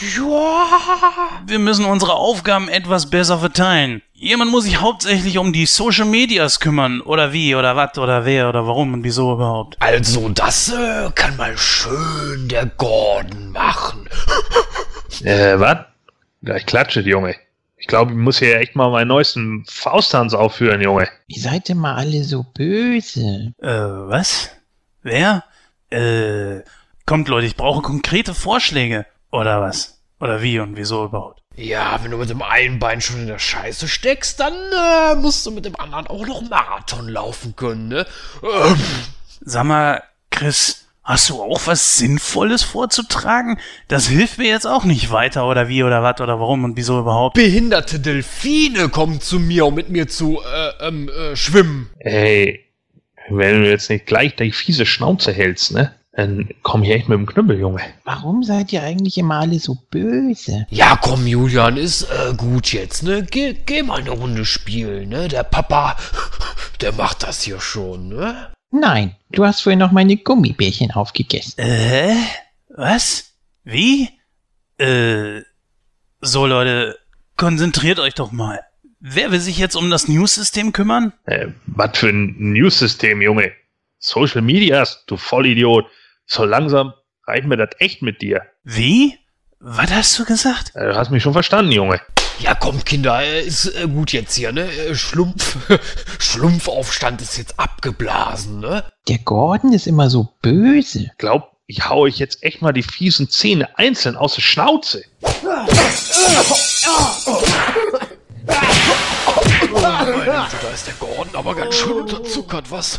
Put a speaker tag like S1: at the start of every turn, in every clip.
S1: Ja. Wir müssen unsere Aufgaben etwas besser verteilen. Jemand muss sich hauptsächlich um die Social Medias kümmern. Oder wie, oder was, oder wer, oder warum und wieso überhaupt.
S2: Also, das äh, kann mal schön der Gordon machen.
S3: äh, was? Ja, ich klatsche, Junge. Ich glaube, ich muss hier echt mal meinen neuesten Fausttanz aufführen, Junge.
S4: Wie seid ihr mal alle so böse?
S1: Äh, was? Wer? Äh, kommt Leute, ich brauche konkrete Vorschläge. Oder was? Oder wie und wieso überhaupt?
S2: Ja, wenn du mit dem einen Bein schon in der Scheiße steckst, dann äh, musst du mit dem anderen auch noch Marathon laufen können, ne? Ähm.
S1: Sag mal, Chris, Hast du auch was Sinnvolles vorzutragen? Das hilft mir jetzt auch nicht weiter, oder wie, oder was, oder warum und wieso überhaupt.
S2: Behinderte Delfine kommen zu mir, um mit mir zu äh, ähm, äh, schwimmen.
S3: Ey, wenn du jetzt nicht gleich die fiese Schnauze hältst, ne? Dann komm hier echt mit dem Knüppel, Junge.
S4: Warum seid ihr eigentlich immer alle so böse?
S2: Ja, komm, Julian, ist äh, gut jetzt, ne? Geh, geh mal eine Runde spielen, ne? Der Papa, der macht das hier schon, ne?
S4: Nein, du hast vorhin noch meine Gummibärchen aufgegessen.
S1: Äh? Was? Wie? Äh. So, Leute, konzentriert euch doch mal. Wer will sich jetzt um das News-System kümmern?
S3: Äh, was für ein News-System, Junge? Social Medias, du Vollidiot. So langsam reicht mir das echt mit dir.
S1: Wie? Was hast du gesagt?
S3: Äh, du hast mich schon verstanden, Junge.
S2: Ja, komm, Kinder, ist äh, gut jetzt hier, ne? Äh, Schlumpf, Schlumpfaufstand ist jetzt abgeblasen, ne?
S4: Der Gordon ist immer so böse.
S3: Glaub, ich hau euch jetzt echt mal die fiesen Zähne einzeln aus der Schnauze. Oh,
S2: meine Güte, da ist der Gordon aber ganz schön unterzuckert, was?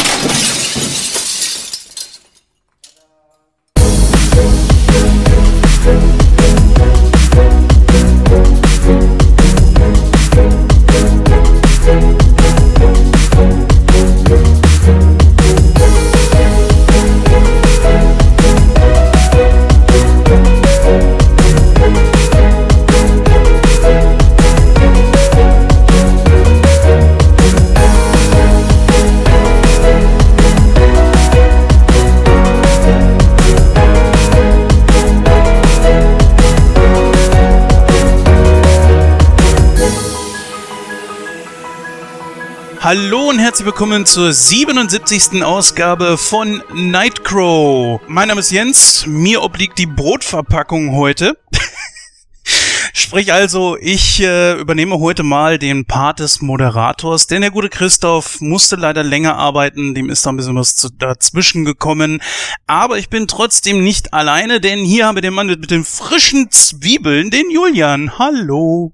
S1: Hallo und herzlich willkommen zur 77. Ausgabe von Nightcrow. Mein Name ist Jens, mir obliegt die Brotverpackung heute. Sprich also, ich äh, übernehme heute mal den Part des Moderators, denn der gute Christoph musste leider länger arbeiten, dem ist da ein bisschen was zu, dazwischen gekommen. Aber ich bin trotzdem nicht alleine, denn hier haben wir den Mann mit, mit den frischen Zwiebeln, den Julian. Hallo.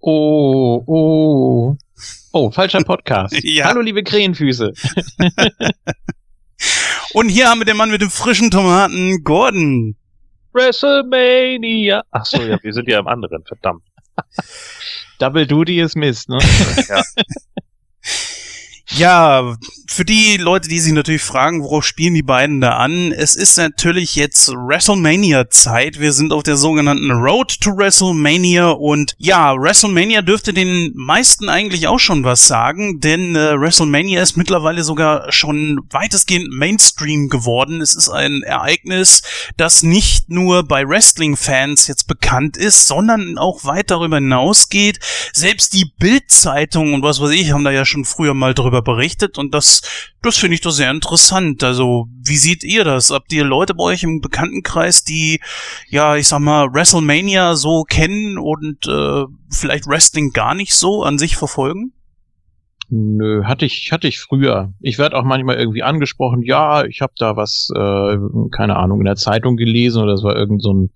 S4: Oh, oh. Oh, falscher Podcast.
S1: Ja.
S4: Hallo, liebe Krähenfüße.
S1: Und hier haben wir den Mann mit den frischen Tomaten, Gordon.
S3: WrestleMania. Ach so, ja, wir sind ja im anderen, verdammt.
S4: Double Duty ist Mist, ne?
S3: Ja.
S1: Ja, für die Leute, die sich natürlich fragen, worauf spielen die beiden da an, es ist natürlich jetzt WrestleMania-Zeit. Wir sind auf der sogenannten Road to WrestleMania und ja, WrestleMania dürfte den meisten eigentlich auch schon was sagen, denn äh, WrestleMania ist mittlerweile sogar schon weitestgehend Mainstream geworden. Es ist ein Ereignis, das nicht nur bei Wrestling-Fans jetzt bekannt ist, sondern auch weit darüber hinausgeht. Selbst die Bild-Zeitung und was weiß ich haben da ja schon früher mal drüber berichtet und das, das finde ich doch sehr interessant. Also, wie seht ihr das? Habt ihr Leute bei euch im Bekanntenkreis, die, ja, ich sag mal, WrestleMania so kennen und äh, vielleicht Wrestling gar nicht so an sich verfolgen?
S4: Nö, hatte ich, hatte ich früher. Ich werde auch manchmal irgendwie angesprochen, ja, ich habe da was, äh, keine Ahnung, in der Zeitung gelesen oder es war irgend so ein,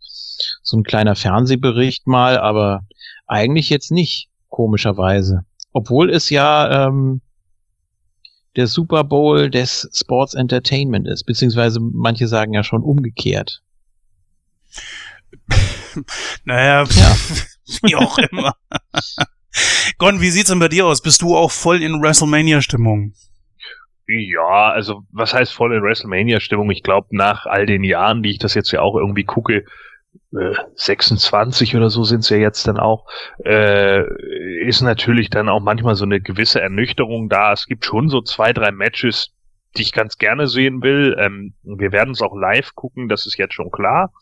S4: so ein kleiner Fernsehbericht mal, aber eigentlich jetzt nicht, komischerweise. Obwohl es ja ähm, der Super Bowl des Sports Entertainment ist, beziehungsweise manche sagen ja schon umgekehrt.
S1: naja,
S4: Ja.
S1: wie auch immer. Gon, wie sieht's denn bei dir aus? Bist du auch voll in WrestleMania-Stimmung?
S3: Ja, also was heißt voll in WrestleMania-Stimmung? Ich glaube, nach all den Jahren, die ich das jetzt ja auch irgendwie gucke, 26 oder so sind's ja jetzt dann auch, äh, ist natürlich dann auch manchmal so eine gewisse Ernüchterung da. Es gibt schon so zwei, drei Matches, die ich ganz gerne sehen will. Ähm, wir werden es auch live gucken, das ist jetzt schon klar.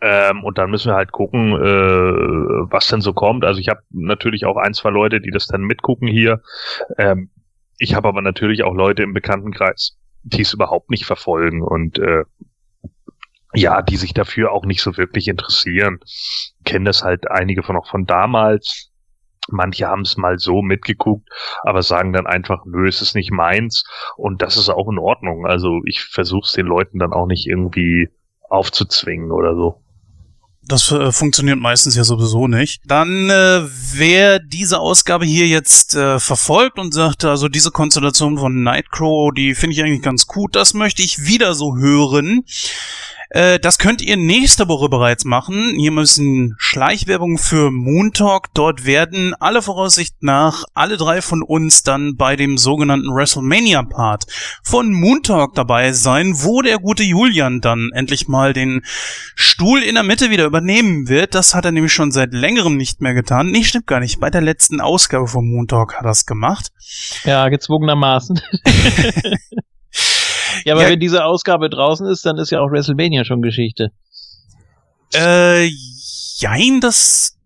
S3: Ähm, und dann müssen wir halt gucken, äh, was denn so kommt. Also ich habe natürlich auch ein, zwei Leute, die das dann mitgucken hier. Ähm, ich habe aber natürlich auch Leute im Bekanntenkreis, die es überhaupt nicht verfolgen und äh, ja, die sich dafür auch nicht so wirklich interessieren. Kennen das halt einige von auch von damals. Manche haben es mal so mitgeguckt, aber sagen dann einfach, nö, es ist nicht meins. Und das ist auch in Ordnung. Also ich versuche es den Leuten dann auch nicht irgendwie aufzuzwingen oder so.
S1: Das äh, funktioniert meistens ja sowieso nicht. Dann, äh, wer diese Ausgabe hier jetzt äh, verfolgt und sagt, also diese Konstellation von Nightcrow, die finde ich eigentlich ganz gut, das möchte ich wieder so hören. Äh, das könnt ihr nächste Woche bereits machen. Hier müssen Schleichwerbung für Moon Talk. Dort werden alle Voraussicht nach alle drei von uns dann bei dem sogenannten WrestleMania Part von Moon Talk dabei sein, wo der gute Julian dann endlich mal den Stuhl in der Mitte wieder übernehmen wird. Das hat er nämlich schon seit längerem nicht mehr getan. Nee, stimmt gar nicht. Bei der letzten Ausgabe von Moon Talk hat er es gemacht.
S4: Ja, gezwungenermaßen. Ja, aber ja. wenn diese Ausgabe draußen ist, dann ist ja auch WrestleMania schon Geschichte.
S1: Äh, jein, das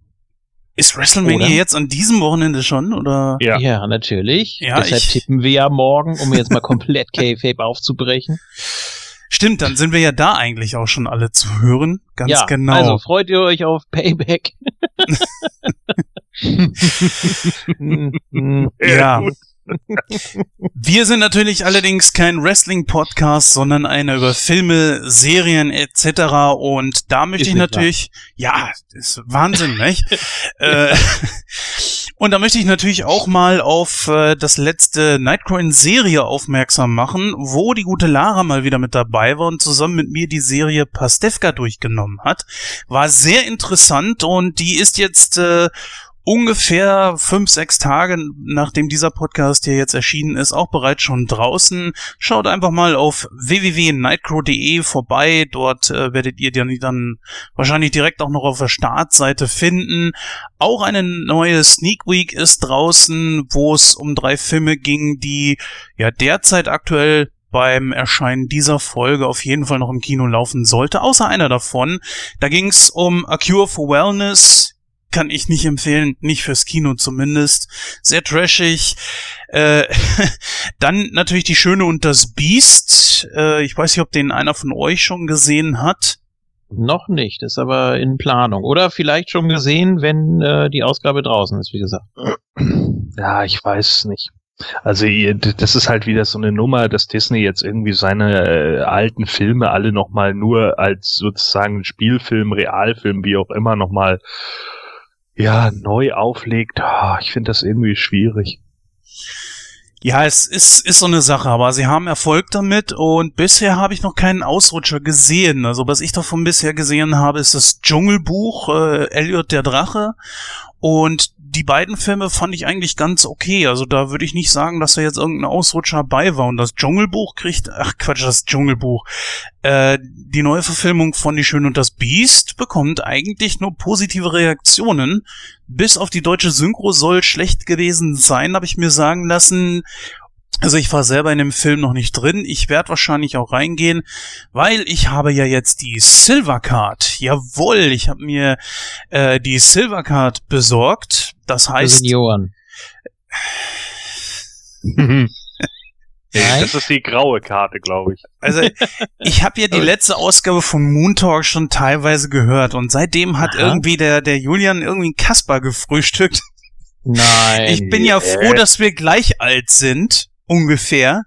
S1: ist WrestleMania oder? jetzt an diesem Wochenende schon, oder?
S4: Ja, ja natürlich. Ja, Deshalb tippen wir ja morgen, um jetzt mal komplett K-Fape aufzubrechen.
S1: Stimmt, dann sind wir ja da eigentlich auch schon alle zu hören. Ganz ja, genau. Also
S4: freut ihr euch auf Payback.
S1: ja. ja. Wir sind natürlich allerdings kein Wrestling-Podcast, sondern einer über Filme, Serien etc. Und da möchte ist ich natürlich, wahr. ja, ist Wahnsinn, nicht? äh, und da möchte ich natürlich auch mal auf äh, das letzte Nightcrow in Serie aufmerksam machen, wo die gute Lara mal wieder mit dabei war und zusammen mit mir die Serie Pastewka durchgenommen hat. War sehr interessant und die ist jetzt äh, ungefähr fünf, sechs Tage, nachdem dieser Podcast hier jetzt erschienen ist, auch bereits schon draußen. Schaut einfach mal auf www.nightcrow.de vorbei. Dort äh, werdet ihr dann, dann wahrscheinlich direkt auch noch auf der Startseite finden. Auch eine neue Sneak Week ist draußen, wo es um drei Filme ging, die ja derzeit aktuell beim Erscheinen dieser Folge auf jeden Fall noch im Kino laufen sollte, außer einer davon. Da ging es um A Cure for Wellness, kann ich nicht empfehlen, nicht fürs Kino zumindest. Sehr trashig. Äh, dann natürlich die Schöne und das Biest. Äh, ich weiß nicht, ob den einer von euch schon gesehen hat.
S4: Noch nicht, ist aber in Planung. Oder vielleicht schon gesehen, wenn äh, die Ausgabe draußen ist, wie gesagt.
S3: Ja, ich weiß es nicht. Also das ist halt wieder so eine Nummer, dass Disney jetzt irgendwie seine äh, alten Filme alle nochmal nur als sozusagen Spielfilm, Realfilm, wie auch immer nochmal ja, neu auflegt, ich finde das irgendwie schwierig.
S1: Ja, es ist, ist so eine Sache, aber sie haben Erfolg damit und bisher habe ich noch keinen Ausrutscher gesehen. Also was ich davon bisher gesehen habe, ist das Dschungelbuch, äh, Elliot der Drache und die beiden Filme fand ich eigentlich ganz okay. Also da würde ich nicht sagen, dass da jetzt irgendein Ausrutscher bei war. Und das Dschungelbuch kriegt, ach Quatsch, das Dschungelbuch. Äh, die neue Verfilmung von Die Schön und das Biest bekommt eigentlich nur positive Reaktionen. Bis auf die deutsche Synchro soll schlecht gewesen sein, habe ich mir sagen lassen. Also ich war selber in dem Film noch nicht drin. Ich werde wahrscheinlich auch reingehen, weil ich habe ja jetzt die Silver Card. Jawohl, ich habe mir äh, die Silver Card besorgt. Das heißt.
S4: Senioren.
S3: das ist die graue Karte, glaube ich.
S1: Also ich habe ja die letzte Ausgabe von Moon Talk schon teilweise gehört und seitdem hat Aha. irgendwie der der Julian irgendwie einen Kasper gefrühstückt.
S4: Nein.
S1: Ich bin ja froh, dass wir gleich alt sind ungefähr.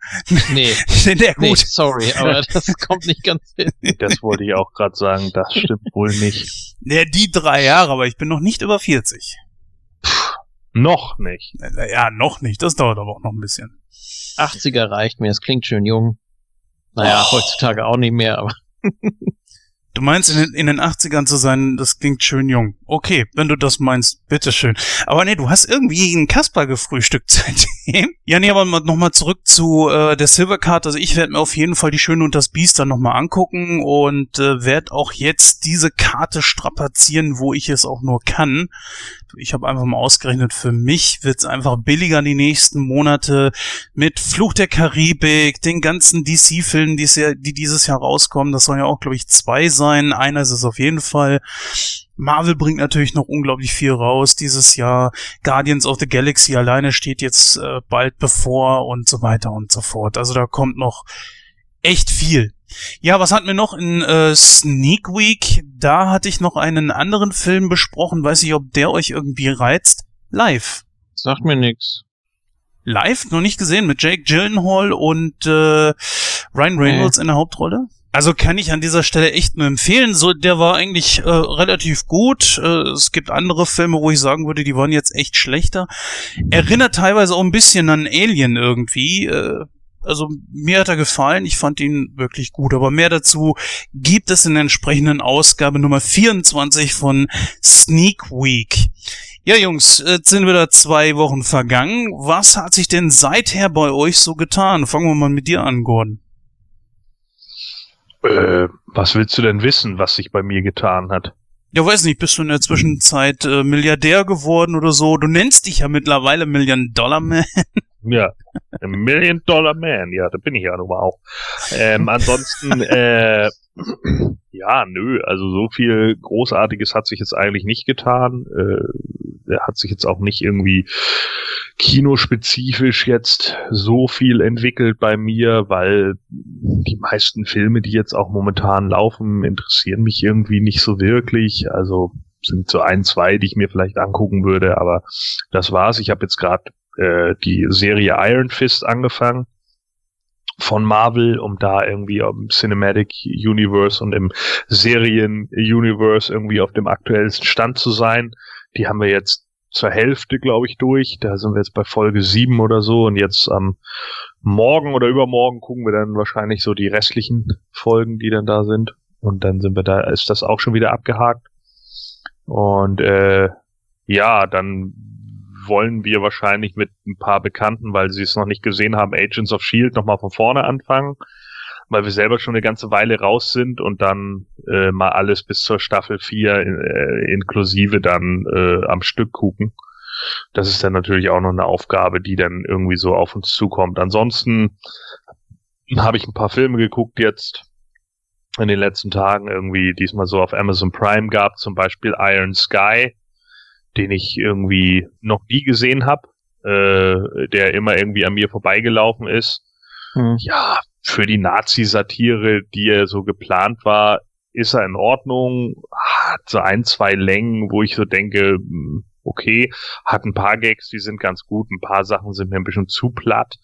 S4: Nee.
S1: der gut. Nee,
S4: sorry, aber das kommt nicht ganz hin.
S3: Das wollte ich auch gerade sagen, das stimmt wohl nicht.
S1: Ja, die drei Jahre, aber ich bin noch nicht über 40.
S3: Puh, noch nicht.
S1: Ja, noch nicht, das dauert aber auch noch ein bisschen.
S4: 80er reicht mir, es klingt schön jung. Naja, oh. heutzutage auch nicht mehr, aber.
S1: Du meinst, in den, in den 80ern zu sein, das klingt schön jung. Okay, wenn du das meinst, bitteschön. Aber nee, du hast irgendwie einen Kasper gefrühstückt seitdem. Ja, nee, aber nochmal zurück zu äh, der Silvercard. Also ich werde mir auf jeden Fall die Schöne und das Biest dann nochmal angucken und äh, werde auch jetzt diese Karte strapazieren, wo ich es auch nur kann ich habe einfach mal ausgerechnet, für mich wird es einfach billiger die nächsten Monate mit Fluch der Karibik, den ganzen DC-Filmen, die, die dieses Jahr rauskommen. Das sollen ja auch, glaube ich, zwei sein sein. Einer ist es auf jeden Fall. Marvel bringt natürlich noch unglaublich viel raus dieses Jahr. Guardians of the Galaxy alleine steht jetzt äh, bald bevor und so weiter und so fort. Also da kommt noch echt viel. Ja, was hatten wir noch in äh, Sneak Week? Da hatte ich noch einen anderen Film besprochen. Weiß ich, ob der euch irgendwie reizt. Live.
S4: Sagt mir nix.
S1: Live? Noch nicht gesehen mit Jake Gyllenhaal und äh, Ryan Reynolds äh. in der Hauptrolle? Also kann ich an dieser Stelle echt nur empfehlen. So, der war eigentlich äh, relativ gut. Äh, es gibt andere Filme, wo ich sagen würde, die waren jetzt echt schlechter. Erinnert teilweise auch ein bisschen an Alien irgendwie. Äh, also mir hat er gefallen, ich fand ihn wirklich gut, aber mehr dazu gibt es in der entsprechenden Ausgabe Nummer 24 von Sneak Week. Ja, Jungs, jetzt sind wieder zwei Wochen vergangen. Was hat sich denn seither bei euch so getan? Fangen wir mal mit dir an, Gordon.
S3: Äh, was willst du denn wissen, was sich bei mir getan hat?
S1: Ja, weiß nicht, bist du in der Zwischenzeit äh, Milliardär geworden oder so? Du nennst dich ja mittlerweile Million Dollar Man.
S3: Ja, a Million Dollar Man, ja, da bin ich ja nun mal auch. Ähm, ansonsten, äh, ja, nö, also so viel Großartiges hat sich jetzt eigentlich nicht getan. Äh, hat sich jetzt auch nicht irgendwie kinospezifisch jetzt so viel entwickelt bei mir, weil die meisten Filme, die jetzt auch momentan laufen, interessieren mich irgendwie nicht so wirklich. Also sind so ein, zwei, die ich mir vielleicht angucken würde, aber das war's. Ich habe jetzt gerade äh, die Serie Iron Fist angefangen von Marvel, um da irgendwie im Cinematic Universe und im Serien Universe irgendwie auf dem aktuellsten Stand zu sein. Die haben wir jetzt zur Hälfte, glaube ich, durch. Da sind wir jetzt bei Folge 7 oder so und jetzt am Morgen oder übermorgen gucken wir dann wahrscheinlich so die restlichen Folgen, die dann da sind. Und dann sind wir da, ist das auch schon wieder abgehakt. Und äh, ja, dann wollen wir wahrscheinlich mit ein paar Bekannten, weil sie es noch nicht gesehen haben, Agents of Shield nochmal von vorne anfangen, weil wir selber schon eine ganze Weile raus sind und dann äh, mal alles bis zur Staffel 4 äh, inklusive dann äh, am Stück gucken. Das ist dann natürlich auch noch eine Aufgabe, die dann irgendwie so auf uns zukommt. Ansonsten habe ich ein paar Filme geguckt jetzt in den letzten Tagen irgendwie diesmal so auf Amazon Prime gab, zum Beispiel Iron Sky den ich irgendwie noch nie gesehen habe, äh, der immer irgendwie an mir vorbeigelaufen ist. Hm. Ja, für die Nazi-Satire, die er so geplant war, ist er in Ordnung, hat so ein, zwei Längen, wo ich so denke, hm, okay, hat ein paar Gags, die sind ganz gut, ein paar Sachen sind mir ein bisschen zu platt,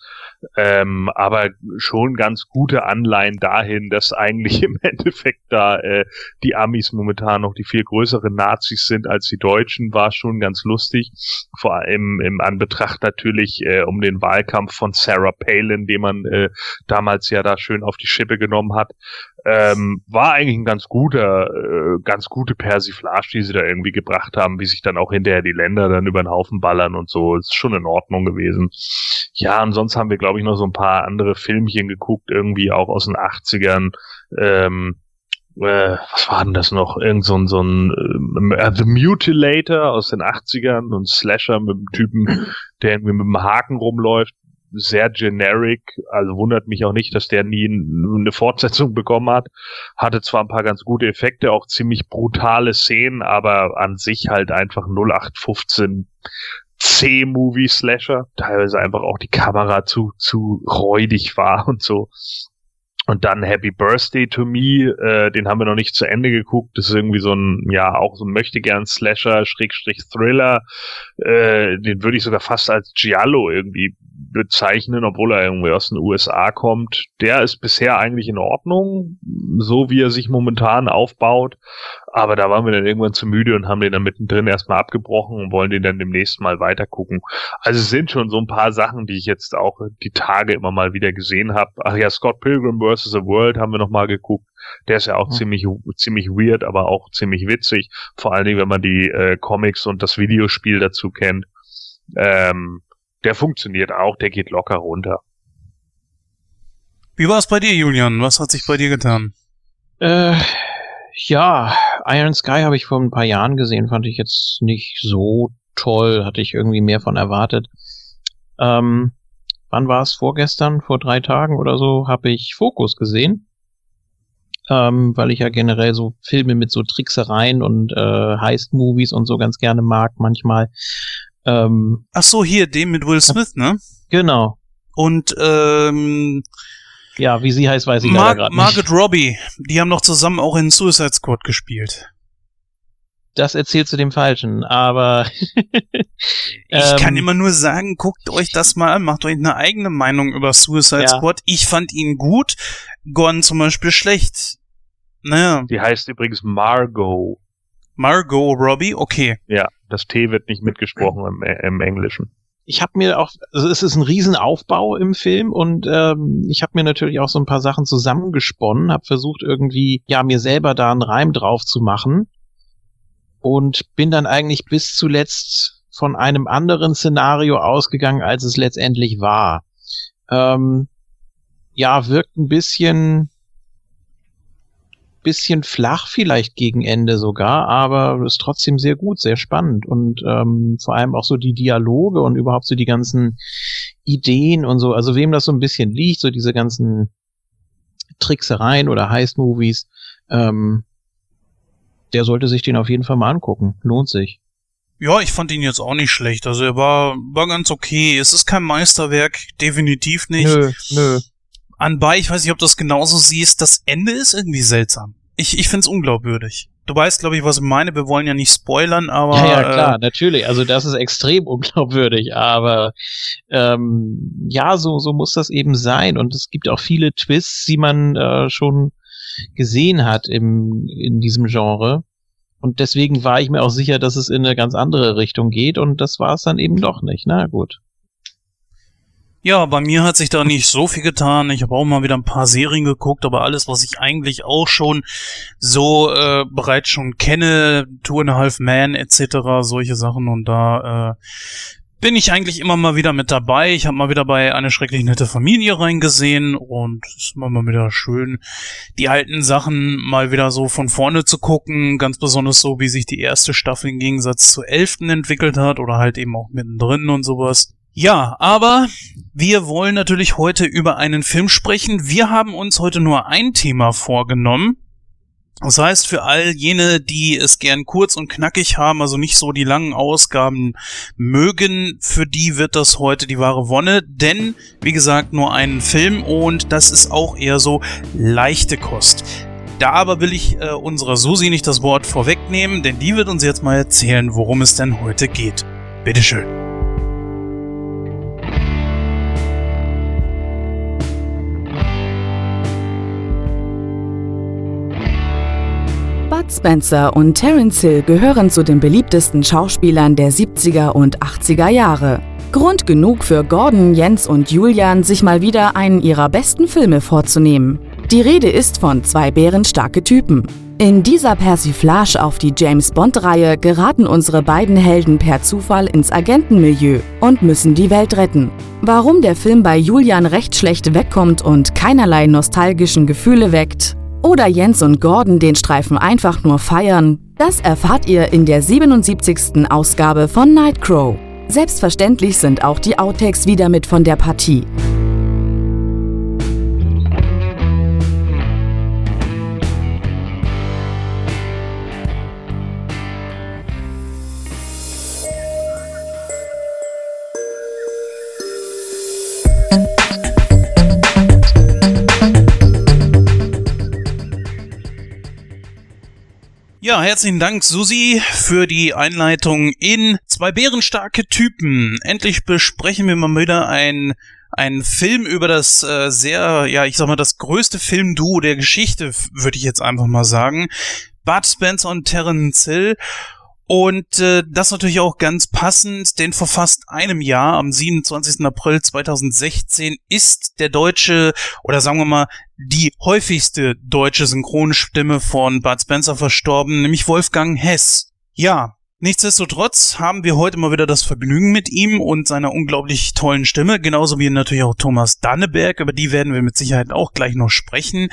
S3: ähm, aber schon ganz gute Anleihen dahin, dass eigentlich im Endeffekt da äh, die Amis momentan noch die viel größeren Nazis sind als die Deutschen, war schon ganz lustig, vor allem im Anbetracht natürlich äh, um den Wahlkampf von Sarah Palin, den man äh, damals ja da schön auf die Schippe genommen hat, ähm, war eigentlich ein ganz guter, äh, ganz gute Persiflage, die sie da irgendwie gebracht haben, wie sich dann auch hinterher die Länder dann über den Haufen ballern und so. Ist schon in Ordnung gewesen. Ja, und sonst haben wir, glaube ich, noch so ein paar andere Filmchen geguckt, irgendwie auch aus den 80ern. Ähm, äh, was war denn das noch? Irgend so ein, so ein äh, The Mutilator aus den 80ern und Slasher mit einem Typen, der irgendwie mit einem Haken rumläuft sehr generic, also wundert mich auch nicht, dass der nie eine Fortsetzung bekommen hat. Hatte zwar ein paar ganz gute Effekte, auch ziemlich brutale Szenen, aber an sich halt einfach 0815 C-Movie-Slasher. Teilweise einfach auch die Kamera zu, zu räudig war und so. Und dann Happy Birthday to Me, äh, den haben wir noch nicht zu Ende geguckt. Das ist irgendwie so ein, ja, auch so ein möchtegern Slasher, Schrägstrich Thriller. Äh, den würde ich sogar fast als Giallo irgendwie bezeichnen, obwohl er irgendwie aus den USA kommt. Der ist bisher eigentlich in Ordnung, so wie er sich momentan aufbaut. Aber da waren wir dann irgendwann zu müde und haben den dann mittendrin erstmal abgebrochen und wollen den dann demnächst mal weitergucken. Also es sind schon so ein paar Sachen, die ich jetzt auch die Tage immer mal wieder gesehen habe. Ach ja, Scott Pilgrim vs. The World haben wir noch mal geguckt. Der ist ja auch mhm. ziemlich ziemlich weird, aber auch ziemlich witzig. Vor allen Dingen, wenn man die äh, Comics und das Videospiel dazu kennt. Ähm, der funktioniert auch, der geht locker runter.
S1: Wie war es bei dir, Julian? Was hat sich bei dir getan?
S4: Äh, ja, Iron Sky habe ich vor ein paar Jahren gesehen, fand ich jetzt nicht so toll, hatte ich irgendwie mehr von erwartet. Ähm, wann war es? Vorgestern, vor drei Tagen oder so, habe ich Fokus gesehen. ähm, weil ich ja generell so Filme mit so Tricksereien und äh, Heist-Movies und so ganz gerne mag manchmal.
S1: Ähm, Ach so, hier, den mit Will Smith, ne?
S4: Genau.
S1: Und ähm,
S4: ja, wie sie heißt, weiß ich Mar gerade
S1: nicht. Margaret Robbie, die haben noch zusammen auch in Suicide Squad gespielt.
S4: Das erzählst du dem Falschen, aber
S1: ich ähm, kann immer nur sagen, guckt euch das mal an, macht euch eine eigene Meinung über Suicide ja. Squad. Ich fand ihn gut, Gordon zum Beispiel schlecht. Naja.
S3: Die heißt übrigens Margot.
S1: Margot Robbie, okay.
S3: Ja, das T wird nicht mitgesprochen im, im Englischen
S4: ich habe mir auch, also es ist ein Riesenaufbau im Film und ähm, ich habe mir natürlich auch so ein paar Sachen zusammengesponnen, habe versucht irgendwie, ja, mir selber da einen Reim drauf zu machen und bin dann eigentlich bis zuletzt von einem anderen Szenario ausgegangen, als es letztendlich war. Ähm, ja, wirkt ein bisschen bisschen flach vielleicht gegen Ende sogar, aber ist trotzdem sehr gut, sehr spannend und ähm, vor allem auch so die Dialoge und überhaupt so die ganzen Ideen und so. Also wem das so ein bisschen liegt, so diese ganzen Tricksereien oder Heist-Movies, ähm, der sollte sich den auf jeden Fall mal angucken. Lohnt sich.
S1: Ja, ich fand ihn jetzt auch nicht schlecht. Also er war, war ganz okay. Es ist kein Meisterwerk, definitiv nicht. Nö, nö. Anbei, ich weiß nicht, ob du das genauso siehst, das Ende ist irgendwie seltsam. Ich, ich finde es unglaubwürdig. Du weißt, glaube ich, was ich meine. Wir wollen ja nicht spoilern, aber.
S4: Ja, ja, klar, äh, natürlich. Also das ist extrem unglaubwürdig, aber ähm, ja, so, so muss das eben sein. Und es gibt auch viele Twists, die man äh, schon gesehen hat im, in diesem Genre. Und deswegen war ich mir auch sicher, dass es in eine ganz andere Richtung geht und das war es dann eben doch nicht. Na gut.
S1: Ja, bei mir hat sich da nicht so viel getan. Ich habe auch mal wieder ein paar Serien geguckt, aber alles, was ich eigentlich auch schon so äh, bereits schon kenne, Two and a Half Man etc., solche Sachen und da äh, bin ich eigentlich immer mal wieder mit dabei. Ich habe mal wieder bei eine schrecklich nette Familie reingesehen und es ist immer mal wieder schön, die alten Sachen mal wieder so von vorne zu gucken. Ganz besonders so, wie sich die erste Staffel im Gegensatz zur elften entwickelt hat oder halt eben auch mittendrin und sowas. Ja, aber wir wollen natürlich heute über einen Film sprechen. Wir haben uns heute nur ein Thema vorgenommen. Das heißt, für all jene, die es gern kurz und knackig haben, also nicht so die langen Ausgaben mögen, für die wird das heute die wahre Wonne, denn, wie gesagt, nur einen Film und das ist auch eher so leichte Kost. Da aber will ich äh, unserer Susi nicht das Wort vorwegnehmen, denn die wird uns jetzt mal erzählen, worum es denn heute geht. Bitteschön.
S5: Spencer und Terence Hill gehören zu den beliebtesten Schauspielern der 70er und 80er Jahre. Grund genug für Gordon, Jens und Julian, sich mal wieder einen ihrer besten Filme vorzunehmen. Die Rede ist von zwei bärenstarke Typen. In dieser Persiflage auf die James Bond-Reihe geraten unsere beiden Helden per Zufall ins Agentenmilieu und müssen die Welt retten. Warum der Film bei Julian recht schlecht wegkommt und keinerlei nostalgischen Gefühle weckt, oder Jens und Gordon den Streifen einfach nur feiern, das erfahrt ihr in der 77. Ausgabe von Nightcrow. Selbstverständlich sind auch die Outtakes wieder mit von der Partie.
S1: Ja, herzlichen Dank, Susi, für die Einleitung in zwei bärenstarke Typen. Endlich besprechen wir mal wieder ein ein Film über das äh, sehr, ja, ich sag mal, das größte Filmduo der Geschichte, würde ich jetzt einfach mal sagen. Bud Spencer und Terence Hill. Und äh, das natürlich auch ganz passend, denn vor fast einem Jahr, am 27. April 2016, ist der deutsche, oder sagen wir mal, die häufigste deutsche Synchronstimme von Bud Spencer verstorben, nämlich Wolfgang Hess. Ja, Nichtsdestotrotz haben wir heute mal wieder das Vergnügen mit ihm und seiner unglaublich tollen Stimme, genauso wie natürlich auch Thomas Danneberg, über die werden wir mit Sicherheit auch gleich noch sprechen.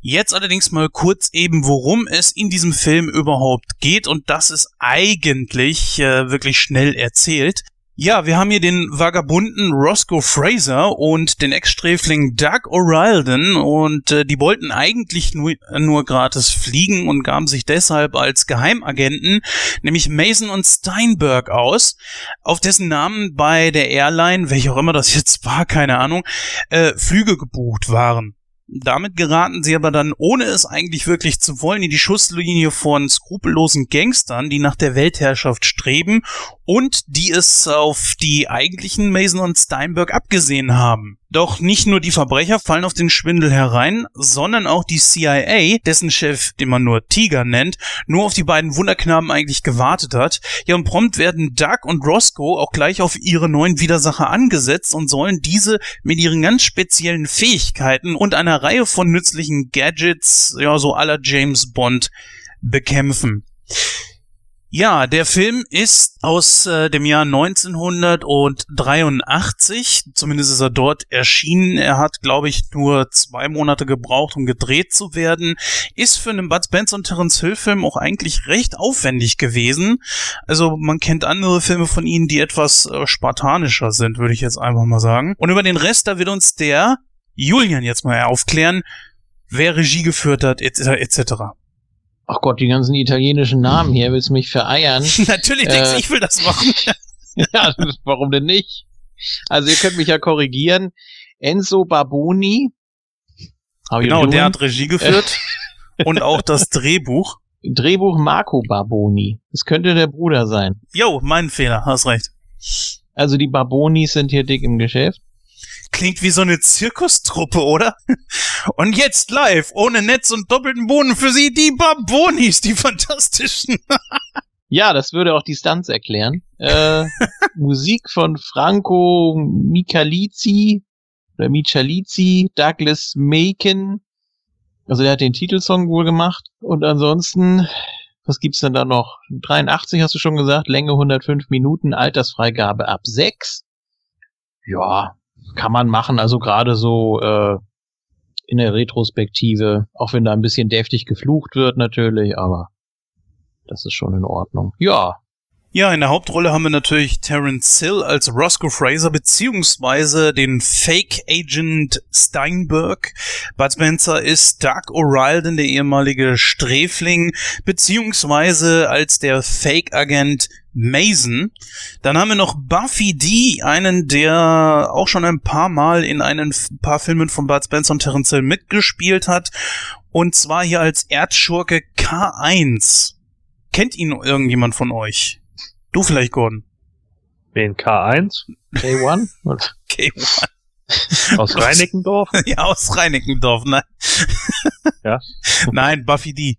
S1: Jetzt allerdings mal kurz eben, worum es in diesem Film überhaupt geht und das ist eigentlich äh, wirklich schnell erzählt. Ja, wir haben hier den vagabunden Roscoe Fraser und den Ex-Sträfling Doug O'Riordan und äh, die wollten eigentlich nur, nur gratis fliegen und gaben sich deshalb als Geheimagenten, nämlich Mason und Steinberg aus, auf dessen Namen bei der Airline, welche auch immer das jetzt war, keine Ahnung, äh, Flüge gebucht waren. Damit geraten sie aber dann, ohne es eigentlich wirklich zu wollen, in die Schusslinie von skrupellosen Gangstern, die nach der Weltherrschaft streben und die es auf die eigentlichen Mason und Steinberg abgesehen haben. Doch nicht nur die Verbrecher fallen auf den Schwindel herein, sondern auch die CIA, dessen Chef, den man nur Tiger nennt, nur auf die beiden Wunderknaben eigentlich gewartet hat. Ja, und prompt werden Doug und Roscoe auch gleich auf ihre neuen Widersacher angesetzt und sollen diese mit ihren ganz speziellen Fähigkeiten und einer Reihe von nützlichen Gadgets, ja, so aller James Bond, bekämpfen. Ja, der Film ist aus äh, dem Jahr 1983. Zumindest ist er dort erschienen. Er hat, glaube ich, nur zwei Monate gebraucht, um gedreht zu werden. Ist für einen Bud Spencer und Terence Hill Film auch eigentlich recht aufwendig gewesen. Also man kennt andere Filme von ihnen, die etwas äh, spartanischer sind, würde ich jetzt einfach mal sagen. Und über den Rest, da wird uns der Julian jetzt mal aufklären, wer Regie geführt hat, etc. etc.
S4: Ach Gott, die ganzen italienischen Namen hier, willst du mich vereiern?
S1: Natürlich denkst du,
S4: Äh.
S1: ich will das machen.
S4: ja, warum denn nicht? Also ihr könnt mich ja korrigieren. Enzo Barboni.
S1: Genau, der hat Regie geführt. und auch das Drehbuch.
S4: Drehbuch Marco Barboni. Das könnte der Bruder sein.
S1: Jo, mein Fehler, hast recht.
S4: Also die Barbonis sind hier dick im Geschäft.
S1: Klingt wie so eine Zirkustruppe, oder? Und jetzt live, ohne Netz und doppelten Boden für sie, die Babonis, die fantastischen.
S4: Ja, das würde auch die Stunts erklären. Äh, Musik von Franco Michalizzi oder Michalizzi, Douglas Macon. Also der hat den Titelsong wohl gemacht. Und ansonsten, was gibt's denn da noch? 83 hast du schon gesagt, Länge 105 Minuten, Altersfreigabe ab 6. Ja, kann man machen. Also gerade so äh, in der Retrospektive, auch wenn da ein bisschen deftig geflucht wird natürlich, aber das ist schon in Ordnung. Ja,
S1: Ja, in der Hauptrolle haben wir natürlich Terence Hill als Roscoe Fraser beziehungsweise den Fake Agent Steinberg. Bud Spencer ist Doug O'Riordan, der ehemalige Sträfling, beziehungsweise als der Fake Agent Mason. Dann haben wir noch Buffy D, einen, der auch schon ein paar Mal in einen paar Filmen von Bud Spencer und Terence Hill mitgespielt hat. Und zwar hier als Erdschurke K1. Kennt ihn irgendjemand von euch? Du vielleicht, Gordon.
S3: Den K1
S4: K1?
S1: Okay,
S3: aus Reinickendorf.
S1: ja, aus Reinickendorf, nein.
S3: Ja.
S1: Nein, Buffy D.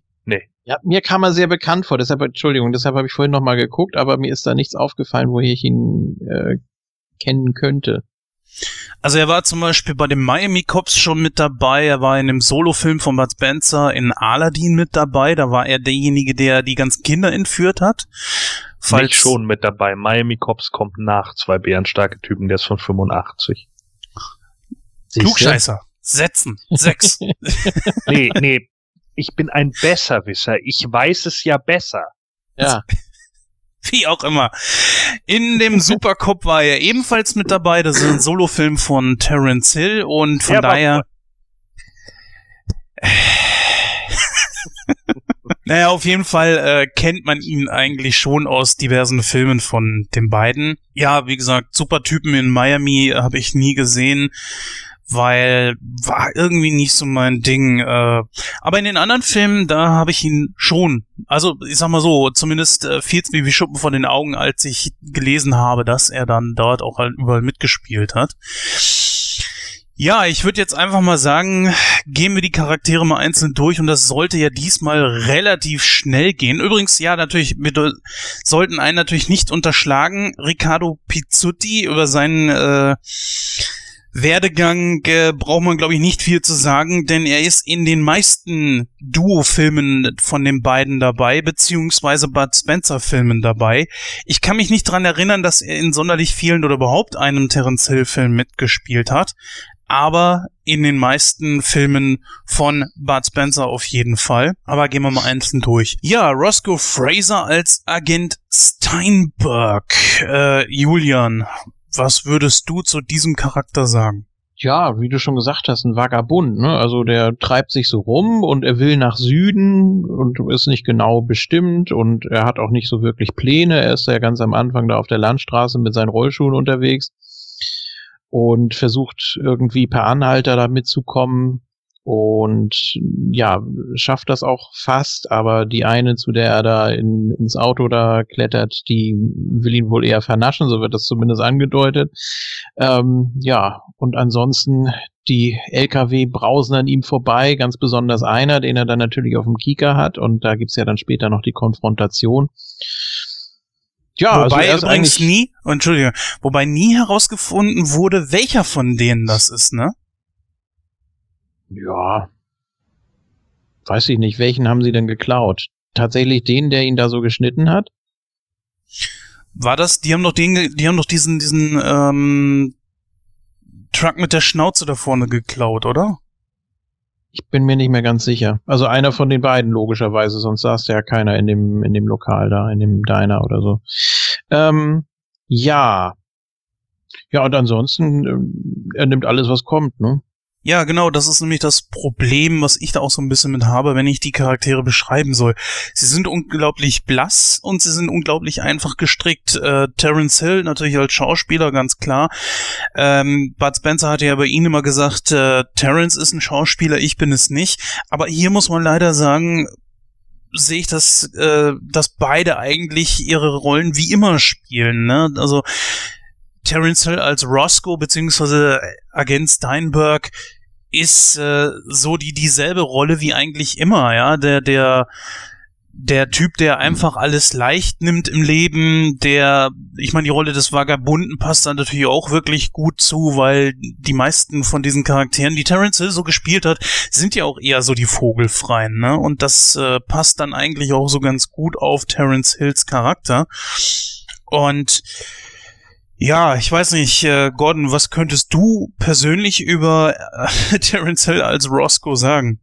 S4: Ja, mir kam er sehr bekannt vor, deshalb, Entschuldigung, deshalb habe ich vorhin nochmal geguckt, aber mir ist da nichts aufgefallen, wo ich ihn äh, kennen könnte.
S1: Also er war zum Beispiel bei den Miami Cops schon mit dabei, er war in dem Solofilm von Bud Spencer in Aladdin mit dabei, da war er derjenige, der die ganzen Kinder entführt hat.
S3: Falls schon mit dabei. Miami Cops kommt nach zwei bärenstarke Typen, der ist von 85.
S4: Siehste?
S1: Klugscheißer. Setzen. Sechs.
S3: Nee, nee. Ich bin ein Besserwisser. Ich weiß es ja besser.
S4: Ja,
S1: Wie auch immer. In dem Supercop war er ebenfalls mit dabei. Das ist ein Solofilm von Terence Hill und von
S3: Ja,
S1: daher. naja, auf jeden Fall äh, kennt man ihn eigentlich schon aus diversen Filmen von den beiden. Ja, wie gesagt, super Typen in Miami habe ich nie gesehen, weil war irgendwie nicht so mein Ding. Äh, aber in den anderen Filmen, da habe ich ihn schon. Also, ich sag mal so, zumindest äh, fiel es mir wie Schuppen von den Augen, als ich gelesen habe, dass er dann dort auch halt überall mitgespielt hat. Ja, ich würde jetzt einfach mal sagen, gehen wir die Charaktere mal einzeln durch und das sollte ja diesmal relativ schnell gehen. Übrigens, ja, natürlich, wir sollten einen natürlich nicht unterschlagen. Riccardo Pizzuti über seinen äh, Werdegang äh, braucht man, glaube ich, nicht viel zu sagen, denn er ist in den meisten Duo-Filmen von den beiden dabei, beziehungsweise Bud Spencer-Filmen dabei. Ich kann mich nicht dran erinnern, dass er in sonderlich vielen oder überhaupt einem Terence Hill-Film mitgespielt hat. aber in den meisten Filmen von Bud Spencer auf jeden Fall. Aber gehen wir mal einzeln durch. Ja, Roscoe Fraser als Agent Steinberg. Äh, Julian, was würdest du zu diesem Charakter sagen?
S4: ja, wie du schon gesagt hast, ein Vagabund, ne? Also der treibt sich so rum und er will nach Süden und ist nicht genau bestimmt und er hat auch nicht so wirklich Pläne. Er ist ja ganz am Anfang da auf der Landstraße mit seinen Rollschuhen unterwegs und versucht irgendwie per Anhalter da mitzukommen und ja, schafft das auch fast, aber die eine, zu der er da in, ins Auto da klettert, die will ihn wohl eher vernaschen, so wird das zumindest angedeutet. Ähm, ja, und ansonsten die LKW brausen an ihm vorbei, ganz besonders einer, den er dann natürlich auf dem Kieker hat und da gibt's ja dann später noch die Konfrontation.
S1: Ja, also wobei also übrigens nie, Entschuldige, wobei nie herausgefunden wurde, welcher von denen das ist, ne?
S4: Ja. Weiß ich nicht, welchen haben sie denn geklaut? Tatsächlich den, der ihn da so geschnitten hat?
S1: War das, die haben doch den, die haben doch diesen, diesen, ähm, Truck mit der Schnauze da vorne geklaut, oder?
S4: Ich bin mir nicht mehr ganz sicher. Also einer von den beiden logischerweise, sonst saß ja keiner in dem in dem Lokal da, in dem Diner oder so. Ähm, ja, ja und ansonsten ähm, er nimmt alles, was kommt, ne?
S1: Ja, genau, das ist nämlich das Problem, was ich da auch so ein bisschen mit habe, wenn ich die Charaktere beschreiben soll. Sie sind unglaublich blass und sie sind unglaublich einfach gestrickt. Äh, Terence Hill natürlich als Schauspieler, ganz klar. Ähm, Bud Spencer hatte ja bei ihnen immer gesagt, äh, Terence ist ein Schauspieler, ich bin es nicht. Aber hier muss man leider sagen, sehe ich das, äh, dass beide eigentlich ihre Rollen wie immer spielen. Ne? Also Terence Hill als Roscoe beziehungsweise Agent Steinberg ist äh, so die dieselbe Rolle wie eigentlich immer, ja, der der der Typ, der einfach alles leicht nimmt im Leben, der, ich meine, die Rolle des Vagabunden passt dann natürlich auch wirklich gut zu, weil die meisten von diesen Charakteren, die Terence Hill so gespielt hat, sind ja auch eher so die Vogelfreien, ne? Und das äh, passt dann eigentlich auch so ganz gut auf Terence Hills Charakter. Und ja, ich weiß nicht, äh, Gordon, was könntest du persönlich über äh, Terence Hill als Roscoe sagen?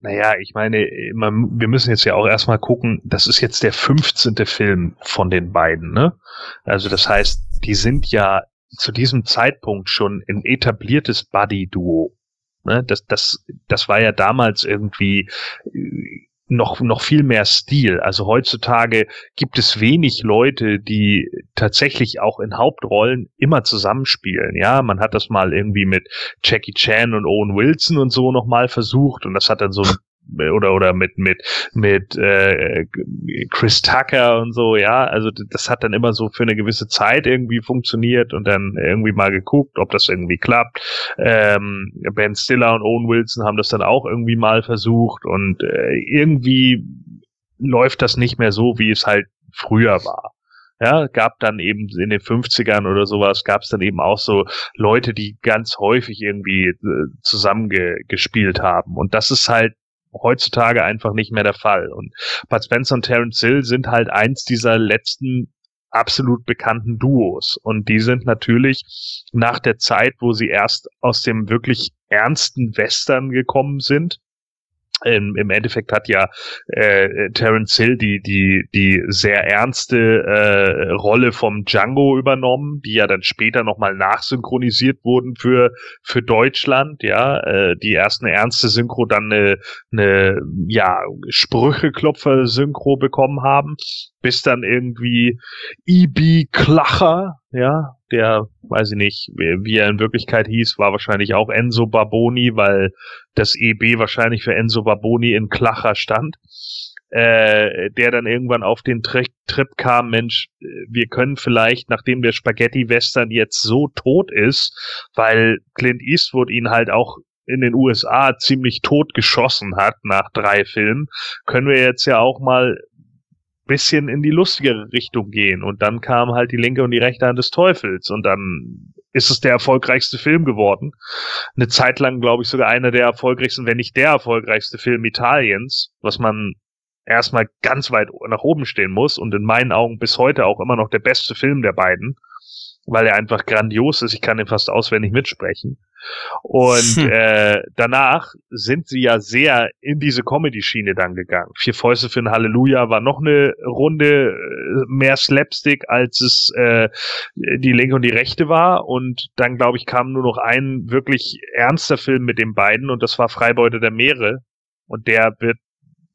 S3: Naja, ich meine, man, wir müssen jetzt ja auch erstmal gucken, das ist jetzt der 15. Film von den beiden, ne? Also das heißt, die sind ja zu diesem Zeitpunkt schon ein etabliertes Buddy-Duo. Ne? Das, das, das war ja damals irgendwie noch, noch viel mehr Stil. Also heutzutage gibt es wenig Leute, die tatsächlich auch in Hauptrollen immer zusammenspielen. Ja, man hat das mal irgendwie mit Jackie Chan und Owen Wilson und so nochmal versucht und das hat dann so ein oder oder mit mit mit äh, Chris Tucker und so, ja, also das hat dann immer so für eine gewisse Zeit irgendwie funktioniert und dann irgendwie mal geguckt, ob das irgendwie klappt. Ähm, Ben Stiller und Owen Wilson haben das dann auch irgendwie mal versucht und äh, irgendwie läuft das nicht mehr so, wie es halt früher war. Ja, gab dann eben in den 50ern oder sowas, gab es dann eben auch so Leute, die ganz häufig irgendwie äh, zusammengespielt haben. Und das ist halt heutzutage einfach nicht mehr der Fall. Und Bud Spencer und Terence Hill sind halt eins dieser letzten absolut bekannten Duos. Und die sind natürlich nach der Zeit, wo sie erst aus dem wirklich ernsten Western gekommen sind, im, im Endeffekt hat ja äh, Terence Hill die die die sehr ernste äh, Rolle vom Django übernommen, die ja dann später nochmal nachsynchronisiert wurden für für Deutschland, ja, äh, die erst eine ernste Synchro, dann eine, eine ja Sprücheklopfer Synchro bekommen haben, bis dann irgendwie E.B. Klacher, ja, der, weiß ich nicht, wie er in Wirklichkeit hieß, war wahrscheinlich auch Enzo Barboni, weil das EB wahrscheinlich für Enzo Barboni in Klacher stand. Äh, der dann irgendwann auf den Tri Trip kam, Mensch, wir können vielleicht, nachdem der Spaghetti-Western jetzt so tot ist, weil Clint Eastwood ihn halt auch in den USA ziemlich tot geschossen hat nach drei Filmen, können wir jetzt ja auch mal bisschen in die lustigere Richtung gehen. Und dann kam halt die linke und die rechte Hand des Teufels. Und dann ist es der erfolgreichste Film geworden. Eine Zeit lang, glaube ich, sogar einer der erfolgreichsten, wenn nicht der erfolgreichste Film Italiens, was man erstmal ganz weit nach oben stehen muss und in meinen Augen bis heute auch immer noch der beste Film der beiden, weil er einfach grandios ist. Ich kann ihn fast auswendig mitsprechen. Und hm. äh, danach sind sie ja sehr in diese Comedy-Schiene dann gegangen. Vier Fäuste für ein Halleluja war noch eine Runde äh, mehr Slapstick, als es äh, die linke und die rechte war. Und dann, glaube ich, kam nur noch ein wirklich ernster Film mit den beiden und das war Freibeuter der Meere. Und der wird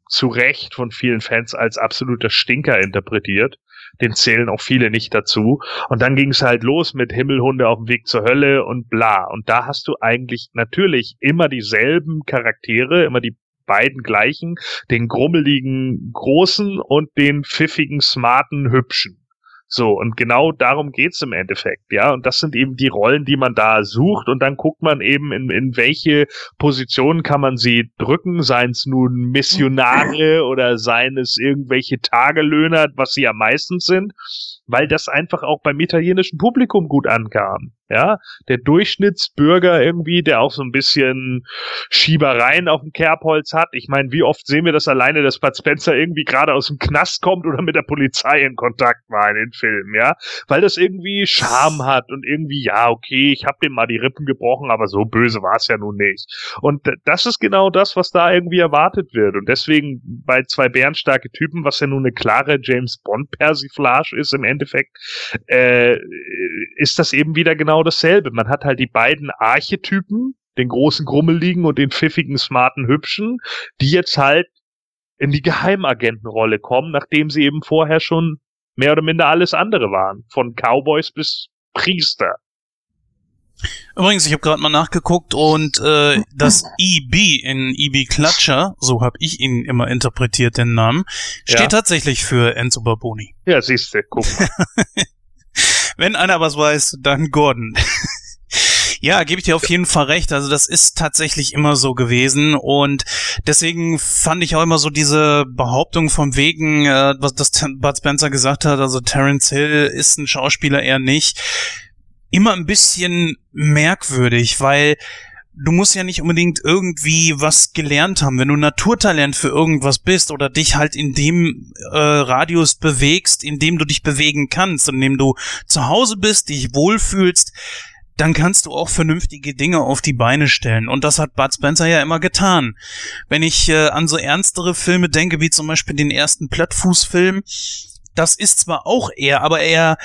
S3: zu Recht von vielen Fans als absoluter Stinker interpretiert den zählen auch viele nicht dazu. Und dann ging es halt los mit Himmelhunde auf dem Weg zur Hölle und bla. Und da hast du eigentlich natürlich immer dieselben Charaktere, immer die beiden gleichen, den grummeligen Großen und den pfiffigen, smarten, hübschen. So, und genau darum geht's im Endeffekt, ja. Und das sind eben die Rollen, die man da sucht. Und dann guckt man eben, in, in welche Position kann man sie drücken, seien es nun Missionare oder seien es irgendwelche Tagelöhner, was sie ja meistens sind, weil das einfach auch beim italienischen Publikum gut ankam. Ja, der Durchschnittsbürger irgendwie, der auch so ein bisschen Schiebereien auf dem Kerbholz hat. Ich meine, wie oft sehen wir das alleine, dass Bud Spencer irgendwie gerade aus dem Knast kommt oder mit der Polizei in Kontakt war in den Filmen, ja? Weil das irgendwie Charme hat und irgendwie, ja, okay, ich hab dem mal die Rippen gebrochen, aber so böse war es ja nun nicht. Und das ist genau das, was da irgendwie erwartet wird. Und deswegen bei zwei bärenstarke Typen, was ja nun eine klare James Bond-Persiflage ist im Endeffekt, äh, ist das eben wieder genau dasselbe. Man hat halt die beiden Archetypen, den großen Grummeligen und den pfiffigen, smarten, hübschen, die jetzt halt in die Geheimagentenrolle kommen, nachdem sie eben vorher schon mehr oder minder alles andere waren. Von Cowboys bis Priester.
S1: Übrigens, ich habe gerade mal nachgeguckt und äh, das EB in EB Klatscher, so habe ich ihn immer interpretiert, den Namen, steht ja. tatsächlich für Enzo Barboni.
S3: Ja, siehst du, guck mal.
S1: Wenn einer was weiß, dann Gordon. Ja, gebe ich dir auf jeden Fall recht. Also das ist tatsächlich immer so gewesen und deswegen fand ich auch immer so diese Behauptung vom wegen, äh, was das Bud Spencer gesagt hat, also Terence Hill ist ein Schauspieler eher nicht, immer ein bisschen merkwürdig, weil du musst ja nicht unbedingt irgendwie was gelernt haben. Wenn du Naturtalent für irgendwas bist oder dich halt in dem äh, Radius bewegst, in dem du dich bewegen kannst, in dem du zu Hause bist, dich wohlfühlst, dann kannst du auch vernünftige Dinge auf die Beine stellen. Und das hat Bud Spencer ja immer getan. Wenn ich äh, an so ernstere Filme denke, wie zum Beispiel den ersten Plattfußfilm, das ist zwar auch er, aber er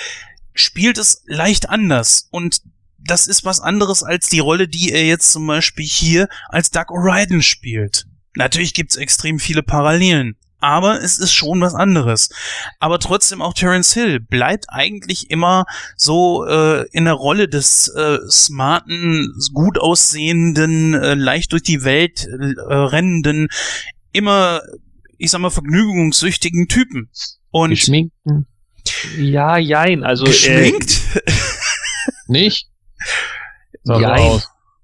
S1: spielt es leicht anders. Und das ist was anderes als die Rolle, die er jetzt zum Beispiel hier als Doug O'Riordan spielt. Natürlich gibt's extrem viele Parallelen, aber es ist schon was anderes. Aber trotzdem auch Terence Hill bleibt eigentlich immer so äh, in der Rolle des äh, smarten, gut aussehenden, äh, leicht durch die Welt äh, rennenden, immer, ich sag mal, vergnügungssüchtigen Typen.
S4: Und Geschminkten.
S3: Ja, jein, also
S1: geschminkt.
S3: Äh,
S4: nicht?
S3: Ja,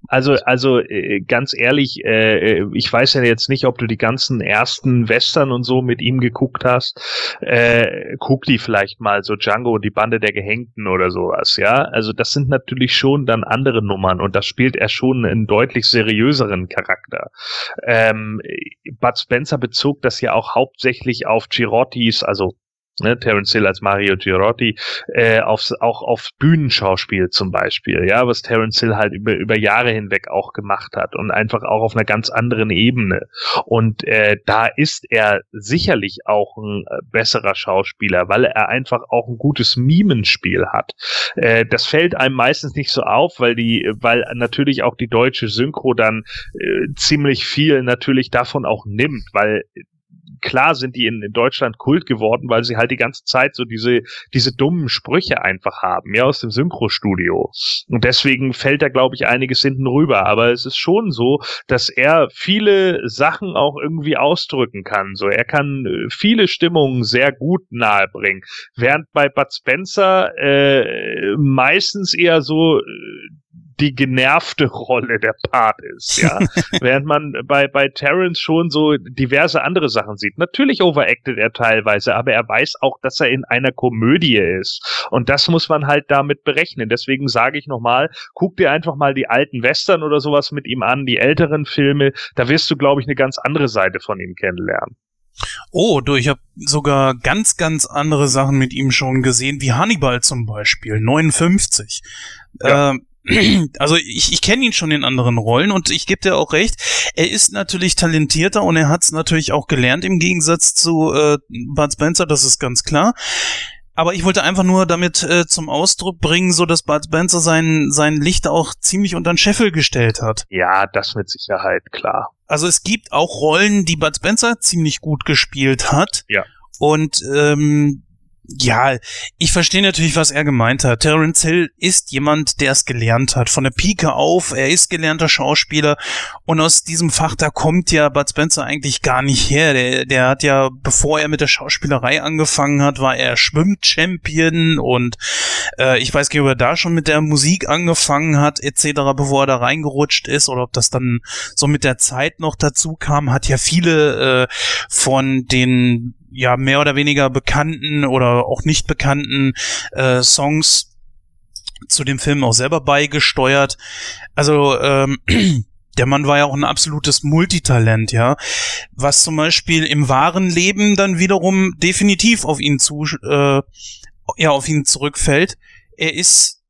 S3: also, also äh, ganz ehrlich, äh, äh, ich weiß ja jetzt nicht, ob du die ganzen ersten Western und so mit ihm geguckt hast. Äh, guck die vielleicht mal, so Django und die Bande der Gehängten oder sowas, ja. Also das sind natürlich schon dann andere Nummern und da spielt er schon einen deutlich seriöseren Charakter. Ähm, Bud Spencer bezog das ja auch hauptsächlich auf Girottis, also ne, Terence Hill als Mario Girotti, äh, aufs, auch auf Bühnenschauspiel zum Beispiel, ja, was Terence Hill halt über, über Jahre hinweg auch gemacht hat und einfach auch auf einer ganz anderen Ebene. Und äh, da ist er sicherlich auch ein äh, besserer Schauspieler, weil er einfach auch ein gutes Mimenspiel hat. Äh, das fällt einem meistens nicht so auf, weil die, weil natürlich auch die deutsche Synchro dann äh, ziemlich viel natürlich davon auch nimmt, weil klar sind die in, in Deutschland Kult geworden, weil sie halt die ganze Zeit so diese, diese dummen Sprüche einfach haben, ja, aus dem Synchrostudio. Und deswegen fällt da, glaube ich, einiges hinten rüber. Aber es ist schon so, dass er viele Sachen auch irgendwie ausdrücken kann. So, er kann äh, viele Stimmungen sehr gut nahebringen. Während bei Bud Spencer äh, meistens eher so äh, die genervte Rolle der Part ist, ja. Während man bei, bei Terrence schon so diverse andere Sachen sieht. Natürlich overacted er teilweise, aber er weiß auch, dass er in einer Komödie ist. Und das muss man halt damit berechnen. Deswegen sage ich nochmal, guck dir einfach mal die alten Western oder sowas mit ihm an, die älteren Filme. Da wirst du, glaube ich, eine ganz andere Seite von ihm kennenlernen.
S1: Oh, du, ich habe sogar ganz, ganz andere Sachen mit ihm schon gesehen, wie Hannibal zum Beispiel, 59. Ja. Äh, also ich, ich kenne ihn schon in anderen Rollen und ich gebe dir auch recht, er ist natürlich talentierter und er hat es natürlich auch gelernt im Gegensatz zu äh, Bud Spencer, das ist ganz klar. Aber ich wollte einfach nur damit äh, zum Ausdruck bringen, so dass Bud Spencer sein, sein Licht auch ziemlich unter den Scheffel gestellt hat.
S3: Ja, das mit Sicherheit, klar.
S1: Also es gibt auch Rollen, die Bud Spencer ziemlich gut gespielt hat.
S3: Ja.
S1: Und ähm, ja, ich verstehe natürlich, was er gemeint hat. Terence Hill ist jemand, der es gelernt hat. Von der Pike auf, er ist gelernter Schauspieler und aus diesem Fach, da kommt ja Bud Spencer eigentlich gar nicht her. Der, der hat ja, bevor er mit der Schauspielerei angefangen hat, war er Schwimmchampion und äh, ich weiß gar nicht, ob er da schon mit der Musik angefangen hat, etc., bevor er da reingerutscht ist oder ob das dann so mit der Zeit noch dazu kam, hat ja viele äh, von den ja mehr oder weniger bekannten oder auch nicht bekannten äh, Songs zu dem Film auch selber beigesteuert. Also ähm, der Mann war ja auch ein absolutes Multitalent, ja, was zum Beispiel im wahren Leben dann wiederum definitiv auf ihn zu, äh, ja, auf ihn zurückfällt. Er ist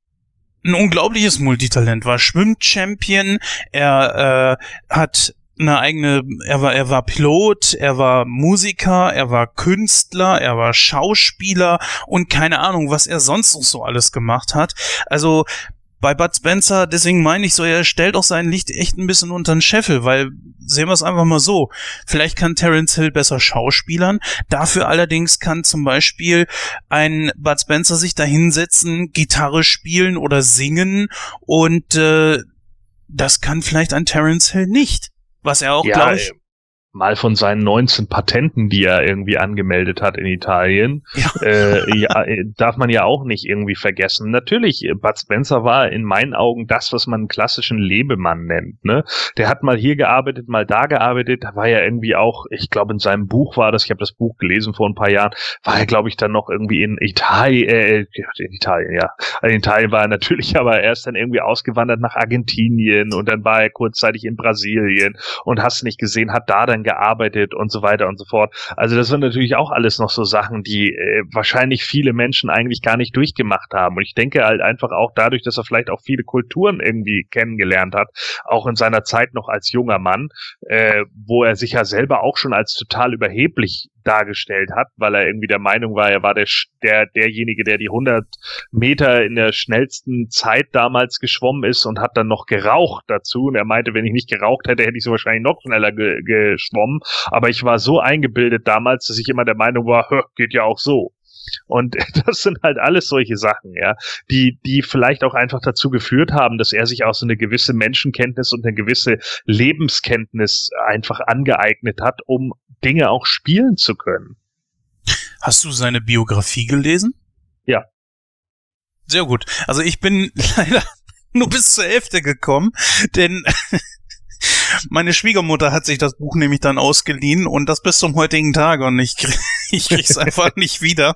S1: ein unglaubliches Multitalent, war Schwimmchampion, er äh, hat eine eigene, er war, er war Pilot, er war Musiker, er war Künstler, er war Schauspieler und keine Ahnung, was er sonst noch so alles gemacht hat. Also bei Bud Spencer, deswegen meine ich so, er stellt auch sein Licht echt ein bisschen unter den Scheffel, weil sehen wir es einfach mal so. Vielleicht kann Terence Hill besser schauspielern, dafür allerdings kann zum Beispiel ein Bud Spencer sich da hinsetzen, Gitarre spielen oder singen und äh, das kann vielleicht ein Terence Hill nicht. Was er auch, ja, glaube ich,
S3: mal von seinen 19 Patenten, die er irgendwie angemeldet hat in Italien, ja. Äh, ja, äh, darf man ja auch nicht irgendwie vergessen. Natürlich, äh, Bud Spencer war in meinen Augen das, was man einen klassischen Lebemann nennt. Ne? Der hat mal hier gearbeitet, mal da gearbeitet, da war ja irgendwie auch, ich glaube in seinem Buch war das, ich habe das Buch gelesen vor ein paar Jahren, war er glaube ich dann noch irgendwie in Italien, äh, in Italien, ja. In Italien war er natürlich, aber er ist dann irgendwie ausgewandert nach Argentinien und dann war er kurzzeitig in Brasilien und hast nicht gesehen, hat da dann gearbeitet und so weiter und so fort. Also das sind natürlich auch alles noch so Sachen, die äh, wahrscheinlich viele Menschen eigentlich gar nicht durchgemacht haben. Und ich denke halt einfach auch dadurch, dass er vielleicht auch viele Kulturen irgendwie kennengelernt hat, auch in seiner Zeit noch als junger Mann, äh, wo er sich ja selber auch schon als total überheblich dargestellt hat, weil er irgendwie der Meinung war, er war der, der derjenige, der die 100 Meter in der schnellsten Zeit damals geschwommen ist und hat dann noch geraucht dazu. Und er meinte, wenn ich nicht geraucht hätte, hätte ich so wahrscheinlich noch schneller ge geschwommen. Aber ich war so eingebildet damals, dass ich immer der Meinung war, geht ja auch so. Und das sind halt alles solche Sachen, ja, die, die vielleicht auch einfach dazu geführt haben, dass er sich auch so eine gewisse Menschenkenntnis und eine gewisse Lebenskenntnis einfach angeeignet hat, um Dinge auch spielen zu können.
S1: Hast du seine Biografie gelesen?
S3: Ja.
S1: Sehr gut. Also ich bin leider nur bis zur Hälfte gekommen, denn meine Schwiegermutter hat sich das Buch nämlich dann ausgeliehen und das bis zum heutigen Tage und ich, krieg, ich krieg's einfach nicht wieder.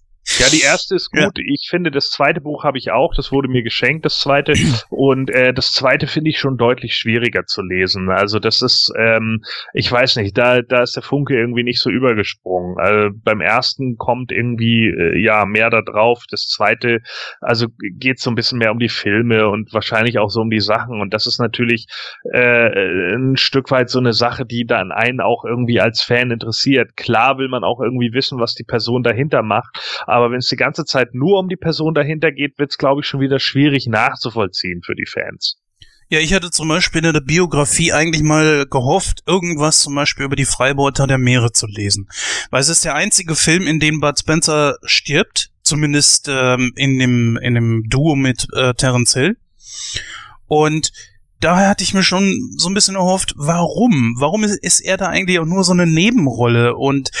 S3: Ja, die erste ist gut. Ja. Ich finde, das zweite Buch habe ich auch. Das wurde mir geschenkt, das zweite. Und äh, das zweite finde ich schon deutlich schwieriger zu lesen. Also das ist, ähm, ich weiß nicht, da, da ist der Funke irgendwie nicht so übergesprungen. Also beim ersten kommt irgendwie äh, ja mehr da drauf. Das zweite, also geht so ein bisschen mehr um die Filme und wahrscheinlich auch so um die Sachen. Und das ist natürlich äh, ein Stück weit so eine Sache, die dann einen auch irgendwie als Fan interessiert. Klar will man auch irgendwie wissen, was die Person dahinter macht aber wenn es die ganze Zeit nur um die Person dahinter geht, wird es, glaube ich, schon wieder schwierig nachzuvollziehen für die Fans.
S1: Ja, ich hatte zum Beispiel in der Biografie eigentlich mal gehofft, irgendwas zum Beispiel über die Freibeuter der Meere zu lesen. Weil es ist der einzige Film, in dem Bud Spencer stirbt, zumindest ähm, in, dem, in dem Duo mit äh, Terence Hill. Und daher hatte ich mir schon so ein bisschen erhofft, warum? Warum ist, ist er da eigentlich auch nur so eine Nebenrolle? Und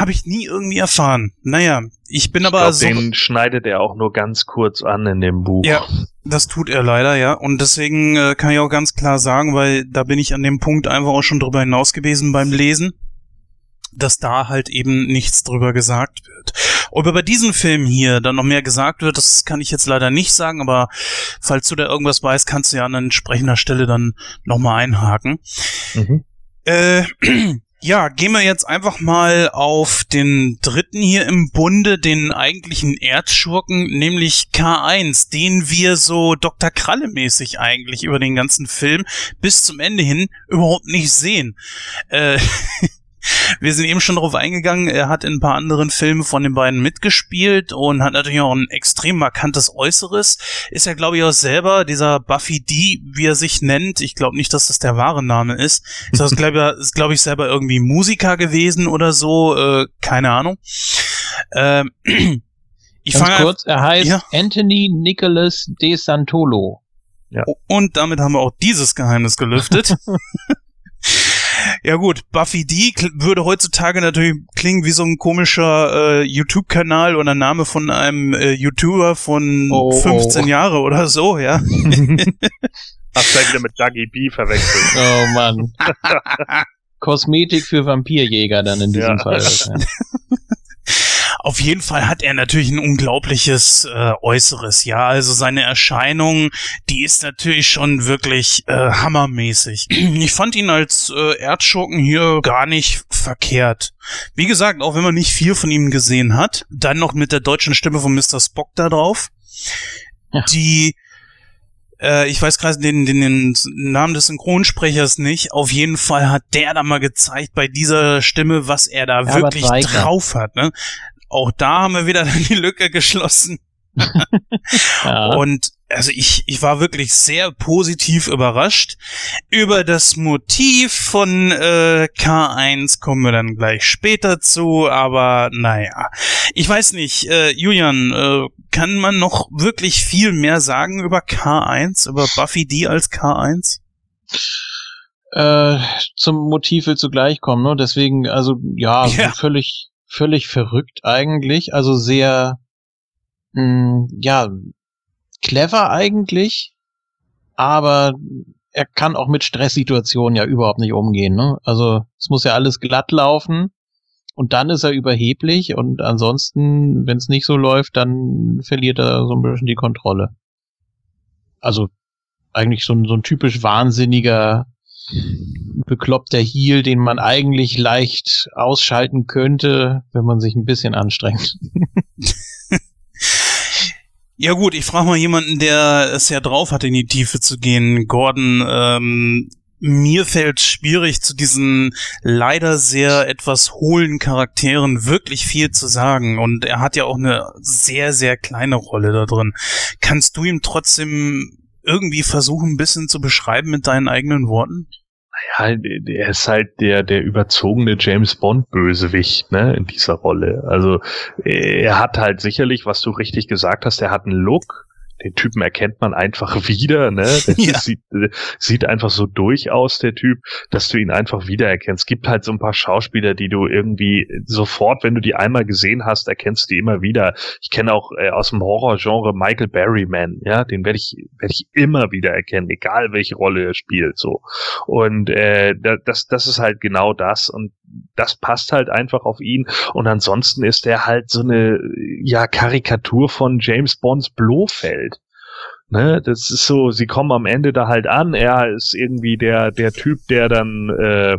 S1: habe ich nie irgendwie erfahren. Naja, ich bin ich aber
S3: glaub, so. Den schneidet er auch nur ganz kurz an in dem Buch.
S1: Ja, das tut er leider, ja. Und deswegen äh, kann ich auch ganz klar sagen, weil da bin ich an dem Punkt einfach auch schon drüber hinaus gewesen beim Lesen, dass da halt eben nichts drüber gesagt wird. Ob über diesen Film hier dann noch mehr gesagt wird, das kann ich jetzt leider nicht sagen, aber falls du da irgendwas weißt, kannst du ja an entsprechender Stelle dann nochmal einhaken. Mhm. Äh, Ja, gehen wir jetzt einfach mal auf den dritten hier im Bunde, den eigentlichen Erzschurken, nämlich K1, den wir so Dr. Kralle-mäßig eigentlich über den ganzen Film bis zum Ende hin überhaupt nicht sehen. Äh, Wir sind eben schon darauf eingegangen, er hat in ein paar anderen Filmen von den beiden mitgespielt und hat natürlich auch ein extrem markantes Äußeres. Ist ja, glaube ich, auch selber dieser Buffy D, wie er sich nennt. Ich glaube nicht, dass das der wahre Name ist. Ist das, glaube ich, glaub ich, selber irgendwie Musiker gewesen oder so. Äh, keine Ahnung. Ähm,
S4: ich Ganz kurz, er heißt ja. Anthony Nicholas De Santolo.
S1: Ja. Und damit haben wir auch dieses Geheimnis gelüftet. Ja gut, Buffy D würde heutzutage natürlich klingen wie so ein komischer äh, YouTube-Kanal oder Name von einem äh, YouTuber von oh, 15 oh. Jahre oder so, ja.
S3: Hast du wieder mit Dougie B verwechselt.
S4: Oh Mann. Kosmetik für Vampirjäger dann in diesem ja. Fall.
S1: Auf jeden Fall hat er natürlich ein unglaubliches äh, Äußeres, ja. Also seine Erscheinung, die ist natürlich schon wirklich äh, hammermäßig. Ich fand ihn als äh, Erdschurken hier gar nicht verkehrt. Wie gesagt, auch wenn man nicht viel von ihm gesehen hat, dann noch mit der deutschen Stimme von Mr. Spock da drauf. Ja. Die äh, ich weiß gerade den, den, den Namen des Synchronsprechers nicht. Auf jeden Fall hat der da mal gezeigt bei dieser Stimme, was er da ja, wirklich drauf hat. Ne? Auch da haben wir wieder die Lücke geschlossen. ja. Und also ich, ich war wirklich sehr positiv überrascht. Über das Motiv von äh, K1 kommen wir dann gleich später zu, aber naja. Ich weiß nicht, äh, Julian, äh, kann man noch wirklich viel mehr sagen über K1, über Buffy D als K1?
S4: Äh, zum Motiv will zugleich kommen, ne? Deswegen, also ja, ja. völlig, völlig verrückt eigentlich. Also sehr, mh, hm, ja, clever eigentlich, aber er kann auch mit Stresssituationen ja überhaupt nicht umgehen. Ne? Also es muss ja alles glatt laufen und dann ist er überheblich und ansonsten, wenn es nicht so läuft, dann verliert er so ein bisschen die Kontrolle. Also eigentlich so ein, so ein typisch wahnsinniger, bekloppter Heal, den man eigentlich leicht ausschalten könnte, wenn man sich ein bisschen anstrengt.
S1: Ja gut, ich frage mal jemanden, der es ja drauf hat, in die Tiefe zu gehen. Gordon, ähm, mir fällt schwierig, zu diesen leider sehr etwas hohlen Charakteren wirklich viel zu sagen. Und er hat ja auch eine sehr, sehr kleine Rolle da drin. Kannst du ihm trotzdem irgendwie versuchen, ein bisschen zu beschreiben mit deinen eigenen Worten?
S3: Ja, er ist halt der, der überzogene James Bond Bösewicht, ne, in dieser Rolle. Also, er hat halt sicherlich, was du richtig gesagt hast, er hat einen Look, den Typen erkennt man einfach wieder, ne? Ja. sieht, sieht einfach so durch aus, der Typ, dass du ihn einfach wiedererkennst. Es gibt halt so ein paar Schauspieler, die du irgendwie sofort, wenn du die einmal gesehen hast, erkennst du die immer wieder. Ich kenne auch äh, aus dem Horrorgenre Michael Berryman, ja, den werde ich, werde ich immer wieder erkennen, egal welche Rolle er spielt, so. Und äh, das, das ist halt genau das. Und das passt halt einfach auf ihn. Und ansonsten ist er halt so eine, ja, Karikatur von James Bonds Blofeld. Ne, das ist so, sie kommen am Ende da halt an, er ist irgendwie der, der Typ, der dann, äh,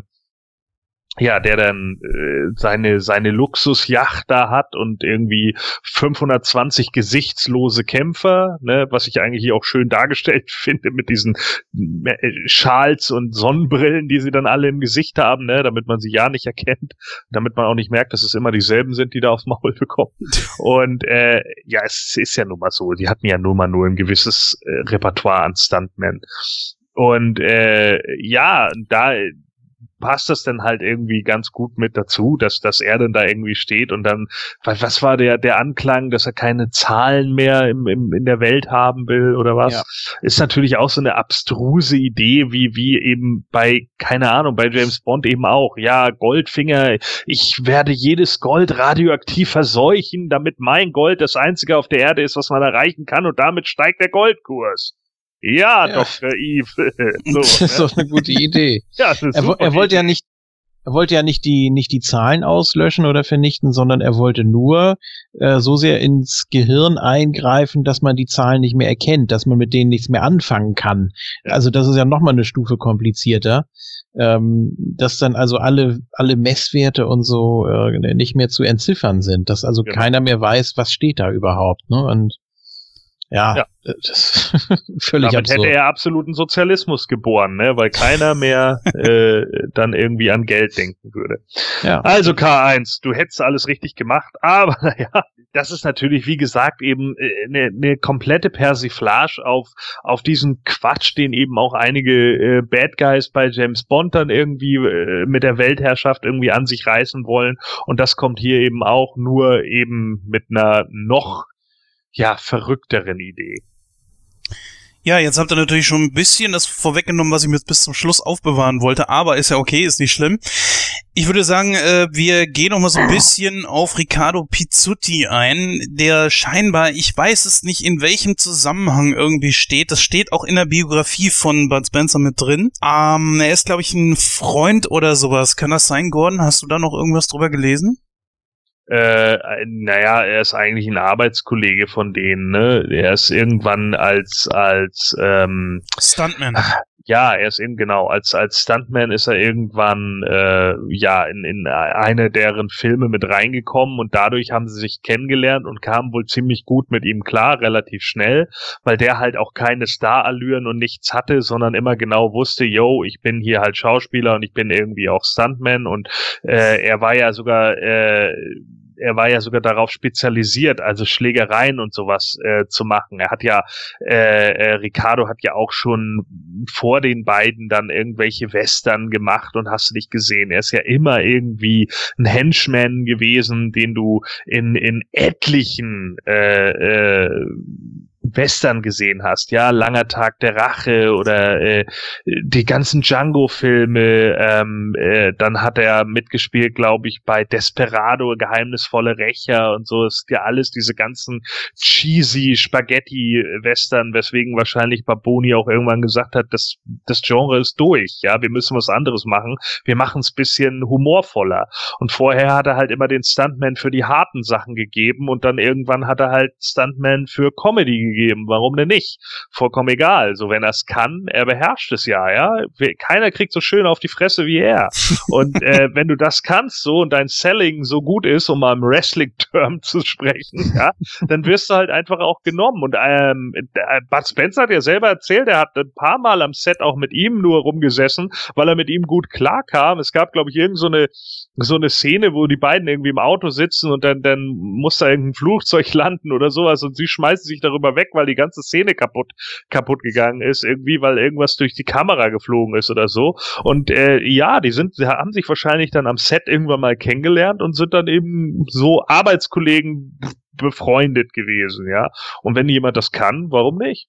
S3: ja, der dann äh, seine seine Luxusjacht da hat und irgendwie 520 gesichtslose Kämpfer, ne, was ich eigentlich hier auch schön dargestellt finde mit diesen äh, Schals und Sonnenbrillen, die sie dann alle im Gesicht haben, ne, damit man sie ja nicht erkennt, damit man auch nicht merkt, dass es immer dieselben sind, die da aufs Maul bekommen. Und äh, ja, es ist ja nun mal so, die hatten ja nun mal nur ein gewisses äh, Repertoire an Stuntmen. Und äh, ja, da passt das dann halt irgendwie ganz gut mit dazu, dass, dass er dann da irgendwie steht und dann, was war der, der Anklang, dass er keine Zahlen mehr im, im, in der Welt haben will oder was? Ja. Ist natürlich auch so eine abstruse Idee, wie, wie eben bei, keine Ahnung, bei James Bond eben auch. Ja, Goldfinger, ich werde jedes Gold radioaktiv verseuchen, damit mein Gold das einzige auf der Erde ist, was man erreichen kann und damit steigt der Goldkurs. Ja, ja. Dr. Eve.
S4: so, das ist ne? doch eine gute Idee. ja, das ist
S3: er,
S4: er wollte ja nicht er wollte ja nicht die, nicht die Zahlen auslöschen oder vernichten, sondern er wollte nur äh, so sehr ins Gehirn eingreifen, dass man die Zahlen nicht mehr erkennt, dass man mit denen nichts mehr anfangen kann. Also das ist ja nochmal eine Stufe komplizierter. Ähm, dass dann also alle, alle Messwerte und so äh, nicht mehr zu entziffern sind, dass also
S3: Genau.
S4: keiner mehr weiß, was steht da überhaupt. Ne? Und ja,
S3: Ja.
S4: das völlig
S3: Damit
S4: absurd.
S3: hätte er absoluten Sozialismus geboren, ne? weil keiner mehr äh, dann irgendwie an Geld denken würde.
S4: ja.
S3: Also K1, du hättest alles richtig gemacht, aber naja, das ist natürlich, wie gesagt, eben eine äh, ne komplette Persiflage auf, auf diesen Quatsch, den eben auch einige äh, Bad Guys bei James Bond dann irgendwie äh, mit der Weltherrschaft irgendwie an sich reißen wollen. Und das kommt hier eben auch nur eben mit einer noch ja, verrückteren Idee.
S1: Ja, jetzt habt ihr natürlich schon ein bisschen das vorweggenommen, was ich mir bis zum Schluss aufbewahren wollte, aber ist ja okay, ist nicht schlimm. Ich würde sagen, äh, wir gehen noch mal so ein bisschen auf Riccardo Pizzuti ein, der scheinbar, ich weiß es nicht, in welchem Zusammenhang irgendwie steht. Das steht auch in der Biografie von Bud Spencer mit drin. Ähm, er ist, glaube ich, ein Freund oder sowas. Kann das sein, Gordon? Hast du da noch irgendwas drüber gelesen?
S3: Äh, naja, er ist eigentlich ein Arbeitskollege von denen, ne? Er ist irgendwann als, als, ähm,
S1: Stuntman.
S3: ja, er ist eben genau, als, als Stuntman ist er irgendwann, äh, ja, in, in eine deren Filme mit reingekommen und dadurch haben sie sich kennengelernt und kamen wohl ziemlich gut mit ihm klar, relativ schnell, weil der halt auch keine Starallüren und nichts hatte, sondern immer genau wusste, yo, ich bin hier halt Schauspieler und ich bin irgendwie auch Stuntman und äh, er war ja sogar, äh, er war ja sogar darauf spezialisiert, also Schlägereien und sowas äh, zu machen. Er hat ja, äh, äh, Ricardo hat ja auch schon vor den beiden dann irgendwelche Western gemacht und hast du nicht gesehen. Er ist ja immer irgendwie ein Henchman gewesen, den du in, in etlichen äh, äh, Western gesehen hast, ja, Langer Tag der Rache oder äh, die ganzen Django-Filme, ähm, äh, dann hat er mitgespielt, glaube ich, bei Desperado, geheimnisvolle Rächer und so, ist ja alles diese ganzen cheesy Spaghetti-Western, weswegen wahrscheinlich Baboni auch irgendwann gesagt hat, das, das Genre ist durch, ja, wir müssen was anderes machen, wir machen es bisschen humorvoller. Und vorher hat er halt immer den Stuntman für die harten Sachen gegeben und dann irgendwann hat er halt Stuntman für Comedy gegeben. Warum denn nicht? Vollkommen egal. So, wenn er es kann, er beherrscht es ja, ja. Keiner kriegt so schön auf die Fresse wie er. Und äh, wenn du das kannst so und dein Selling so gut ist, um mal im Wrestling-Term zu sprechen, ja, dann wirst du halt einfach auch genommen. Und ähm, äh, Bud Spencer hat ja selber erzählt, er hat ein paar Mal am Set auch mit ihm nur rumgesessen, weil er mit ihm gut klarkam. Es gab, glaube ich, irgend so eine so eine Szene, wo die beiden irgendwie im Auto sitzen und dann, dann muss da irgendein Flugzeug landen oder sowas und sie schmeißen sich darüber weg, weil die ganze Szene kaputt, kaputt gegangen ist, irgendwie, weil irgendwas durch die Kamera geflogen ist oder so. Und äh, ja, die sind, haben sich wahrscheinlich dann am Set irgendwann mal kennengelernt und sind dann eben so Arbeitskollegen befreundet gewesen, ja. Und wenn jemand das kann, warum nicht?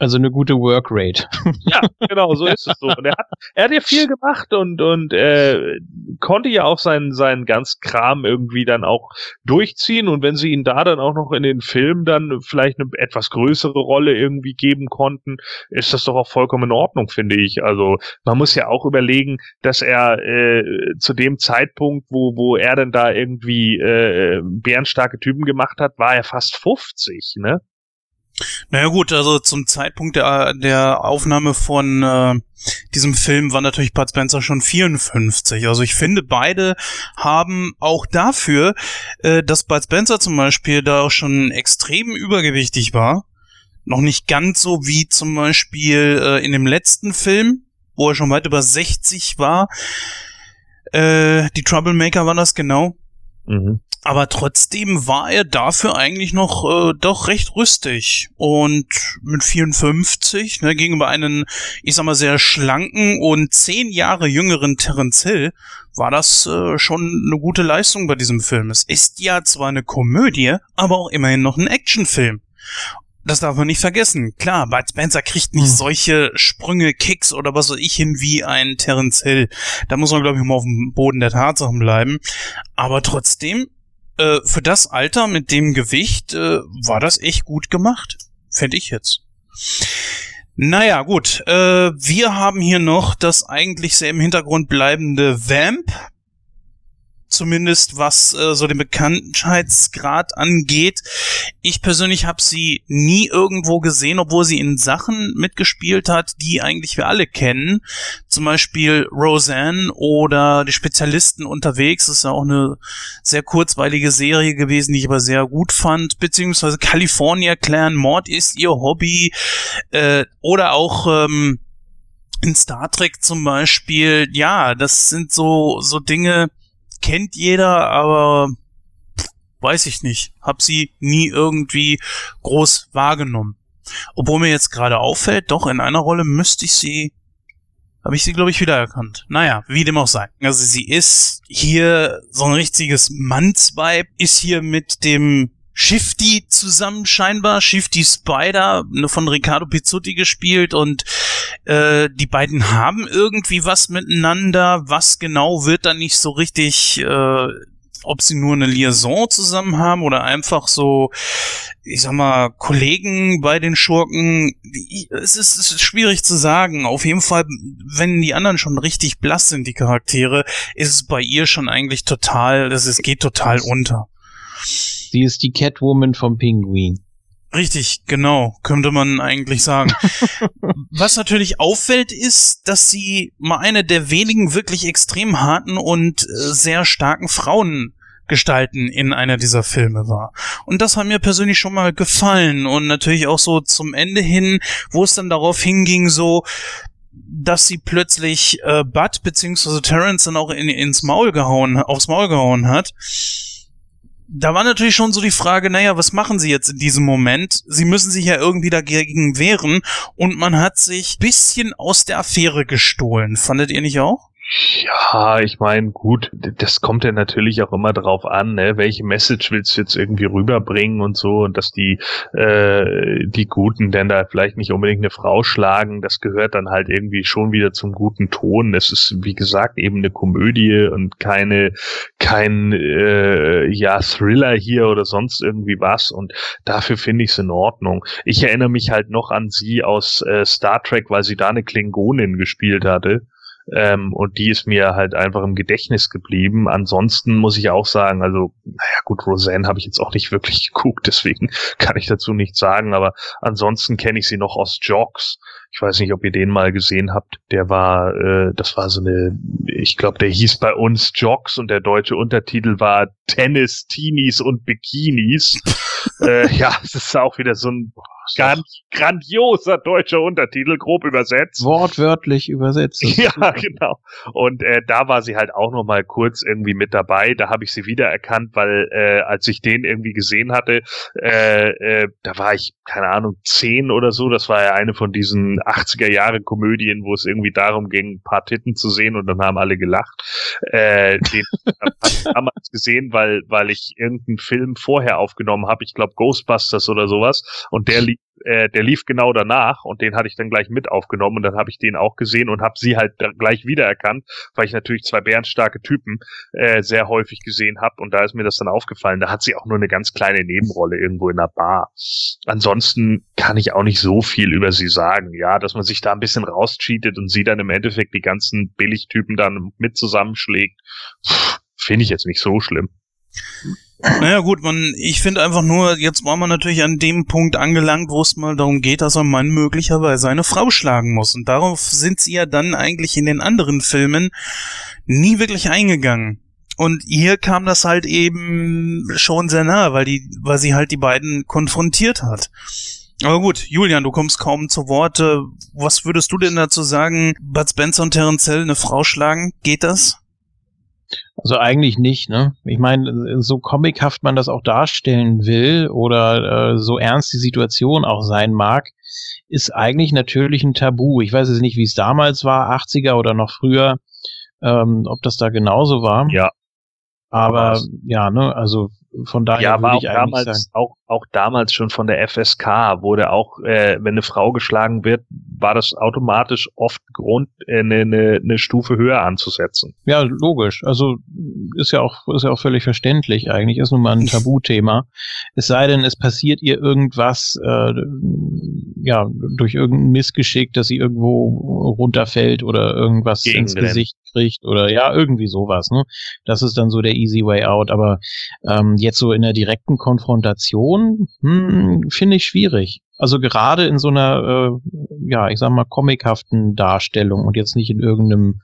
S4: Also eine gute Workrate.
S3: Ja, genau, so ist es so. Und er hat, er hat ja viel gemacht und, und äh, konnte ja auch seinen, seinen ganz Kram irgendwie dann auch durchziehen. Und wenn sie ihn da dann auch noch in den Film dann vielleicht eine etwas größere Rolle irgendwie geben konnten, ist das doch auch vollkommen in Ordnung, finde ich. Also man muss ja auch überlegen, dass er äh, zu dem Zeitpunkt, wo, wo er denn da irgendwie äh, bärenstarke Typen gemacht hat, war er fast 50, ne?
S1: Naja gut, also zum Zeitpunkt der, der Aufnahme von äh, diesem Film war natürlich Bud Spencer schon 54. Also ich finde, beide haben auch dafür, äh, dass Bud Spencer zum Beispiel da auch schon extrem übergewichtig war, noch nicht ganz so wie zum Beispiel äh, in dem letzten Film, wo er schon weit über 60 war. Äh, die Troublemaker waren das genau.
S3: Mhm.
S1: Aber trotzdem war er dafür eigentlich noch äh, doch recht rüstig. Und mit 54, ne, gegenüber einem, ich sag mal, sehr schlanken und zehn Jahre jüngeren Terence Hill, war das äh, schon eine gute Leistung bei diesem Film. Es ist ja zwar eine Komödie, aber auch immerhin noch ein Actionfilm. Das darf man nicht vergessen. Klar, Bud Spencer kriegt nicht
S4: Hm.
S1: solche Sprünge, Kicks oder was weiß ich hin wie ein Terence Hill. Da muss man, glaube ich, mal auf dem Boden der Tatsachen bleiben. Aber trotzdem, äh, für das Alter mit dem Gewicht äh, war das echt gut gemacht. Fände ich jetzt. Naja, gut. Äh, wir haben hier noch das eigentlich sehr im Hintergrund bleibende Vamp, zumindest was äh, so den Bekanntheitsgrad angeht. Ich persönlich habe sie nie irgendwo gesehen, obwohl sie in Sachen mitgespielt hat, die eigentlich wir alle kennen. Zum Beispiel Roseanne oder die Spezialisten unterwegs. Das ist ja auch eine sehr kurzweilige Serie gewesen, die ich aber sehr gut fand. Beziehungsweise California Clan, Mord ist ihr Hobby. Äh, oder auch ähm, in Star Trek zum Beispiel. Ja, das sind so, so Dinge, kennt jeder, aber weiß ich nicht. Hab sie nie irgendwie groß wahrgenommen. Obwohl mir jetzt gerade auffällt, doch in einer Rolle müsste ich sie, habe ich sie glaube ich wiedererkannt. Naja, wie dem auch sei. Also sie ist hier so ein richtiges Mannsweib, ist hier mit dem Shifty zusammen scheinbar, Shifty Spider, ne, von Riccardo Pizzuti gespielt und äh, die beiden haben irgendwie was miteinander. Was genau wird dann nicht so richtig, äh, ob sie nur eine Liaison zusammen haben oder einfach so, ich sag mal, Kollegen bei den Schurken. Es ist, es ist schwierig zu sagen. Auf jeden Fall, wenn die anderen schon richtig blass sind, die Charaktere, ist es bei ihr schon eigentlich total, es geht total unter.
S4: Sie ist die Catwoman vom Pinguin.
S1: Richtig, genau, könnte man eigentlich sagen. Was natürlich auffällt, ist, dass sie mal eine der wenigen wirklich extrem harten und äh, sehr starken Frauen gestalten in einer dieser Filme war. Und das hat mir persönlich schon mal gefallen und natürlich auch so zum Ende hin, wo es dann darauf hinging, so, dass sie plötzlich äh, Bud beziehungsweise Terrence dann auch in, ins Maul gehauen, aufs Maul gehauen hat da war natürlich schon so die Frage, naja, was machen sie jetzt in diesem Moment? Sie müssen sich ja irgendwie dagegen wehren und man hat sich bisschen aus der Affäre gestohlen. Fandet ihr nicht auch?
S3: Ja, ich meine, gut, das kommt ja natürlich auch immer darauf an, ne? welche Message willst du jetzt irgendwie rüberbringen und so und dass die äh, die Guten denn da vielleicht nicht unbedingt eine Frau schlagen, das gehört dann halt irgendwie schon wieder zum guten Ton. Es ist wie gesagt eben eine Komödie und keine kein äh, ja Thriller hier oder sonst irgendwie was und dafür finde ich es in Ordnung. Ich erinnere mich halt noch an sie aus äh, Star Trek, weil sie da eine Klingonin gespielt hatte. Ähm, und die ist mir halt einfach im Gedächtnis geblieben. Ansonsten muss ich auch sagen, also, naja gut, Roseanne habe ich jetzt auch nicht wirklich geguckt, deswegen kann ich dazu nichts sagen, aber ansonsten kenne ich sie noch aus Jogs. Ich weiß nicht, ob ihr den mal gesehen habt. Der war, äh, das war so eine, ich glaube, der hieß bei uns Jogs und der deutsche Untertitel war Tennis, Teenies und Bikinis. äh, ja, es ist auch wieder so ein Ganz grandioser deutscher Untertitel, grob übersetzt.
S4: Wortwörtlich übersetzt.
S3: ja, genau. Und äh, da war sie halt auch noch mal kurz irgendwie mit dabei. Da habe ich sie wiedererkannt, weil äh, als ich den irgendwie gesehen hatte, äh, äh, da war ich, keine Ahnung, zehn oder so. Das war ja eine von diesen 80er Jahre Komödien, wo es irgendwie darum ging, ein paar Titten zu sehen und dann haben alle gelacht. Äh, den habe ich damals gesehen, weil, weil ich irgendeinen Film vorher aufgenommen habe. Ich glaube Ghostbusters oder sowas. Und der liegt äh, der lief genau danach und den hatte ich dann gleich mit aufgenommen und dann habe ich den auch gesehen und habe sie halt gleich wiedererkannt, weil ich natürlich zwei bärenstarke Typen äh, sehr häufig gesehen habe und da ist mir das dann aufgefallen. Da hat sie auch nur eine ganz kleine Nebenrolle irgendwo in der Bar. Ansonsten kann ich auch nicht so viel über sie sagen. Ja, dass man sich da ein bisschen rauscheatet und sie dann im Endeffekt die ganzen Billigtypen dann mit zusammenschlägt, finde ich jetzt nicht so schlimm.
S1: Naja gut, man, ich finde einfach nur, jetzt war man natürlich an dem Punkt angelangt, wo es mal darum geht, dass ein Mann möglicherweise eine Frau schlagen muss. Und darauf sind sie ja dann eigentlich in den anderen Filmen nie wirklich eingegangen. Und hier kam das halt eben schon sehr nahe, weil die, weil sie halt die beiden konfrontiert hat. Aber gut, Julian, du kommst kaum zu Worte. Was würdest du denn dazu sagen? Bud Spencer und Terence Hill eine Frau schlagen? Geht das?
S4: Also eigentlich nicht, ne? Ich meine, so comichaft man das auch darstellen will oder äh, so ernst die Situation auch sein mag, ist eigentlich natürlich ein Tabu. Ich weiß jetzt nicht, wie es damals war, 80er oder noch früher, ähm, ob das da genauso war.
S3: Ja.
S4: Aber ja, ne, also von daher
S3: ja,
S4: würde
S3: ich
S4: auch
S3: damals
S4: sagen.
S3: auch auch damals schon von der FSK wurde auch, äh, wenn eine Frau geschlagen wird, war das automatisch oft Grund, äh, eine, eine, eine Stufe höher anzusetzen.
S4: Ja, logisch. Also ist ja auch ist ja auch völlig verständlich. Eigentlich ist nun mal ein Tabuthema. Es sei denn, es passiert ihr irgendwas, äh, ja, durch irgendein Missgeschick, dass sie irgendwo runterfällt oder irgendwas
S3: Gegen
S4: ins. Gesicht kriegt oder ja, irgendwie sowas, ne? Das ist dann so der easy way out. Aber ähm, jetzt so in der direkten Konfrontation, hm, finde ich schwierig. Also gerade in so einer, äh, ja, ich sag mal, comichaften Darstellung und jetzt nicht in irgendeinem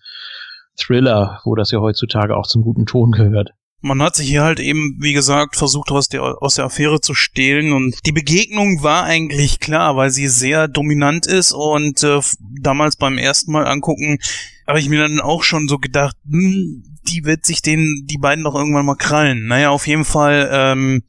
S4: Thriller, wo das ja heutzutage auch zum guten Ton gehört.
S1: Man hat sich hier halt eben, wie gesagt, versucht, aus der, aus der Affäre zu stehlen und die Begegnung war eigentlich klar, weil sie sehr dominant ist und äh, damals beim ersten Mal angucken, habe ich mir dann auch schon so gedacht, hm, die wird sich den, die beiden doch irgendwann mal krallen. Naja, auf jeden Fall, ähm,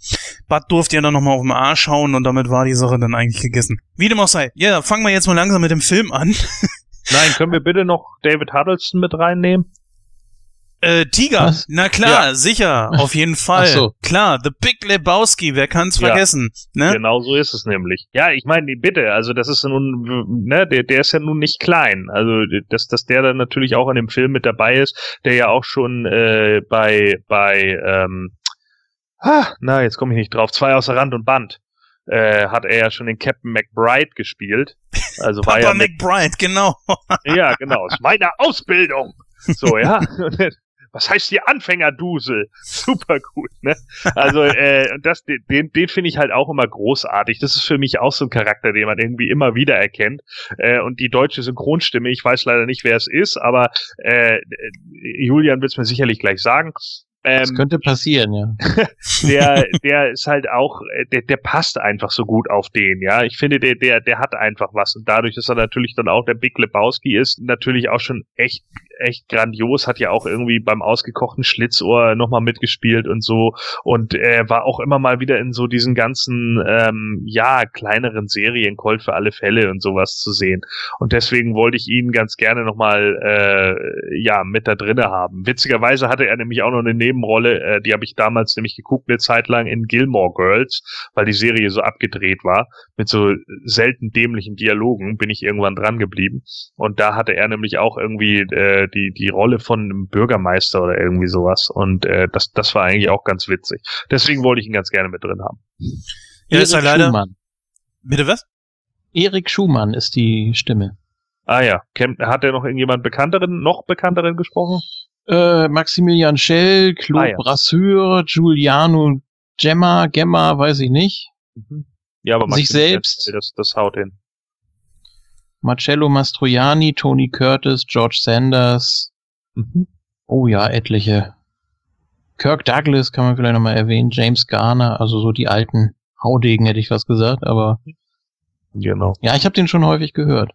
S1: Bud durfte ja dann nochmal auf den Arsch hauen und damit war die Sache dann eigentlich gegessen. Wie dem auch sei. Ja, fangen wir jetzt mal langsam mit dem Film an.
S3: Nein, können wir bitte noch David Huddleston mit reinnehmen?
S1: Äh, Tiger,
S4: Was?
S1: na klar, sicher, auf jeden Fall.
S4: Ach so.
S1: Klar, The Big Lebowski, wer kann's
S3: Ja.
S1: vergessen, ne?
S3: Genau so ist es nämlich. Ja, ich meine, bitte, also das ist nun, ne, der, der ist ja nun nicht klein. Also, dass, dass der dann natürlich auch in dem Film mit dabei ist, der ja auch schon äh, bei, bei, ähm, ah, na, jetzt komme ich nicht drauf, zwei außer Rand und Band. Äh, hat er ja schon den Captain McBride gespielt. Also war
S1: Papa
S3: ja mit,
S1: McBride, genau.
S3: ja, genau, aus meiner Ausbildung. So, ja. Was heißt hier Anfängerdusel? Super gut, ne? Also, äh, das, den, den finde ich halt auch immer großartig. Das ist für mich auch so ein Charakter, den man irgendwie immer wieder erkennt. Äh, und die deutsche Synchronstimme, ich weiß leider nicht, wer es ist, aber äh, Julian wird es mir sicherlich gleich sagen.
S4: Das
S3: Ähm,
S4: könnte passieren, ja.
S3: der, der ist halt auch, äh, der, der passt einfach so gut auf den, ja. Ich finde, der, der, der hat einfach was. Und dadurch, dass er natürlich dann auch der Big Lebowski ist, natürlich auch schon echt, echt grandios, hat ja auch irgendwie beim ausgekochten Schlitzohr nochmal mitgespielt und so. Und er war auch immer mal wieder in so diesen ganzen, ähm, ja, kleineren Serien, Colt für alle Fälle und sowas zu sehen. Und deswegen wollte ich ihn ganz gerne nochmal, äh, ja, mit da drinne haben. Witzigerweise hatte er nämlich auch noch eine Nebenrolle, äh, die habe ich damals nämlich geguckt, eine Zeit lang in Gilmore Girls, weil die Serie so abgedreht war, mit so selten dämlichen Dialogen, bin ich irgendwann dran geblieben. Und da hatte er nämlich auch irgendwie äh, die, die Rolle von einem Bürgermeister oder irgendwie sowas. Und äh, das, das war eigentlich auch ganz witzig. Deswegen wollte ich ihn ganz gerne mit drin haben.
S1: Ja, ist ja leider.
S4: Schumann.
S1: Bitte was?
S4: Erik Schumann ist die Stimme.
S3: Ah ja, hat er noch irgendjemand bekannteren, noch bekannteren gesprochen?
S4: Äh, Maximilian Schell, Claude
S3: Ah, ja.
S4: Brasseur, Giuliano Gemma, Gemma, weiß ich nicht.
S3: Ja, aber
S4: Sich
S3: Maximilian
S4: selbst.
S3: Schell, Das, das haut hin.
S4: Marcello Mastroianni, Tony Curtis, George Sanders. Oh ja, etliche. Kirk Douglas kann man vielleicht nochmal erwähnen, James Garner, also so die alten Haudegen hätte ich was gesagt, aber
S3: Genau.
S4: ja, ich habe den schon häufig gehört.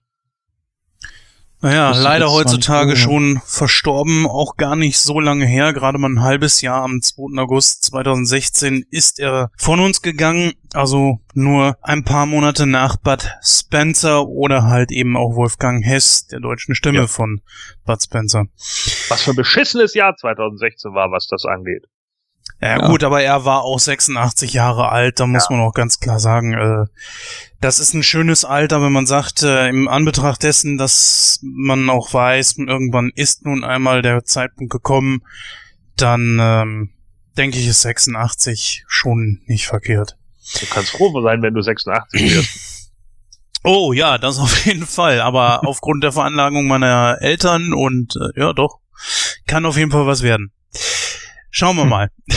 S1: Naja, leider heutzutage schon verstorben, auch gar nicht so lange her, gerade mal ein halbes Jahr am 2. August 2016 ist er von uns gegangen, also nur ein paar Monate nach Bud Spencer oder halt eben auch Wolfgang Hess, der deutschen Stimme
S3: Ja.
S1: von Bud Spencer.
S3: Was für ein beschissenes Jahr 2016 war, was das angeht.
S1: Ja,
S4: Ja.
S1: gut, aber er war auch 86 Jahre alt, da muss man auch ganz klar sagen, äh, das ist ein schönes Alter, wenn man sagt, äh, im Anbetracht dessen, dass man auch weiß, irgendwann ist nun einmal der Zeitpunkt gekommen, dann ähm, denke ich, ist 86 schon nicht verkehrt.
S3: Du kannst froh sein, wenn du 86 wirst.
S1: Oh ja, das auf jeden Fall, aber aufgrund der Veranlagung meiner Eltern und äh, ja doch, kann auf jeden Fall was werden. Schauen wir mal.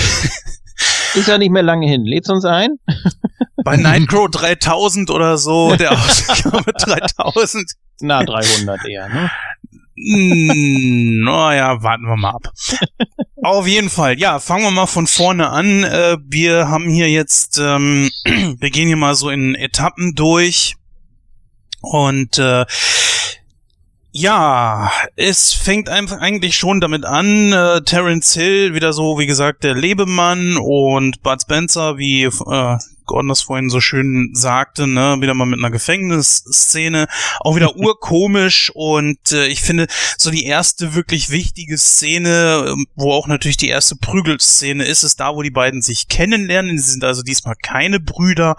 S4: Ist ja nicht mehr lange hin. Lädst uns ein?
S1: Bei Nightcrow 3000 oder so, der Ausgabe 3000.
S4: Na, 300 eher, ne?
S1: Hm, Naja, warten wir mal ab. Auf jeden Fall, ja, fangen wir mal von vorne an. Äh, wir haben hier jetzt, ähm, wir gehen hier mal so in Etappen durch. Und äh, ja, es fängt einfach eigentlich schon damit an. Äh, Terence Hill, wieder so, wie gesagt, der Lebemann und Bud Spencer, wie äh, Gordon das vorhin so schön sagte, ne, wieder mal mit einer Gefängnisszene, auch wieder urkomisch und äh, ich finde so die erste wirklich wichtige Szene, ähm, wo auch natürlich die erste Prügelszene ist, ist da, wo die beiden sich kennenlernen. Sie sind also diesmal keine Brüder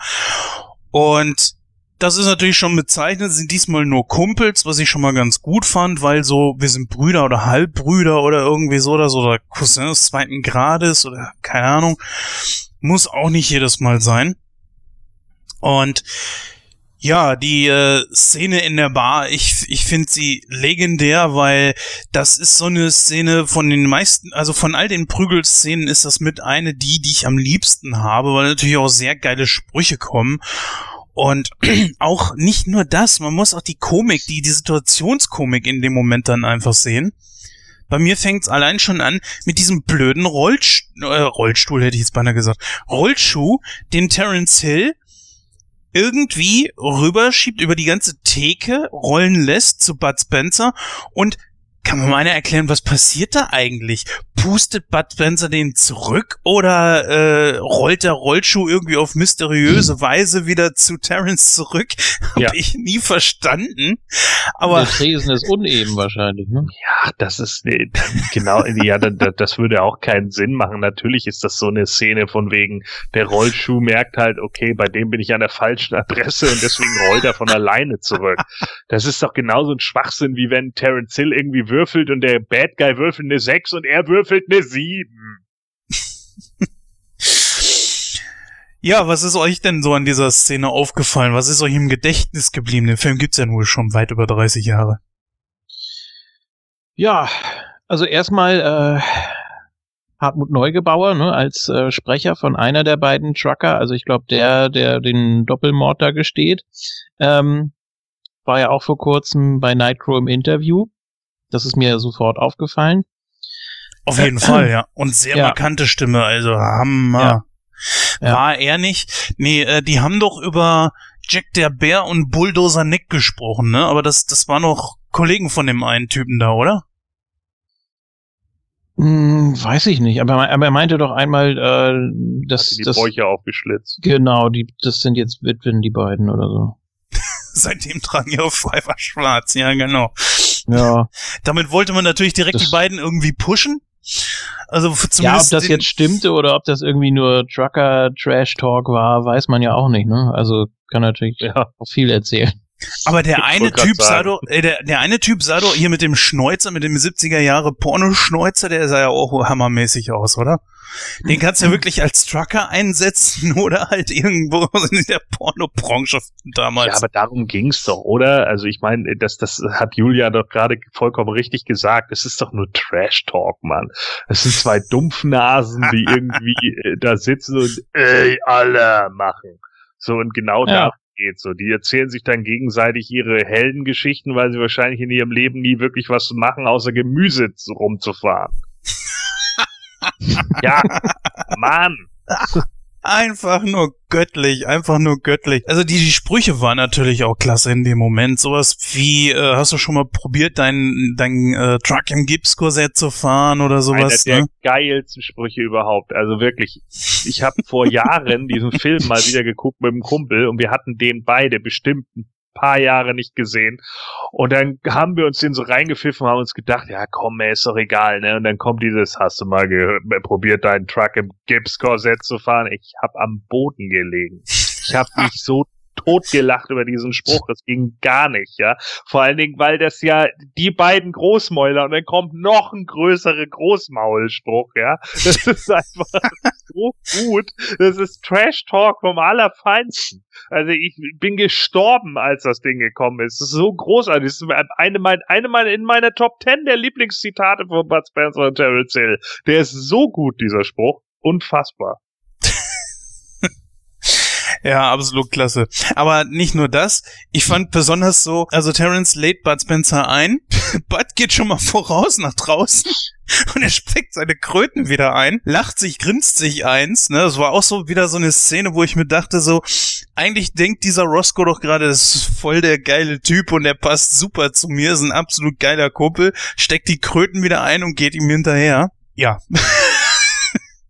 S1: und das ist natürlich schon bezeichnend, sind diesmal nur Kumpels, was ich schon mal ganz gut fand, weil so, wir sind Brüder oder Halbbrüder oder irgendwie so oder so, oder Cousins zweiten Grades oder keine Ahnung. Muss auch nicht jedes Mal sein. Und Ja, die äh, Szene in der Bar, ich, ich finde sie legendär, weil das ist so eine Szene von den meisten, also von all den Prügelszenen ist das mit eine die, die ich am liebsten habe, weil natürlich auch sehr geile Sprüche kommen. Und auch nicht nur das, man muss auch die Komik, die, die Situationskomik in dem Moment dann einfach sehen. Bei mir fängt's allein schon an mit diesem blöden Rollst äh, Rollstuhl, hätte ich jetzt beinahe gesagt. Rollschuh, den Terence Hill irgendwie rüberschiebt über die ganze Theke, rollen lässt zu Bud Spencer und kann mir mal einer erklären, was passiert da eigentlich? Pustet Bud Spencer den zurück oder äh, rollt der Rollschuh irgendwie auf mysteriöse hm. Weise wieder zu Terrence zurück? Hab ja. ich nie verstanden. Aber
S4: der Tresen ist uneben wahrscheinlich, ne?
S3: Ja, das ist ne, genau, ja, das, das würde auch keinen Sinn machen. Natürlich ist das so eine Szene von wegen, der Rollschuh merkt halt, okay, bei dem bin ich an der falschen Adresse und deswegen rollt er von alleine zurück. Das ist doch genauso ein Schwachsinn, wie wenn Terence Hill irgendwie würfelt und der Bad Guy würfelt eine 6 und er würfelt eine 7.
S1: Ja, was ist euch denn so an dieser Szene aufgefallen? Was ist euch im Gedächtnis geblieben? Den Film gibt's ja nur schon weit über 30 Jahre.
S4: Ja, also erstmal äh, Hartmut Neugebauer ne, als äh, Sprecher von einer der beiden Trucker, also ich glaube der, der den Doppelmord da gesteht, ähm, war ja auch vor kurzem bei Nightcrow im Interview. Das ist mir sofort aufgefallen.
S1: Auf jeden Fall, ja. Und sehr ja. markante Stimme, also Hammer. Ja. War er nicht? Nee, äh, die haben doch über Jack der Bär und Bulldozer Nick gesprochen, ne? Aber das, das waren noch Kollegen von dem einen Typen da, oder?
S4: Hm, weiß ich nicht, aber, aber er meinte doch einmal, äh, dass
S3: die
S4: das,
S3: Bräuche aufgeschlitzt.
S4: Genau, die, das sind jetzt Witwen, die beiden oder so.
S1: Seitdem tragen ihre Pfeifer schwarz, ja genau.
S4: Ja.
S1: Damit wollte man natürlich direkt das die beiden irgendwie pushen. Also zumindest
S4: ja, ob das jetzt stimmte oder ob das irgendwie nur Trucker Trash Talk war, weiß man ja auch nicht, ne? Also kann natürlich ja. auch viel erzählen.
S1: Aber der eine Typ sah doch, äh, der, der eine Typ sah doch hier mit dem Schnäuzer, mit dem 70er Jahre Pornoschnäuzer, der sah ja auch hammermäßig aus, oder? Den kannst du ja wirklich als Trucker einsetzen oder halt irgendwo in der Pornobranche damals. Ja,
S3: aber darum ging's doch, oder? Also ich meine, das, das hat Julia doch gerade vollkommen richtig gesagt. Es ist doch nur Trash-Talk, Mann. Es sind zwei Dumpfnasen, die irgendwie äh, da sitzen und ey, alle machen. So, und genau ja. da geht so. Die erzählen sich dann gegenseitig ihre Heldengeschichten, weil sie wahrscheinlich in ihrem Leben nie wirklich was machen, außer Gemüse rumzufahren. Ja, Mann.
S1: Einfach nur göttlich, einfach nur göttlich. Also die, die Sprüche waren natürlich auch klasse in dem Moment. Sowas wie, äh, hast du schon mal probiert, dein, dein äh, Truck im Gipskorsett zu fahren oder sowas?
S3: Einer der ne? geilsten Sprüche überhaupt. Also wirklich, ich habe vor Jahren diesen Film mal wieder geguckt mit einem Kumpel und wir hatten den beide bestimmt ein paar Jahre nicht gesehen. Und dann haben wir uns den so reingepfiffen, haben uns gedacht, ja komm, ey, ist doch egal, ne? Und dann kommt dieses, hast du mal gehört, probiert deinen Truck im Gipskorsett zu fahren? Ich hab am Boden gelegen. Ich hab mich so totgelacht über diesen Spruch. Es ging gar nicht, ja. Vor allen Dingen, weil das ja die beiden Großmäuler und dann kommt noch ein größerer Großmaulspruch, ja. Das ist einfach so gut. Das ist Trash Talk vom Allerfeinsten. Also ich bin gestorben, als das Ding gekommen ist. Das ist so großartig. Das ist eine, meine, eine meine, in meiner Top Ten der Lieblingszitate von Bud Spencer und Terrence Hill. Der ist so gut, dieser Spruch. Unfassbar.
S1: Ja, absolut klasse. Aber nicht nur das. Ich fand besonders so, also Terence lädt Bud Spencer ein. Bud geht schon mal voraus nach draußen und er steckt seine Kröten wieder ein, lacht sich, grinst sich eins. Ne? Das war auch so wieder so eine Szene, wo ich mir dachte so, eigentlich denkt dieser Roscoe doch gerade, das ist voll der geile Typ und der passt super zu mir, ist ein absolut geiler Kumpel, steckt die Kröten wieder ein und geht ihm hinterher. Ja.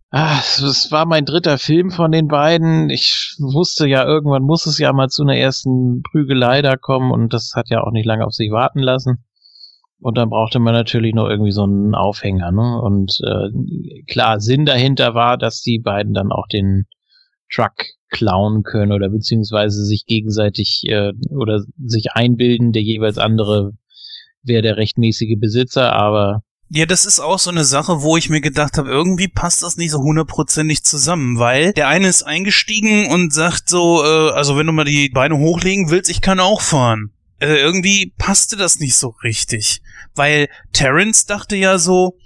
S4: Ah, es war mein dritter Film von den beiden. Ich wusste ja, irgendwann muss es ja mal zu einer ersten Prügelei da kommen und das hat ja auch nicht lange auf sich warten lassen. Und dann brauchte man natürlich noch irgendwie so einen Aufhänger, ne? Und äh, klar, Sinn dahinter war, dass die beiden dann auch den Truck klauen können oder beziehungsweise sich gegenseitig äh, oder sich einbilden, der jeweils andere wäre der rechtmäßige Besitzer, aber
S1: Ja, das ist auch so eine Sache, wo ich mir gedacht habe, irgendwie passt das nicht so hundertprozentig zusammen, weil der eine ist eingestiegen und sagt so, äh, also wenn du mal die Beine hochlegen willst, ich kann auch fahren. Äh, irgendwie passte das nicht so richtig, weil Terrence dachte ja so,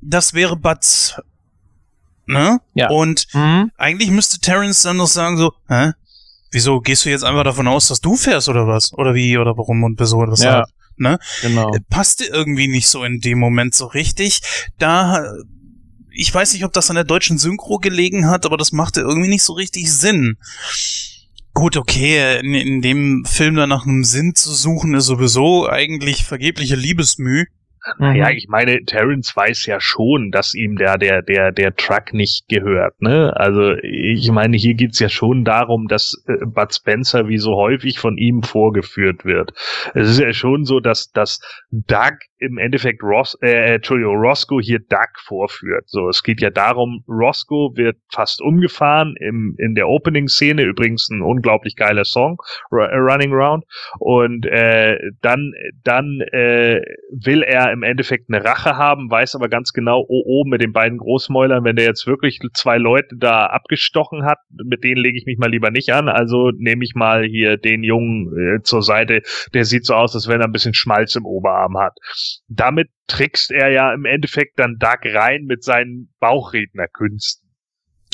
S1: das wäre Butts, ne?
S4: Ja.
S1: Und
S4: Mhm.
S1: eigentlich müsste Terrence dann noch sagen so, hä? Wieso gehst du jetzt einfach davon aus, dass du fährst oder was? Oder wie oder warum und wieso oder
S4: Ja.
S1: weshalb? Ne?
S4: Genau.
S1: Äh, passte irgendwie nicht so in dem Moment so richtig. Da, ich weiß nicht, ob das an der deutschen Synchro gelegen hat, aber das machte irgendwie nicht so richtig Sinn. Gut, okay, in, in dem Film da nach einem Sinn zu suchen, ist sowieso eigentlich vergebliche Liebesmüh.
S3: Naja,
S4: Mhm.
S3: ich meine, Terrence weiß ja schon, dass ihm der, der, der, der Truck nicht gehört, ne? Also, ich meine, hier geht's ja schon darum, dass äh, Bud Spencer wie so häufig von ihm vorgeführt wird. Es ist ja schon so, dass, dass Doug im Endeffekt Ross, äh, Entschuldigung, Roscoe hier Doug vorführt. So, es geht ja darum, Roscoe wird fast umgefahren im, in der Opening-Szene, übrigens ein unglaublich geiler Song, äh, Running Round. Und äh, dann, dann äh, will er im Endeffekt eine Rache haben, weiß aber ganz genau, oh, oh, mit den beiden Großmäulern, wenn der jetzt wirklich zwei Leute da abgestochen hat, mit denen lege ich mich mal lieber nicht an. Also nehme ich mal hier den Jungen äh, zur Seite, der sieht so aus, als wenn er ein bisschen Schmalz im Oberarm hat. Damit trickst er ja im Endeffekt dann Doug rein mit seinen Bauchrednerkünsten.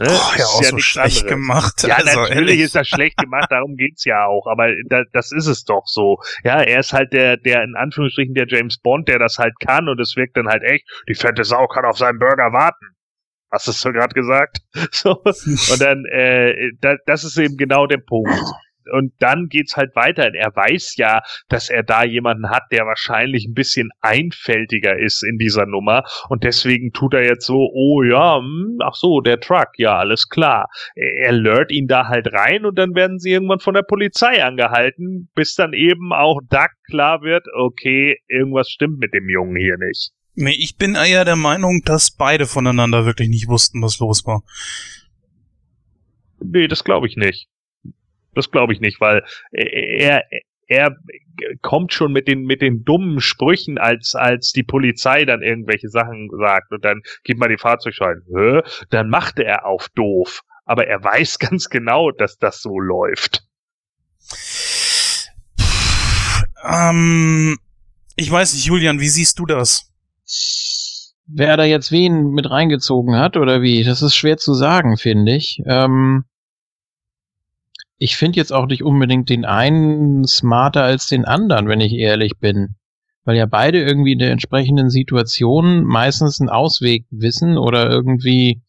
S3: Ne?
S1: Oh, ja, auch so
S3: nichts
S1: schlecht
S3: anderes.
S1: gemacht.
S3: Ja,
S1: also,
S3: natürlich
S1: ehrlich.
S3: ist das schlecht gemacht, darum geht's ja auch, aber da, das ist es doch so. Ja, er ist halt der, der in Anführungsstrichen der James Bond, der das halt kann und es wirkt dann halt echt, die fette Sau kann auf seinen Burger warten. Hast du es so gerade gesagt? So. Und dann, äh, da, das ist eben genau der Punkt. Und dann geht's halt weiter. Er weiß ja, dass er da jemanden hat, der wahrscheinlich ein bisschen einfältiger ist in dieser Nummer. Und deswegen tut er jetzt so, oh ja, hm, ach so, der Truck, ja, alles klar er lört ihn da halt rein und dann werden sie irgendwann von der Polizei angehalten, bis dann eben auch Doug klar wird, okay, irgendwas stimmt mit dem Jungen hier nicht.
S1: Nee, ich bin eher der Meinung, dass beide voneinander wirklich nicht wussten, was los war.
S3: Nee, das glaube ich nicht. Das glaube ich nicht, weil er, er kommt schon mit den, mit den dummen Sprüchen, als, als die Polizei dann irgendwelche Sachen sagt und dann gib mal die Fahrzeugschein. Hä? Dann macht er auf doof. Aber er weiß ganz genau, dass das so läuft.
S1: Ähm, ich weiß nicht, Julian, wie siehst du das?
S4: Wer da jetzt wen mit reingezogen hat oder wie, das ist schwer zu sagen, finde ich. Ähm, ich finde jetzt auch nicht unbedingt den einen smarter als den anderen, wenn ich ehrlich bin. Weil ja beide irgendwie in der entsprechenden Situation meistens einen Ausweg wissen oder irgendwie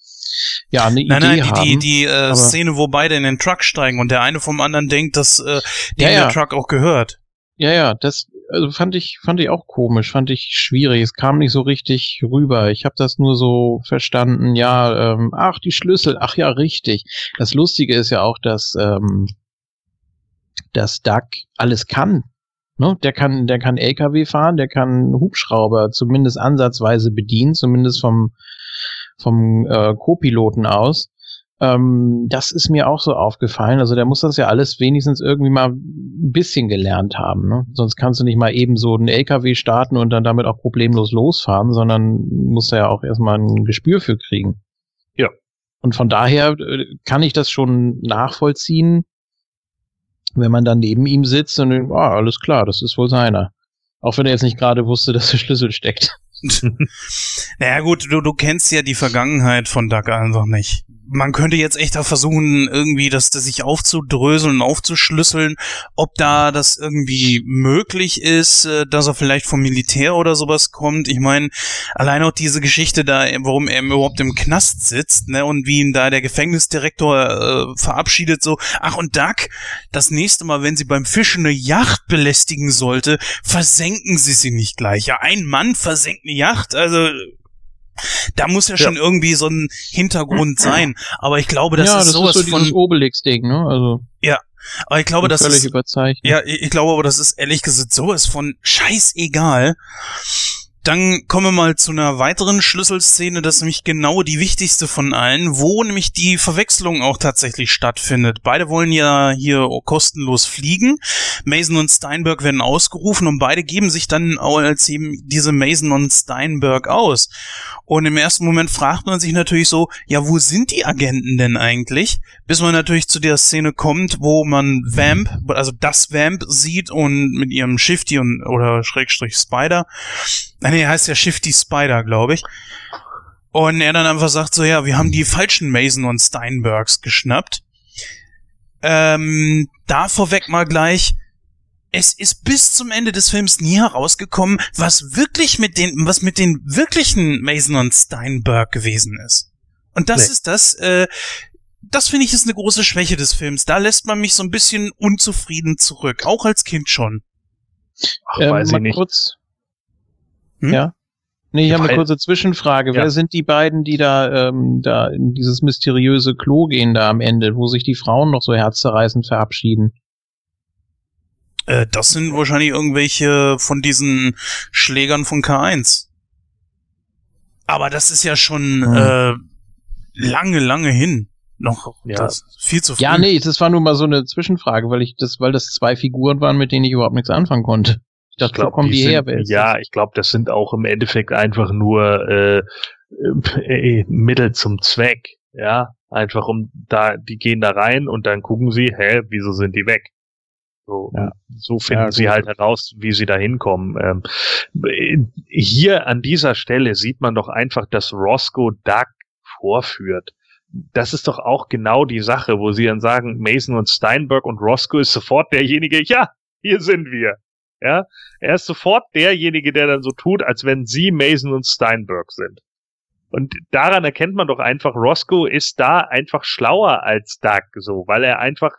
S4: ja eine
S1: Nein,
S4: Idee
S1: nein,
S4: haben.
S1: die, die, die äh, Szene, wo beide in den Truck steigen und der eine vom anderen denkt, dass äh, dem
S4: Ja, ja.
S1: der Truck auch gehört.
S4: Ja, ja, das also fand ich fand ich auch komisch, fand ich schwierig. Es kam nicht so richtig rüber. Ich habe das nur so verstanden. Ja, ähm, ach die Schlüssel, ach ja richtig. Das Lustige ist ja auch, dass ähm, dass Doug alles kann. Ne? Der kann der kann LKW fahren, der kann Hubschrauber zumindest ansatzweise bedienen, zumindest vom vom äh, Co-Piloten aus. Ähm, das ist mir auch so aufgefallen. Also der muss das ja alles wenigstens irgendwie mal ein bisschen gelernt haben. Ne? Sonst kannst du nicht mal eben so einen LKW starten und dann damit auch problemlos losfahren, sondern musst da ja auch erstmal ein Gespür für kriegen.
S3: Ja.
S4: Und von daher äh, kann ich das schon nachvollziehen, wenn man dann neben ihm sitzt und denkt, ah, alles klar, das ist wohl seiner. Auch wenn er jetzt nicht gerade wusste, dass der Schlüssel steckt.
S1: Naja gut, du, du kennst ja die Vergangenheit von Doug einfach nicht. Man könnte jetzt echt da versuchen, irgendwie das, das sich aufzudröseln und aufzuschlüsseln, ob da das irgendwie möglich ist, äh, dass er vielleicht vom Militär oder sowas kommt. Ich meine, allein auch diese Geschichte da, warum er überhaupt im Knast sitzt, ne, und wie ihn da der Gefängnisdirektor äh, verabschiedet, so, ach und Doug, das nächste Mal, wenn sie beim Fischen eine Yacht belästigen sollte, versenken sie sie nicht gleich. Ja, ein Mann versenkt eine Yacht, also da muss ja schon irgendwie so ein Hintergrund sein. Aber ich glaube, das
S4: ja,
S1: ist
S4: das
S1: sowas
S4: ist so
S1: von.
S4: Obelix-Ding, ne? Also
S1: Aber ich glaube, das
S4: völlig
S1: ist.
S4: überzeichnet.
S1: Ja, ich ich glaube aber, das ist ehrlich gesagt sowas von scheißegal, Dann kommen wir mal zu einer weiteren Schlüsselszene, das ist nämlich genau die wichtigste von allen, wo nämlich die Verwechslung auch tatsächlich stattfindet. Beide wollen ja hier kostenlos fliegen. Mason und Steinberg werden ausgerufen und beide geben sich dann als eben diese Mason und Steinberg aus. Und im ersten Moment fragt man sich natürlich so, ja, wo sind die Agenten denn eigentlich? Bis man natürlich zu der Szene kommt, wo man Vamp, also das Vamp sieht und mit ihrem Shifty und oder Schrägstrich Spider Nee, heißt ja Shifty Spider, glaube ich. Und er dann einfach sagt so, ja, wir haben die falschen Mason und Steinbergs geschnappt. Ähm, da vorweg mal gleich, es ist bis zum Ende des Films nie herausgekommen, was wirklich mit den, was mit den wirklichen Mason und Steinberg gewesen ist. Und das nee. ist das, äh, das finde ich ist eine große Schwäche des Films. Da lässt man mich so ein bisschen unzufrieden zurück, auch als Kind schon.
S3: Ach, ähm, weiß ich nicht.
S4: Kurz, hm? Ja. Nee, ich habe eine kurze Zwischenfrage. Ja. Wer sind die beiden, die da, ähm, da in dieses mysteriöse Klo gehen da am Ende, wo sich die Frauen noch so herzzerreißend verabschieden?
S1: Äh, das sind wahrscheinlich irgendwelche von diesen Schlägern von K1. Aber das ist ja schon hm. äh, lange, lange hin. Noch
S4: ja. viel zu früh. Ja, nee, das war nur mal so eine Zwischenfrage, weil ich das, weil das zwei Figuren waren, mit denen ich überhaupt nichts anfangen konnte.
S3: Ich glaube, kommen die, die her. Sind, ja, ich glaube, das sind auch im Endeffekt einfach nur äh, äh, Mittel zum Zweck. Ja, einfach um da, die gehen da rein und dann gucken sie, hä, wieso sind die weg? So, ja. so finden ja, sie halt heraus, wie sie da hinkommen. Ähm, hier an dieser Stelle sieht man doch einfach, dass Roscoe Duck vorführt. Das ist doch auch genau die Sache, wo sie dann sagen, Mason und Steinberg und Roscoe ist sofort derjenige, ja, hier sind wir. Ja, er ist sofort derjenige, der dann so tut, als wenn sie Mason und Steinberg sind. Und daran erkennt man doch einfach, Roscoe ist da einfach schlauer als Doug, so, weil er einfach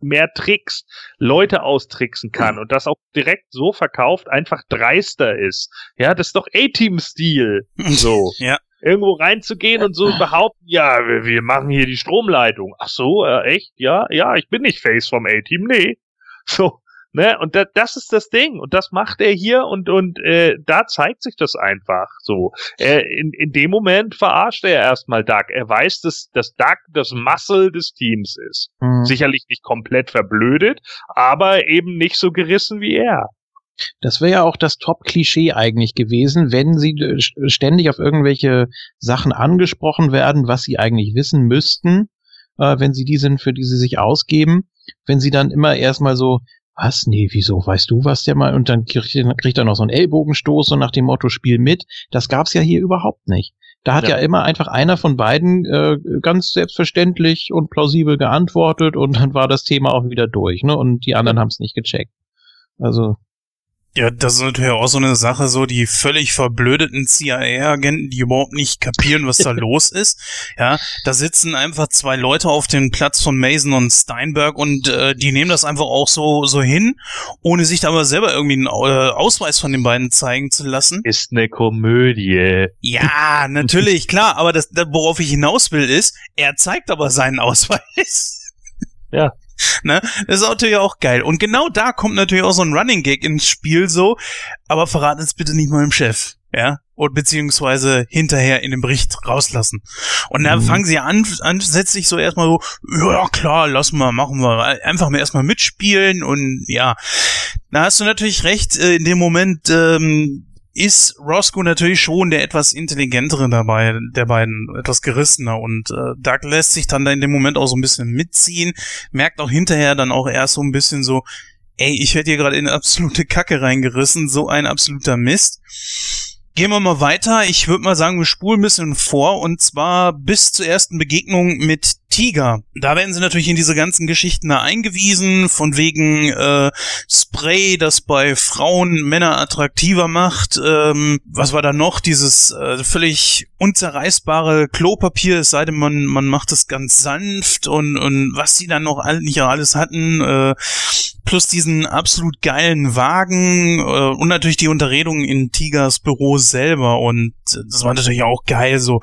S3: mehr Tricks, Leute austricksen kann und das auch direkt so verkauft, einfach dreister ist. Ja, das ist doch A-Team-Stil. So.
S1: ja.
S3: Irgendwo reinzugehen und so behaupten, ja, wir, wir machen hier die Stromleitung. Ach so, äh, echt? Ja, ja, ich bin nicht Face vom A-Team, nee. So, Ne? Und da, das ist das Ding. Und das macht er hier und, und äh, da zeigt sich das einfach so. Er, in, in dem Moment verarscht er erstmal Doug. Er weiß, dass, dass Doug das Muscle des Teams ist. Mhm. Sicherlich nicht komplett verblödet, aber eben nicht so gerissen wie er.
S4: Das wäre ja auch das Top-Klischee eigentlich gewesen, wenn sie äh, ständig auf irgendwelche Sachen angesprochen werden, was sie eigentlich wissen müssten, äh, wenn sie die sind, für die sie sich ausgeben. Wenn sie dann immer erstmal so, was? Nee, wieso? Weißt du was der mal? Und dann kriegt, kriegt er noch so einen Ellbogenstoß und nach dem Motto Spiel mit. Das gab's ja hier überhaupt nicht. Da hat ja, ja immer einfach einer von beiden äh, ganz selbstverständlich und plausibel geantwortet und dann war das Thema auch wieder durch, ne? Und die anderen haben's nicht gecheckt. Also
S1: ja, das ist natürlich auch so eine Sache, so die völlig verblödeten CIA-Agenten, die überhaupt nicht kapieren, was da los ist. Ja, da sitzen einfach zwei Leute auf dem Platz von Mason und Steinberg und äh, die nehmen das einfach auch so so hin, ohne sich da aber selber irgendwie einen äh, Ausweis von den beiden zeigen zu lassen.
S3: Ist eine Komödie.
S1: Ja, natürlich, klar, aber das, worauf ich hinaus will, ist, er zeigt aber seinen Ausweis.
S3: Ja.
S1: Ne? Das ist natürlich auch geil. Und genau da kommt natürlich auch so ein Running Gag ins Spiel so, aber verraten es bitte nicht mal im Chef, ja? Und beziehungsweise hinterher in dem Bericht rauslassen. Und da mhm. fangen sie an, ansätzlich so erstmal so, ja klar, lassen wir, machen wir, einfach mal erstmal mitspielen und ja. Da hast du natürlich recht, äh, in dem Moment, ähm, ist Roscoe natürlich schon der etwas intelligentere dabei, der beiden, etwas gerissener und äh, Doug lässt sich dann da in dem Moment auch so ein bisschen mitziehen, merkt auch hinterher dann auch erst so ein bisschen so, ey, ich werde hier gerade in absolute Kacke reingerissen, so ein absoluter Mist. Gehen wir mal weiter. Ich würde mal sagen, wir spulen ein bisschen vor und zwar bis zur ersten Begegnung mit Tiger. Da werden sie natürlich in diese ganzen Geschichten da eingewiesen, von wegen äh, Spray, das bei Frauen Männer attraktiver macht. Ähm, was war da noch? Dieses äh, völlig unzerreißbare Klopapier, es sei denn, man, man macht es ganz sanft und, und was sie dann noch all, nicht alles hatten. Äh, plus diesen absolut geilen Wagen äh, und natürlich die Unterredung in Tigers Büro selber und das war natürlich auch geil so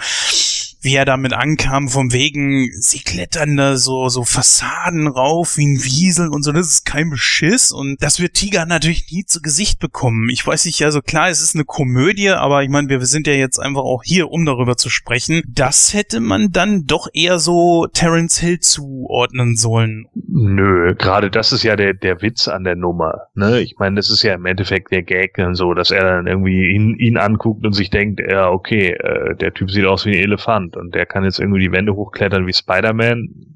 S1: wie er damit ankam, vom wegen, sie klettern da so, so Fassaden rauf wie ein Wiesel und so, das ist kein Beschiss und das wird Tiger natürlich nie zu Gesicht bekommen. Ich weiß nicht, also klar, es ist eine Komödie, aber ich meine, wir sind ja jetzt einfach auch hier, um darüber zu sprechen. Das hätte man dann doch eher so Terence Hill zuordnen sollen.
S3: Nö, gerade das ist ja der, der Witz an der Nummer. Ne? Ich meine, das ist ja im Endeffekt der Gag dann so, dass er dann irgendwie ihn, ihn anguckt und sich denkt, ja, okay, äh, der Typ sieht aus wie ein Elefant und der kann jetzt irgendwie die Wände hochklettern wie Spider-Man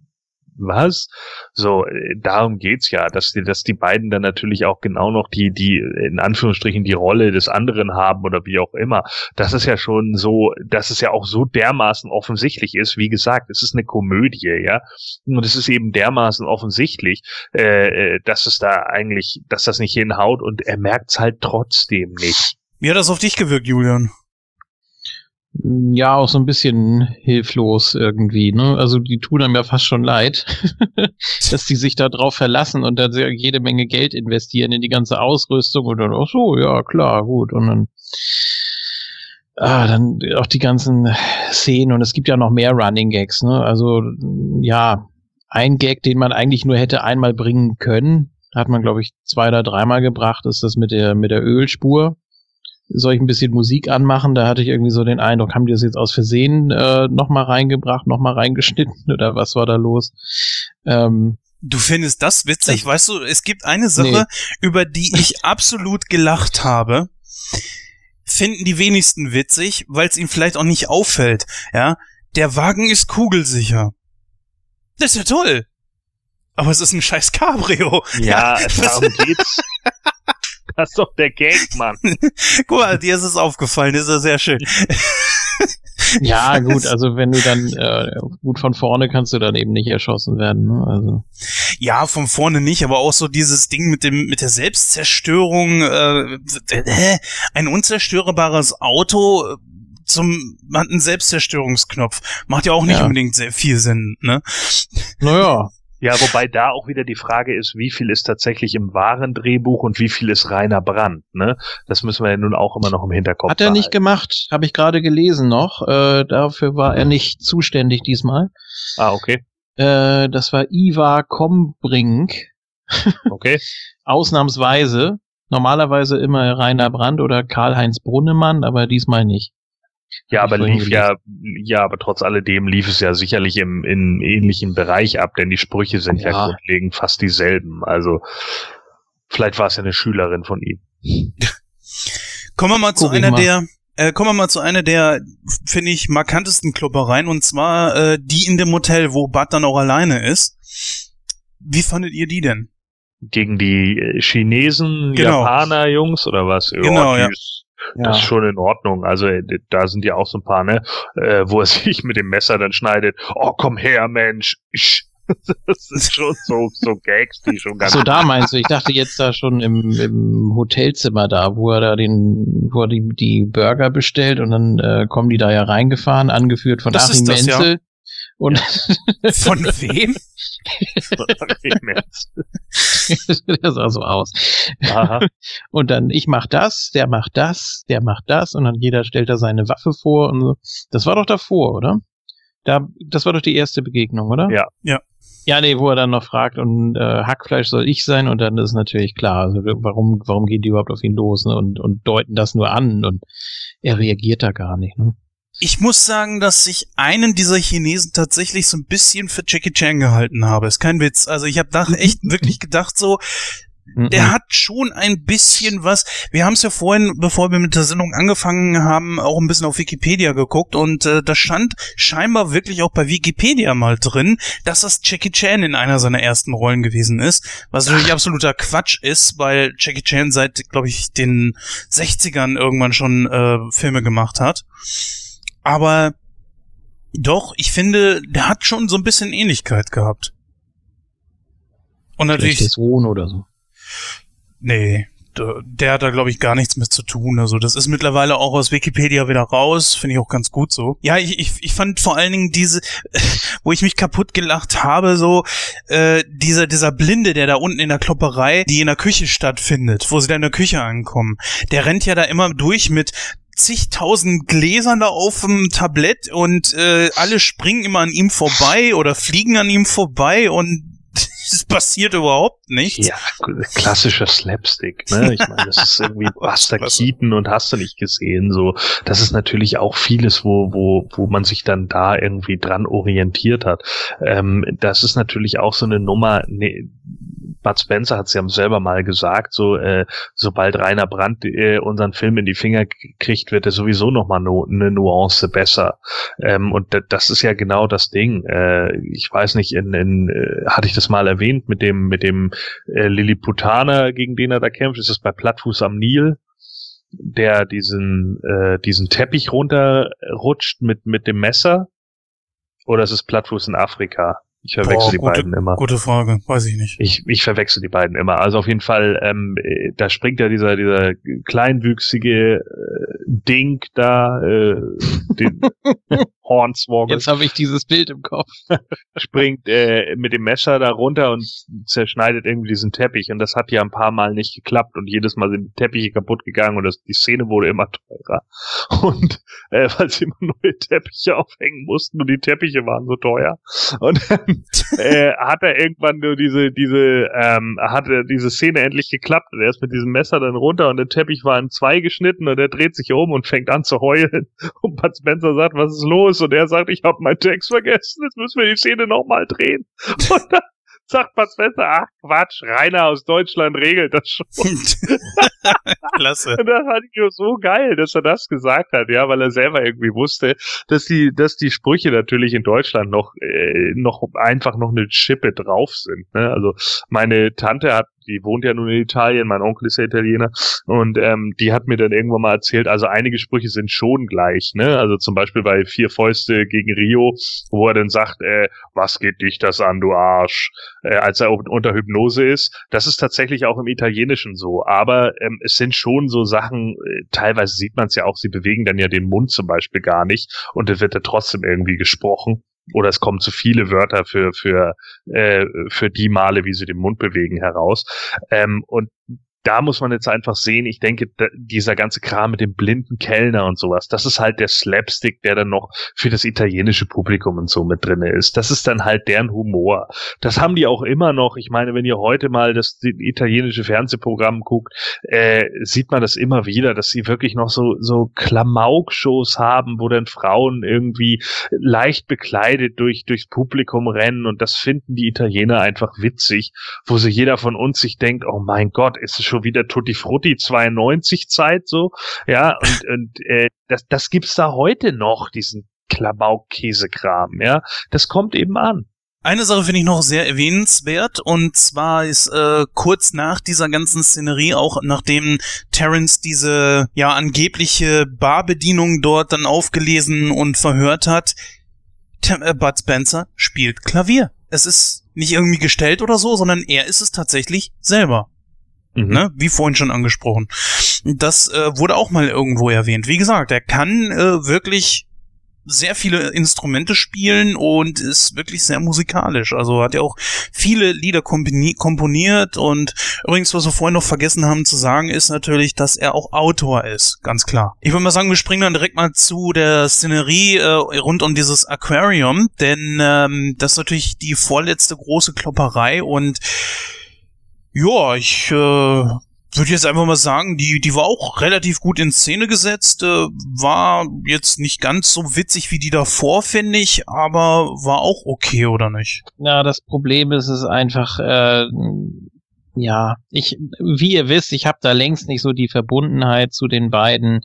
S3: was? So, äh, darum geht's ja, dass die, dass die beiden dann natürlich auch genau noch die, die, in Anführungsstrichen, die Rolle des anderen haben oder wie auch immer. Das ist ja schon so, dass es ja auch so dermaßen offensichtlich ist. Wie gesagt, es ist eine Komödie, ja. Und es ist eben dermaßen offensichtlich, äh, äh dass es da eigentlich, dass das nicht hinhaut und er merkt's halt trotzdem nicht.
S1: Wie hat das auf dich gewirkt, Julian?
S4: Ja auch so ein bisschen hilflos irgendwie. Ne? Also die tun einem ja fast schon leid, dass die sich da drauf verlassen und dann jede Menge Geld investieren in die ganze Ausrüstung und dann, ach so, ja klar, gut. Und dann, ah, dann auch die ganzen Szenen und es gibt ja noch mehr Running Gags. Ne? Also ja, ein Gag, den man eigentlich nur hätte einmal bringen können, hat man glaube ich zwei oder dreimal gebracht, ist das mit der mit der Ölspur soll ich ein bisschen Musik anmachen? Da hatte ich irgendwie so den Eindruck, haben die das jetzt aus Versehen äh, nochmal reingebracht, nochmal reingeschnitten oder was war da los? Ähm,
S1: Du findest das witzig? Das, weißt du, es gibt eine Sache, nee. über die ich absolut gelacht habe. Finden die wenigsten witzig, weil es ihnen vielleicht auch nicht auffällt. Ja, der Wagen ist kugelsicher. Das ist ja toll. Aber es ist ein scheiß Cabrio.
S3: Ja, ja darum geht's. Das ist doch der Gag, Mann.
S1: Guck mal, dir ist es aufgefallen, ist ja sehr schön.
S4: ja, gut, also wenn du dann äh, gut von vorne kannst du dann eben nicht erschossen werden, ne? Also.
S1: Ja, von vorne nicht, aber auch so dieses Ding mit dem mit der Selbstzerstörung, äh, äh, ein unzerstörbares Auto äh, zum hat einen Selbstzerstörungsknopf. Macht ja auch nicht ja. unbedingt sehr viel Sinn, ne?
S4: Naja,
S3: ja, wobei da auch wieder die Frage ist, wie viel ist tatsächlich im wahren Drehbuch und wie viel ist reiner Brand. Ne? Das müssen wir ja nun auch immer noch im Hinterkopf haben.
S4: Hat er
S3: behalten.
S4: nicht gemacht, habe ich gerade gelesen noch. Äh, dafür war er nicht zuständig diesmal.
S3: Ah, okay.
S4: Äh, das war Ivar Kombrink.
S3: Okay.
S4: Ausnahmsweise. Normalerweise immer Rainer Brandt oder Karl-Heinz Brunnemann, aber diesmal nicht.
S3: Ja, aber lief ja, ja, aber trotz alledem lief es ja sicherlich im, im ähnlichen Bereich ab, denn die Sprüche sind ja, ja grundlegend fast dieselben. Also vielleicht war es ja eine Schülerin von ihm.
S1: Kommen wir mal Guck zu einer mal. der, äh, kommen wir mal zu einer der, finde ich, markantesten Kloppereien, und zwar äh, die in dem Hotel, wo Bart dann auch alleine ist. Wie fandet ihr die denn?
S3: Gegen die Chinesen, genau. Japaner, Jungs oder was?
S1: Genau, ja.
S3: Das ist schon in Ordnung. Also äh, da sind ja auch so ein paar, ne, äh, wo er sich mit dem Messer dann schneidet. Oh, komm her, Mensch. Das ist schon so, so Gags, die schon ganz.
S4: So, da meinst du, ich dachte jetzt da schon im, im Hotelzimmer da, wo er da den, wo er die, die Burger bestellt und dann äh, kommen die da ja reingefahren, angeführt von das Achim das, Menzel. Ja. Und
S1: von wem?
S4: der sah so aus. Aha. Und dann, ich mach das, der macht das, der macht das und dann jeder stellt da seine Waffe vor und so. Das war doch davor, oder? Da, das war doch die erste Begegnung, oder?
S3: Ja.
S1: Ja.
S4: Ja, nee, wo er dann noch fragt, und äh, Hackfleisch soll ich sein, und dann ist natürlich klar, also warum, warum gehen die überhaupt auf ihn los ne? und, und deuten das nur an und er reagiert da gar nicht. Ne?
S1: Ich muss sagen, dass ich einen dieser Chinesen tatsächlich so ein bisschen für Jackie Chan gehalten habe. Ist kein Witz. Also ich habe da echt wirklich gedacht so, der hat schon ein bisschen was. Wir haben es ja vorhin, bevor wir mit der Sendung angefangen haben, auch ein bisschen auf Wikipedia geguckt und äh, da stand scheinbar wirklich auch bei Wikipedia mal drin, dass das Jackie Chan in einer seiner ersten Rollen gewesen ist, was natürlich absoluter Quatsch ist, weil Jackie Chan seit, glaube ich, den 60ern irgendwann schon äh, Filme gemacht hat. Aber doch, ich finde, der hat schon so ein bisschen Ähnlichkeit gehabt.
S4: Und natürlich. Sohn oder so.
S1: Nee, der hat da, glaube ich, gar nichts mit zu tun. Also das ist mittlerweile auch aus Wikipedia wieder raus. Finde ich auch ganz gut so. Ja, ich, ich, ich fand vor allen Dingen diese, wo ich mich kaputt gelacht habe, so äh, dieser, dieser Blinde, der da unten in der Klopperei, die in der Küche stattfindet, wo sie da in der Küche ankommen, der rennt ja da immer durch mit zigtausend Gläsern da auf dem Tablett und äh, alle springen immer an ihm vorbei oder fliegen an ihm vorbei und es passiert überhaupt nichts.
S3: Ja, klassischer Slapstick, ne? Ich meine, das ist irgendwie Buster Keaton und hast du nicht gesehen, so. Das ist natürlich auch vieles, wo, wo, wo man sich dann da irgendwie dran orientiert hat. Ähm, das ist natürlich auch so eine Nummer, ne, Bud Spencer hat es ja selber mal gesagt, so äh, sobald Rainer Brandt äh, unseren Film in die Finger kriegt, wird er sowieso noch mal no, eine Nuance besser. Ähm, und das ist ja genau das Ding. Äh, ich weiß nicht, in, in äh, hatte ich das mal erwähnt mit dem mit dem äh, Lilliputaner, gegen den er da kämpft. Ist das bei Plattfuß am Nil? der diesen äh, diesen Teppich runterrutscht mit mit dem Messer oder ist es Plattfuß in Afrika? Ich verwechsel Boah, die
S1: gute,
S3: beiden immer.
S1: Gute Frage, weiß ich nicht.
S3: Ich, ich verwechsel die beiden immer. Also auf jeden Fall, ähm, da springt ja dieser, dieser kleinwüchsige äh, Ding da, äh, den Hornswoggle.
S4: Jetzt habe ich dieses Bild im Kopf.
S3: springt äh, mit dem Messer da runter und zerschneidet irgendwie diesen Teppich. Und das hat ja ein paar Mal nicht geklappt und jedes Mal sind die Teppiche kaputt gegangen und das, die Szene wurde immer teurer. Und äh, weil sie immer neue Teppiche aufhängen mussten und die Teppiche waren so teuer. Und äh, hat er irgendwann nur diese, diese, ähm, hatte diese Szene endlich geklappt und er ist mit diesem Messer dann runter und der Teppich war in zwei geschnitten und er dreht sich um und fängt an zu heulen. Und Bud Spencer sagt, was ist los? Und er sagt, ich habe meinen Text vergessen, jetzt müssen wir die Szene nochmal drehen. Und dann sagt Bud Spencer, ach Quatsch, Rainer aus Deutschland regelt das schon.
S1: Klasse.
S3: Und das fand ich so geil, dass er das gesagt hat, ja, weil er selber irgendwie wusste, dass die, dass die Sprüche natürlich in Deutschland noch, äh, noch einfach noch eine Chippe drauf sind. Ne? Also meine Tante hat die wohnt ja nun in Italien, mein Onkel ist ja Italiener. Und ähm, die hat mir dann irgendwann mal erzählt, also einige Sprüche sind schon gleich, ne? Also zum Beispiel bei Vier Fäuste gegen Rio, wo er dann sagt, äh, was geht dich das an, du Arsch, äh, als er unter Hypnose ist. Das ist tatsächlich auch im Italienischen so, aber ähm, es sind schon so Sachen, äh, teilweise sieht man es ja auch, sie bewegen dann ja den Mund zum Beispiel gar nicht. Und es wird ja trotzdem irgendwie gesprochen oder es kommen zu viele Wörter für für äh, für die Male, wie sie den Mund bewegen, heraus. Ähm, und da muss man jetzt einfach sehen, ich denke, dieser ganze Kram mit dem blinden Kellner und sowas, das ist halt der Slapstick, der dann noch für das italienische Publikum und so mit drinne ist. Das ist dann halt deren Humor. Das haben die auch immer noch. Ich meine, wenn ihr heute mal das italienische Fernsehprogramm guckt, äh, sieht man das immer wieder, dass sie wirklich noch so, so Klamauk-Shows haben, wo dann Frauen irgendwie leicht bekleidet durch, durchs Publikum rennen und das finden die Italiener einfach witzig, wo so jeder von uns sich denkt, oh mein Gott, ist es schon schon wieder Tutti Frutti 92 Zeit so. Ja, und, und äh, das, das gibt's da heute noch, diesen Klamauk-Käsekram, ja. Das kommt eben an.
S1: Eine Sache finde ich noch sehr erwähnenswert und zwar ist äh, kurz nach dieser ganzen Szenerie, auch nachdem Terence diese ja angebliche Barbedienung dort dann aufgelesen und verhört hat, Tim, äh, Bud Spencer spielt Klavier. Es ist nicht irgendwie gestellt oder so, sondern er ist es tatsächlich selber. Mhm. Ne? Wie vorhin schon angesprochen. Das äh, wurde auch mal irgendwo erwähnt. Wie gesagt, er kann äh, wirklich sehr viele Instrumente spielen und ist wirklich sehr musikalisch. Also hat ja auch viele Lieder komponiert und übrigens, was wir vorhin noch vergessen haben zu sagen, ist natürlich, dass er auch Autor ist, ganz klar. Ich würde mal sagen, wir springen dann direkt mal zu der Szenerie äh, rund um dieses Aquarium, denn ähm, das ist natürlich die vorletzte große Klopperei und ja, ich äh, würde jetzt einfach mal sagen, die, die war auch relativ gut in Szene gesetzt, äh, war jetzt nicht ganz so witzig wie die davor, finde ich, aber war auch okay, oder nicht?
S4: Ja, das Problem ist es einfach, äh, ja, ich, wie ihr wisst, ich habe da längst nicht so die Verbundenheit zu den beiden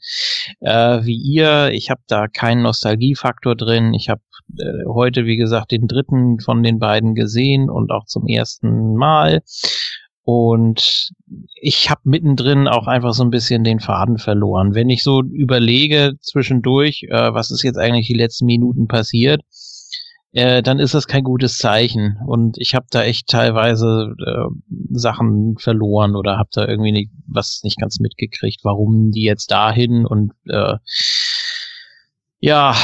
S4: äh, wie ihr. Ich habe da keinen Nostalgiefaktor drin. Ich habe äh, heute, wie gesagt, den dritten von den beiden gesehen und auch zum ersten Mal. Und ich habe mittendrin auch einfach so ein bisschen den Faden verloren. Wenn ich so überlege zwischendurch, äh, was ist jetzt eigentlich die letzten Minuten passiert, äh, dann ist das kein gutes Zeichen. Und ich habe da echt teilweise äh, Sachen verloren oder habe da irgendwie nicht, was nicht ganz mitgekriegt, warum die jetzt dahin und äh, ja,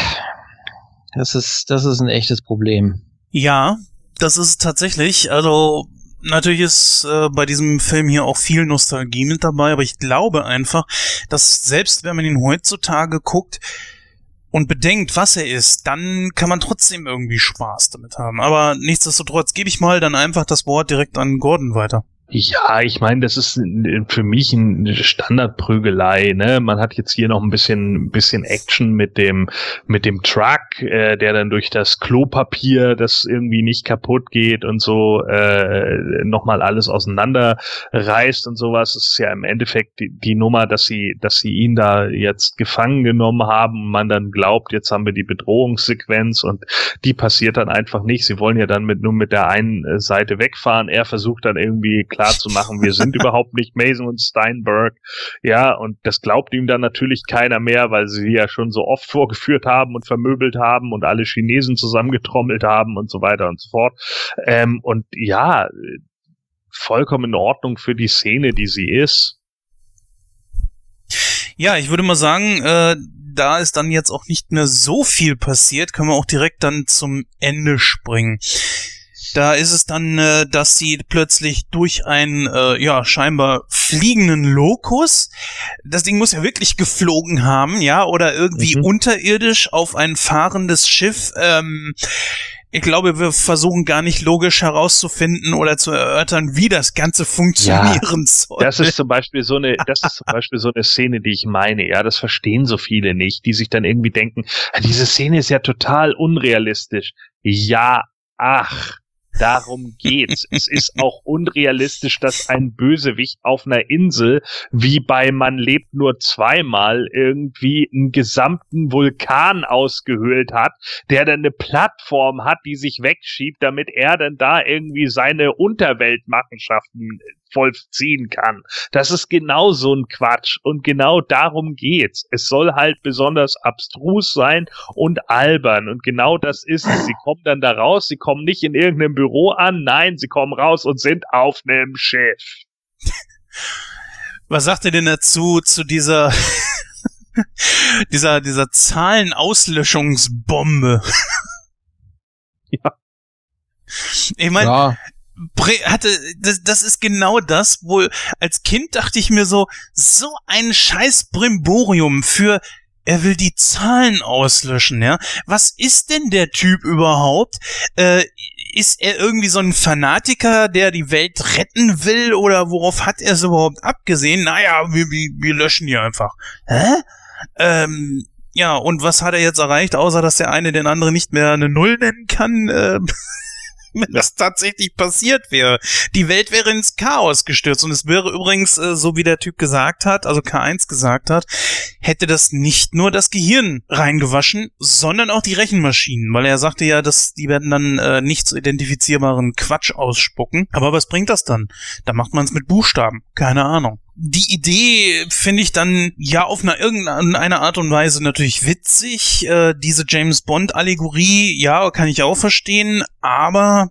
S4: das ist, das ist ein echtes Problem.
S1: Ja, das ist tatsächlich, also natürlich ist äh, bei diesem Film hier auch viel Nostalgie mit dabei, aber ich glaube einfach, dass selbst wenn man ihn heutzutage guckt und bedenkt, was er ist, dann kann man trotzdem irgendwie Spaß damit haben. Aber nichtsdestotrotz gebe ich mal dann einfach das Wort direkt an Gordon weiter.
S3: Ja, ich meine, das ist für mich eine Standardprügelei. Ne? Man hat jetzt hier noch ein bisschen, bisschen Action mit dem, mit dem Truck, äh, der dann durch das Klopapier, das irgendwie nicht kaputt geht und so, äh, nochmal alles auseinanderreißt und sowas. Es ist ja im Endeffekt die, die Nummer, dass sie, dass sie ihn da jetzt gefangen genommen haben man dann glaubt, jetzt haben wir die Bedrohungssequenz und die passiert dann einfach nicht. Sie wollen ja dann mit nur mit der einen Seite wegfahren. Er versucht dann irgendwie klar zu machen, wir sind überhaupt nicht Mason und Steinberg. Ja, und das glaubt ihm dann natürlich keiner mehr, weil sie ja schon so oft vorgeführt haben und vermöbelt haben und alle Chinesen zusammengetrommelt haben und so weiter und so fort. Ähm, und ja, vollkommen in Ordnung für die Szene, die sie ist.
S1: Ja, ich würde mal sagen, äh, da ist dann jetzt auch nicht mehr so viel passiert, können wir auch direkt dann zum Ende springen. Da ist es dann, äh, dass sie plötzlich durch einen, äh, ja, scheinbar fliegenden Lokus, das Ding muss ja wirklich geflogen haben, ja, oder irgendwie mhm. unterirdisch auf ein fahrendes Schiff, ähm, ich glaube, wir versuchen gar nicht logisch herauszufinden oder zu erörtern, wie das Ganze funktionieren
S3: ja, soll. Das ist zum Beispiel so eine, das ist zum Beispiel so eine Szene, die ich meine. Ja, das verstehen so viele nicht, die sich dann irgendwie denken, diese Szene ist ja total unrealistisch. Ja, ach, Darum geht's. es ist auch unrealistisch, dass ein Bösewicht auf einer Insel, wie bei Man lebt nur zweimal, irgendwie einen gesamten Vulkan ausgehöhlt hat, der dann eine Plattform hat, die sich wegschiebt, damit er dann da irgendwie seine Unterweltmachenschaften vollziehen kann. Das ist genau so ein Quatsch und genau darum geht's. Es soll halt besonders abstrus sein und albern und genau das ist es. Sie kommen dann da raus, sie kommen nicht in irgendeinem Büro an, nein, sie kommen raus und sind auf einem Schiff.
S1: Was sagt ihr denn dazu, zu dieser, dieser, dieser Zahlenauslöschungsbombe?
S3: ja.
S1: Ich meine, ja hatte, das, das ist genau das, wo als Kind dachte ich mir so, so ein scheiß Brimborium für er will die Zahlen auslöschen, ja. Was ist denn der Typ überhaupt? Äh, ist er irgendwie so ein Fanatiker, der die Welt retten will oder worauf hat er es überhaupt abgesehen? Naja, wir, wir, wir löschen die einfach. Hä? Ähm, ja, und was hat er jetzt erreicht, außer dass der eine den anderen nicht mehr eine Null nennen kann? Äh, wenn das tatsächlich passiert wäre. Die Welt wäre ins Chaos gestürzt und es wäre übrigens, äh, so wie der Typ gesagt hat, also K1 gesagt hat, hätte das nicht nur das Gehirn reingewaschen, sondern auch die Rechenmaschinen, weil er sagte ja, dass die werden dann äh, nicht zu identifizierbaren Quatsch ausspucken. Aber was bringt das dann? Da macht man es mit Buchstaben. Keine Ahnung die Idee finde ich dann ja auf einer irgendeine Art und Weise natürlich witzig. Äh, diese James Bond Allegorie, ja, kann ich auch verstehen, aber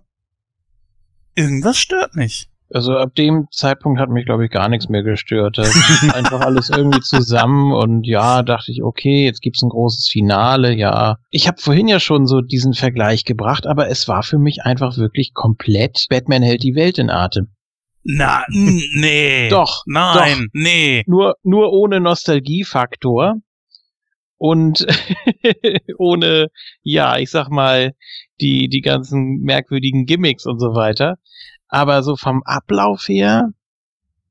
S1: irgendwas stört mich.
S4: Also ab dem Zeitpunkt hat mich, glaube ich, gar nichts mehr gestört. Da einfach alles irgendwie zusammen und ja, dachte ich, okay, jetzt gibt's ein großes Finale, ja. Ich habe vorhin ja schon so diesen Vergleich gebracht, aber es war für mich einfach wirklich komplett Batman hält die Welt in Atem.
S1: Na, nee.
S4: doch.
S1: Nein,
S4: doch.
S1: nee.
S4: Nur, nur ohne Nostalgiefaktor und ohne, ja, ich sag mal, die, die ganzen merkwürdigen Gimmicks und so weiter. Aber so vom Ablauf her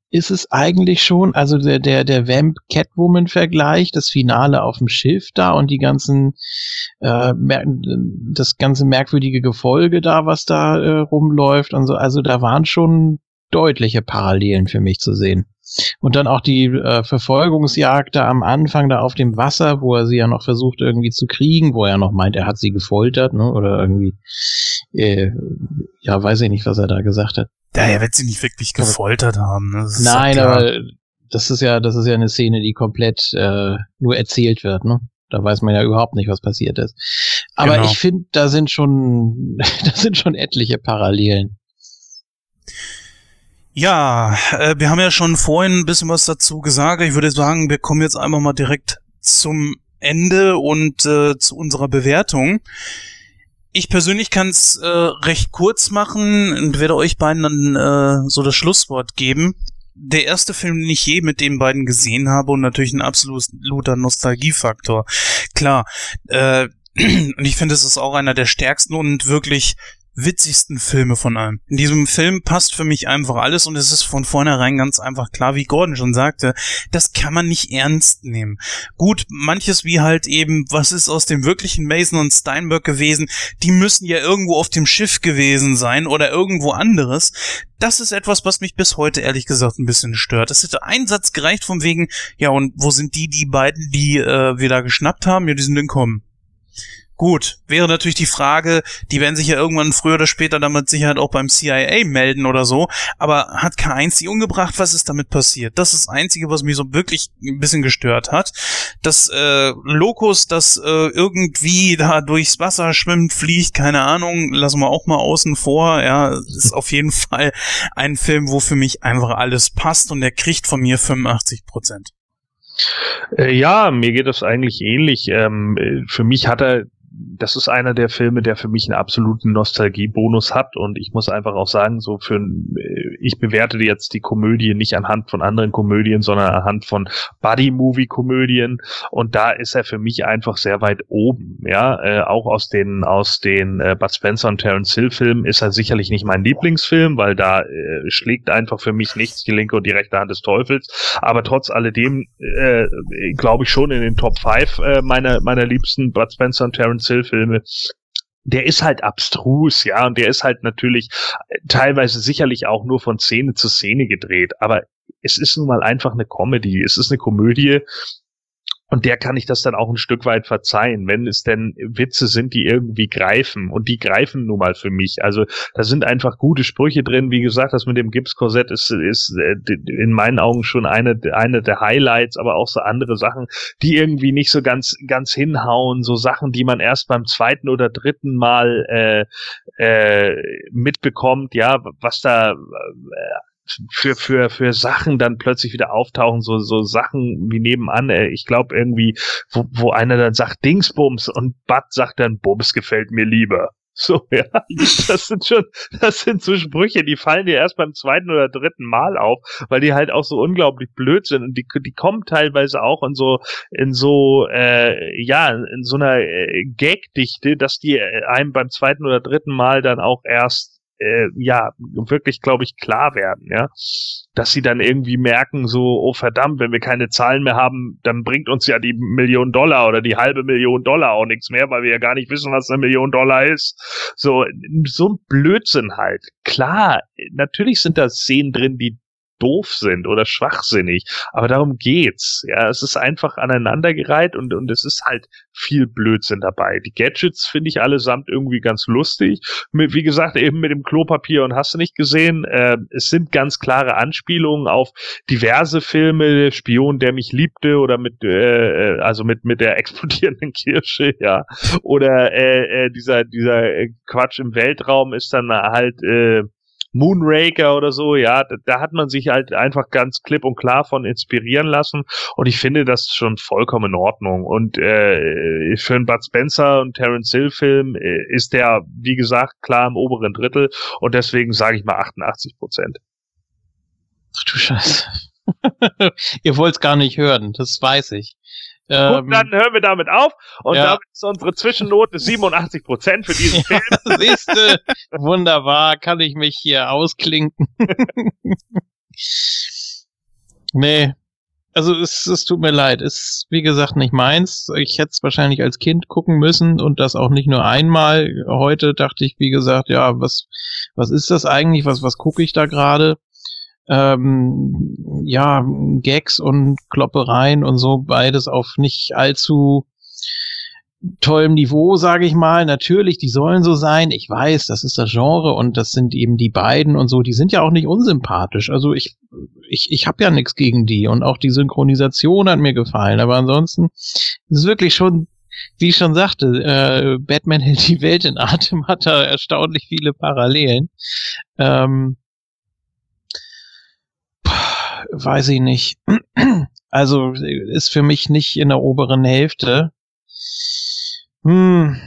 S4: ist es eigentlich schon, also der, der, der Vamp-Catwoman-Vergleich, das Finale auf dem Schiff da und die ganzen, äh, das ganze merkwürdige Gefolge da, was da äh, rumläuft und so, also da waren schon deutliche Parallelen für mich zu sehen. Und dann auch die äh, Verfolgungsjagd da am Anfang da auf dem Wasser, wo er sie ja noch versucht irgendwie zu kriegen, wo er noch meint, er hat sie gefoltert, ne? Oder irgendwie, äh, ja, weiß ich nicht, was er da gesagt hat.
S1: Ja, er wird sie nicht wirklich gefoltert haben.
S4: Ne? Nein, aber das ist ja, das ist ja eine Szene, die komplett äh, nur erzählt wird, ne? Da weiß man ja überhaupt nicht, was passiert ist. Aber genau. ich finde, da sind schon, da sind schon etliche Parallelen.
S1: Ja, äh, wir haben ja schon vorhin ein bisschen was dazu gesagt. Ich würde sagen, wir kommen jetzt einfach mal direkt zum Ende und äh, zu unserer Bewertung. Ich persönlich kann es äh, recht kurz machen und werde euch beiden dann äh, so das Schlusswort geben. Der erste Film, den ich je mit den beiden gesehen habe und natürlich ein absoluter Nostalgiefaktor. Klar, äh, und ich finde, es ist auch einer der stärksten und wirklich witzigsten Filme von allen. In diesem Film passt für mich einfach alles und es ist von vornherein ganz einfach klar, wie Gordon schon sagte, das kann man nicht ernst nehmen. Gut, manches wie halt eben, was ist aus dem wirklichen Mason und Steinberg gewesen, die müssen ja irgendwo auf dem Schiff gewesen sein oder irgendwo anderes. Das ist etwas, was mich bis heute ehrlich gesagt ein bisschen stört. Es hätte ein Satz gereicht von wegen, ja und wo sind die, die beiden, die äh, wir da geschnappt haben? Ja, die sind entkommen. Gut, wäre natürlich die Frage, die werden sich ja irgendwann früher oder später damit Sicherheit auch beim CIA melden oder so, aber hat K1 sie umgebracht? Was ist damit passiert? Das ist das Einzige, was mich so wirklich ein bisschen gestört hat. Das äh, Lokus, das äh, irgendwie da durchs Wasser schwimmt, fliegt, keine Ahnung, lassen wir auch mal außen vor, ja, ist auf jeden Fall ein Film, wo für mich einfach alles passt und der kriegt von mir 85 Prozent.
S3: Äh, ja, mir geht das eigentlich ähnlich. Ähm, äh, für mich hat er das ist einer der Filme, der für mich einen absoluten Nostalgiebonus hat. Und ich muss einfach auch sagen, so für äh, ich bewerte jetzt die Komödie nicht anhand von anderen Komödien, sondern anhand von Buddy-Movie-Komödien. Und da ist er für mich einfach sehr weit oben, ja, äh, auch aus den aus den äh, Bud Spencer und Terence Hill Filmen ist er sicherlich nicht mein Lieblingsfilm, weil da äh, schlägt einfach für mich nichts die linke und die rechte Hand des Teufels, aber trotz alledem äh, glaube ich schon in den Top 5 äh, meiner meiner liebsten Bud Spencer und Terence Hill-Filme, der ist halt abstrus, ja, und der ist halt natürlich äh, teilweise sicherlich auch nur von Szene zu Szene gedreht, aber es ist nun mal einfach eine Comedy, es ist eine Komödie und der kann ich das dann auch ein Stück weit verzeihen, wenn es denn Witze sind, die irgendwie greifen. Und die greifen nun mal für mich. Also da sind einfach gute Sprüche drin. Wie gesagt, das mit dem Gipskorsett ist, ist äh, in meinen Augen schon eine, eine der Highlights, aber auch so andere Sachen, die irgendwie nicht so ganz, ganz hinhauen. So Sachen, die man erst beim zweiten oder dritten Mal äh, äh, mitbekommt, ja, was da äh, für, für, für Sachen dann plötzlich wieder auftauchen, so, so Sachen wie nebenan, äh, ich glaube irgendwie, wo, wo einer dann sagt Dingsbums und Bud sagt dann Bums gefällt mir lieber. So, ja. Das sind schon, das sind so Sprüche, die fallen dir erst beim zweiten oder dritten Mal auf, weil die halt auch so unglaublich blöd sind und die, die kommen teilweise auch in so, in so, äh, ja, in so einer äh, Gagdichte, dass die äh, einem beim zweiten oder dritten Mal dann auch erst äh, ja, wirklich, glaube ich, klar werden, ja. Dass sie dann irgendwie merken, so, oh verdammt, wenn wir keine Zahlen mehr haben, dann bringt uns ja die Million Dollar oder die halbe Million Dollar auch nichts mehr, weil wir ja gar nicht wissen, was eine Million Dollar ist. So, so ein Blödsinn halt. Klar, natürlich sind da Szenen drin, die doof sind oder schwachsinnig. Aber darum geht's. Ja, es ist einfach aneinandergereiht und, und es ist halt viel Blödsinn dabei. Die Gadgets finde ich allesamt irgendwie ganz lustig. Wie gesagt, eben mit dem Klopapier und hast du nicht gesehen. Äh, es sind ganz klare Anspielungen auf diverse Filme, Spion, der mich liebte oder mit, äh, äh also mit, mit der explodierenden Kirsche, ja. Oder äh, äh, dieser, dieser Quatsch im Weltraum ist dann halt, äh, Moonraker oder so, ja, da, da, hat man sich halt einfach ganz klipp und klar von inspirieren lassen und ich finde das schon vollkommen in Ordnung und äh, für einen Bud Spencer und Terence Hill Film äh, ist der, wie gesagt, klar im oberen Drittel und deswegen sage ich mal 88 Prozent.
S4: Ach du Scheiße. Ihr wollt es gar nicht hören, das weiß ich.
S3: Ähm, Gut, dann hören wir damit auf und ja. damit ist unsere Zwischennote 87 Prozent für diesen Film.
S4: Ja, siehste, wunderbar, kann ich mich hier ausklinken. nee, also es, es tut mir leid, ist wie gesagt nicht meins. Ich hätte es wahrscheinlich als Kind gucken müssen und das auch nicht nur einmal. Heute dachte ich, wie gesagt, ja, was was ist das eigentlich? Was was gucke ich da gerade? Ähm, ja, Gags und Kloppereien und so, beides auf nicht allzu tollem Niveau, sage ich mal. Natürlich, die sollen so sein. Ich weiß, das ist das Genre und das sind eben die beiden und so. Die sind ja auch nicht unsympathisch. Also ich, ich, ich habe ja nichts gegen die und auch die Synchronisation hat mir gefallen. Aber ansonsten ist es wirklich schon, wie ich schon sagte, äh, Batman hält die Welt in Atem, hat da erstaunlich viele Parallelen. Ähm, weiß ich nicht. Also ist für mich nicht in der oberen Hälfte. Hm.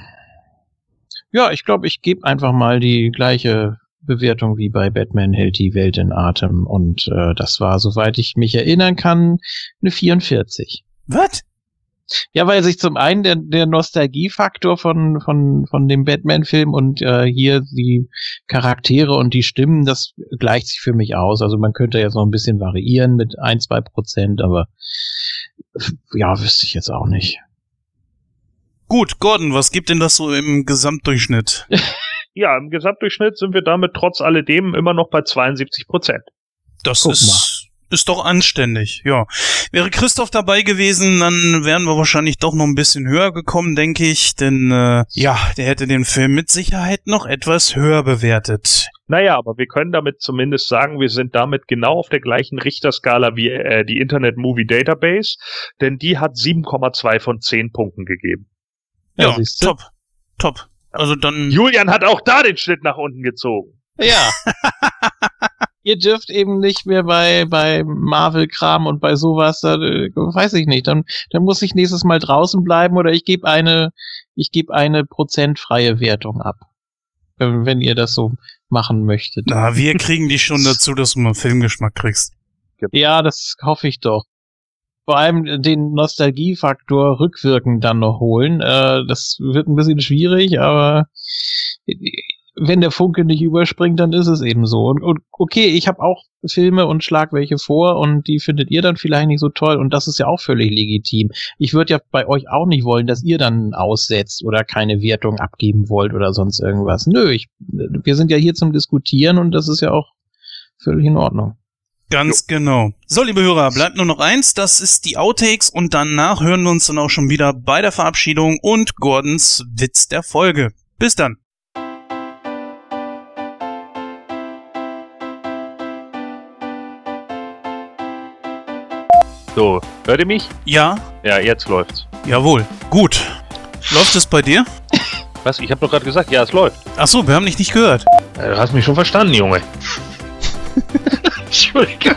S4: Ja, ich glaube, ich gebe einfach mal die gleiche Bewertung wie bei Batman hält die Welt in Atem. Und äh, das war, soweit ich mich erinnern kann, eine 44.
S1: Was?
S4: Ja, weil sich zum einen der, der Nostalgiefaktor von, von, von dem Batman-Film und äh, hier die Charaktere und die Stimmen, das gleicht sich für mich aus. Also man könnte jetzt noch ein bisschen variieren mit ein, zwei Prozent, aber ja, wüsste ich jetzt auch nicht.
S1: Gut, Gordon, was gibt denn das so im Gesamtdurchschnitt?
S3: Ja, im Gesamtdurchschnitt sind wir damit trotz alledem immer noch bei 72 Prozent.
S1: Das
S4: Guck
S1: ist, ist doch anständig, ja. Wäre Christoph dabei gewesen, dann wären wir wahrscheinlich doch noch ein bisschen höher gekommen, denke ich. Denn äh, ja, der hätte den Film mit Sicherheit noch etwas höher bewertet.
S3: Naja, aber wir können damit zumindest sagen, wir sind damit genau auf der gleichen Richterskala wie äh, die Internet Movie Database, denn die hat 7,2 von 10 Punkten gegeben.
S4: Ja,
S1: Ja,
S4: siehste.
S1: top. Top. Also dann.
S3: Julian hat auch da den Schnitt nach unten gezogen.
S4: Ja. Ihr dürft eben nicht mehr bei, bei Marvel-Kram und bei sowas, da, äh, weiß ich nicht. Dann, dann muss ich nächstes Mal draußen bleiben oder ich gebe eine, ich gebe eine prozentfreie Wertung ab. Wenn, wenn ihr das so machen möchtet.
S1: Na, wir kriegen dich schon dazu, dass du mal Filmgeschmack kriegst.
S4: Ja, das hoffe ich doch. Vor allem den Nostalgiefaktor rückwirkend dann noch holen. Äh, das wird ein bisschen schwierig, aber wenn der Funke nicht überspringt, dann ist es eben so. Und, und okay, ich habe auch Filme und schlag welche vor und die findet ihr dann vielleicht nicht so toll und das ist ja auch völlig legitim. Ich würde ja bei euch auch nicht wollen, dass ihr dann aussetzt oder keine Wertung abgeben wollt oder sonst irgendwas. Nö, ich, wir sind ja hier zum Diskutieren und das ist ja auch völlig in Ordnung.
S1: Ganz genau. So, liebe Hörer, bleibt nur noch eins, das ist die Outtakes und danach hören wir uns dann auch schon wieder bei der Verabschiedung und Gordons Witz der Folge. Bis dann.
S3: So, hört ihr mich?
S1: Ja,
S3: Ja, jetzt läuft's.
S1: jawohl. Gut. Läuft es bei dir?
S3: Was? Ich habe doch gerade gesagt, ja, es läuft.
S1: Ach so, wir haben dich nicht gehört.
S3: Äh, Du hast mich schon verstanden, Junge. Entschuldigung.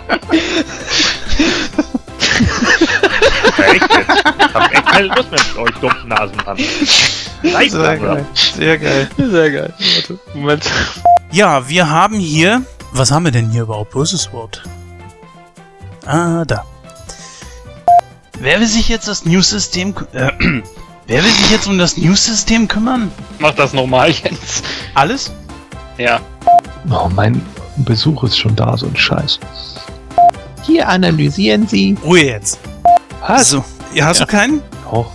S3: Echt jetzt? Ich hab echt keine Lust mehr mit euch dummen Nasen an. Reicht langsam.
S4: Sehr geil. Sehr geil. Warte, Moment.
S1: Ja, wir haben hier. Was haben wir denn hier überhaupt? Wo ist es überhaupt? Ah, da. Wer will sich jetzt das News-System. Äh, wer will sich jetzt um das News-System kümmern?
S6: Mach das nochmal, Jens.
S1: Alles?
S6: Ja.
S3: Oh, mein Besuch ist schon da, so ein Scheiß.
S4: Hier analysieren Sie.
S1: Ruhe jetzt. Also, ja, hast
S4: Ja.
S1: du keinen?
S3: Auch.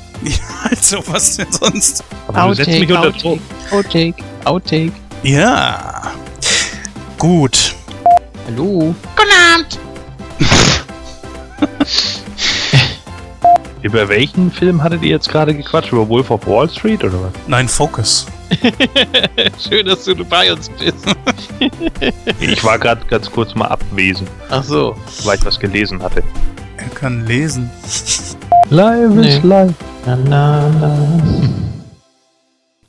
S1: Also, was denn sonst?
S3: Aber du setzt mich unter Druck.
S4: Outtake, Outtake.
S1: Ja. Gut.
S4: Hallo.
S3: Über welchen Film hattet ihr jetzt gerade gequatscht? Über Wolf of Wall Street oder was?
S1: Nein, Focus.
S4: Schön, dass du bei uns bist.
S3: Ich war gerade ganz kurz mal abwesend,
S4: Ach so.
S3: weil ich was gelesen hatte.
S1: Er kann lesen.
S3: Live
S4: is
S3: live.
S4: Na, na, na.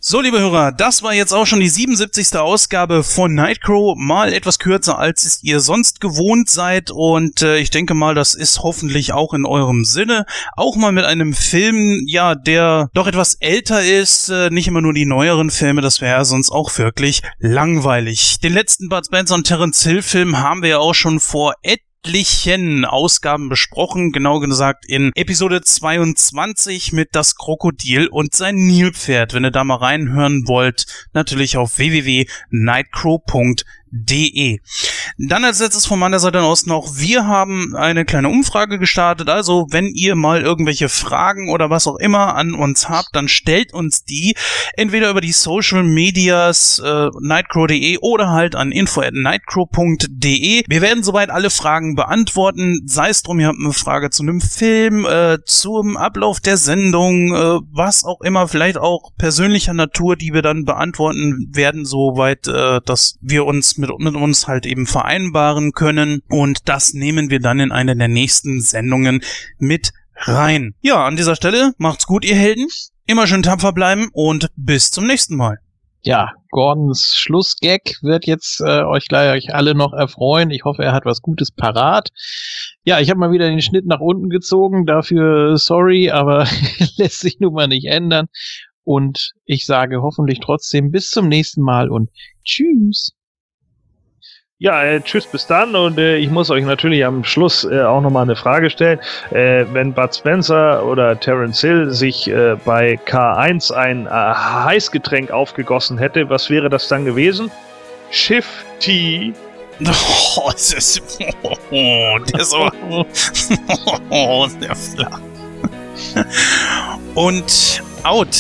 S1: So, liebe Hörer, das war jetzt auch schon die 77. Ausgabe von Nightcrow. Mal etwas kürzer, als es ihr sonst gewohnt seid. Und äh, ich denke mal, das ist hoffentlich auch in eurem Sinne. Auch mal mit einem Film, ja, der doch etwas älter ist. Äh, nicht immer nur die neueren Filme, das wäre ja sonst auch wirklich langweilig. Den letzten Bud Spencer und Terence Hill Film haben wir ja auch schon vor etlichen Ausgaben besprochen, genau gesagt in Episode 22 mit Das Krokodil und sein Nilpferd. Wenn ihr da mal reinhören wollt, natürlich auf www.nightcrow.de. Dann als letztes von meiner Seite aus noch, wir haben eine kleine Umfrage gestartet, also wenn ihr mal irgendwelche Fragen oder was auch immer an uns habt, dann stellt uns die entweder über die Social Medias äh, nightcrow.de oder halt an info@nightcrow.de. Wir werden soweit alle Fragen beantworten, sei es drum, ihr habt eine Frage zu einem Film, äh, zum Ablauf der Sendung, äh, was auch immer, vielleicht auch persönlicher Natur, die wir dann beantworten werden, soweit, äh, dass wir uns mit, mit uns halt eben vereinbaren können. Und das nehmen wir dann in eine der nächsten Sendungen mit rein. Ja, an dieser Stelle macht's gut, ihr Helden. Immer schön tapfer bleiben und bis zum nächsten Mal.
S4: Ja, Gordons Schlussgag wird jetzt äh, euch gleich alle noch erfreuen. Ich hoffe, er hat was Gutes parat. Ja, ich habe mal wieder den Schnitt nach unten gezogen. Dafür sorry, aber lässt sich nun mal nicht ändern. Und ich sage hoffentlich trotzdem bis zum nächsten Mal und tschüss.
S3: Ja, äh, tschüss, bis dann. Und äh, ich muss euch natürlich am Schluss äh, auch nochmal eine Frage stellen. Äh, wenn Bud Spencer oder Terence Hill sich äh, bei K1 ein äh, Heißgetränk aufgegossen hätte, was wäre das dann gewesen? Schiff Tea.
S1: Oh, das ist, oh, der ist aber, oh, der flach. Und out.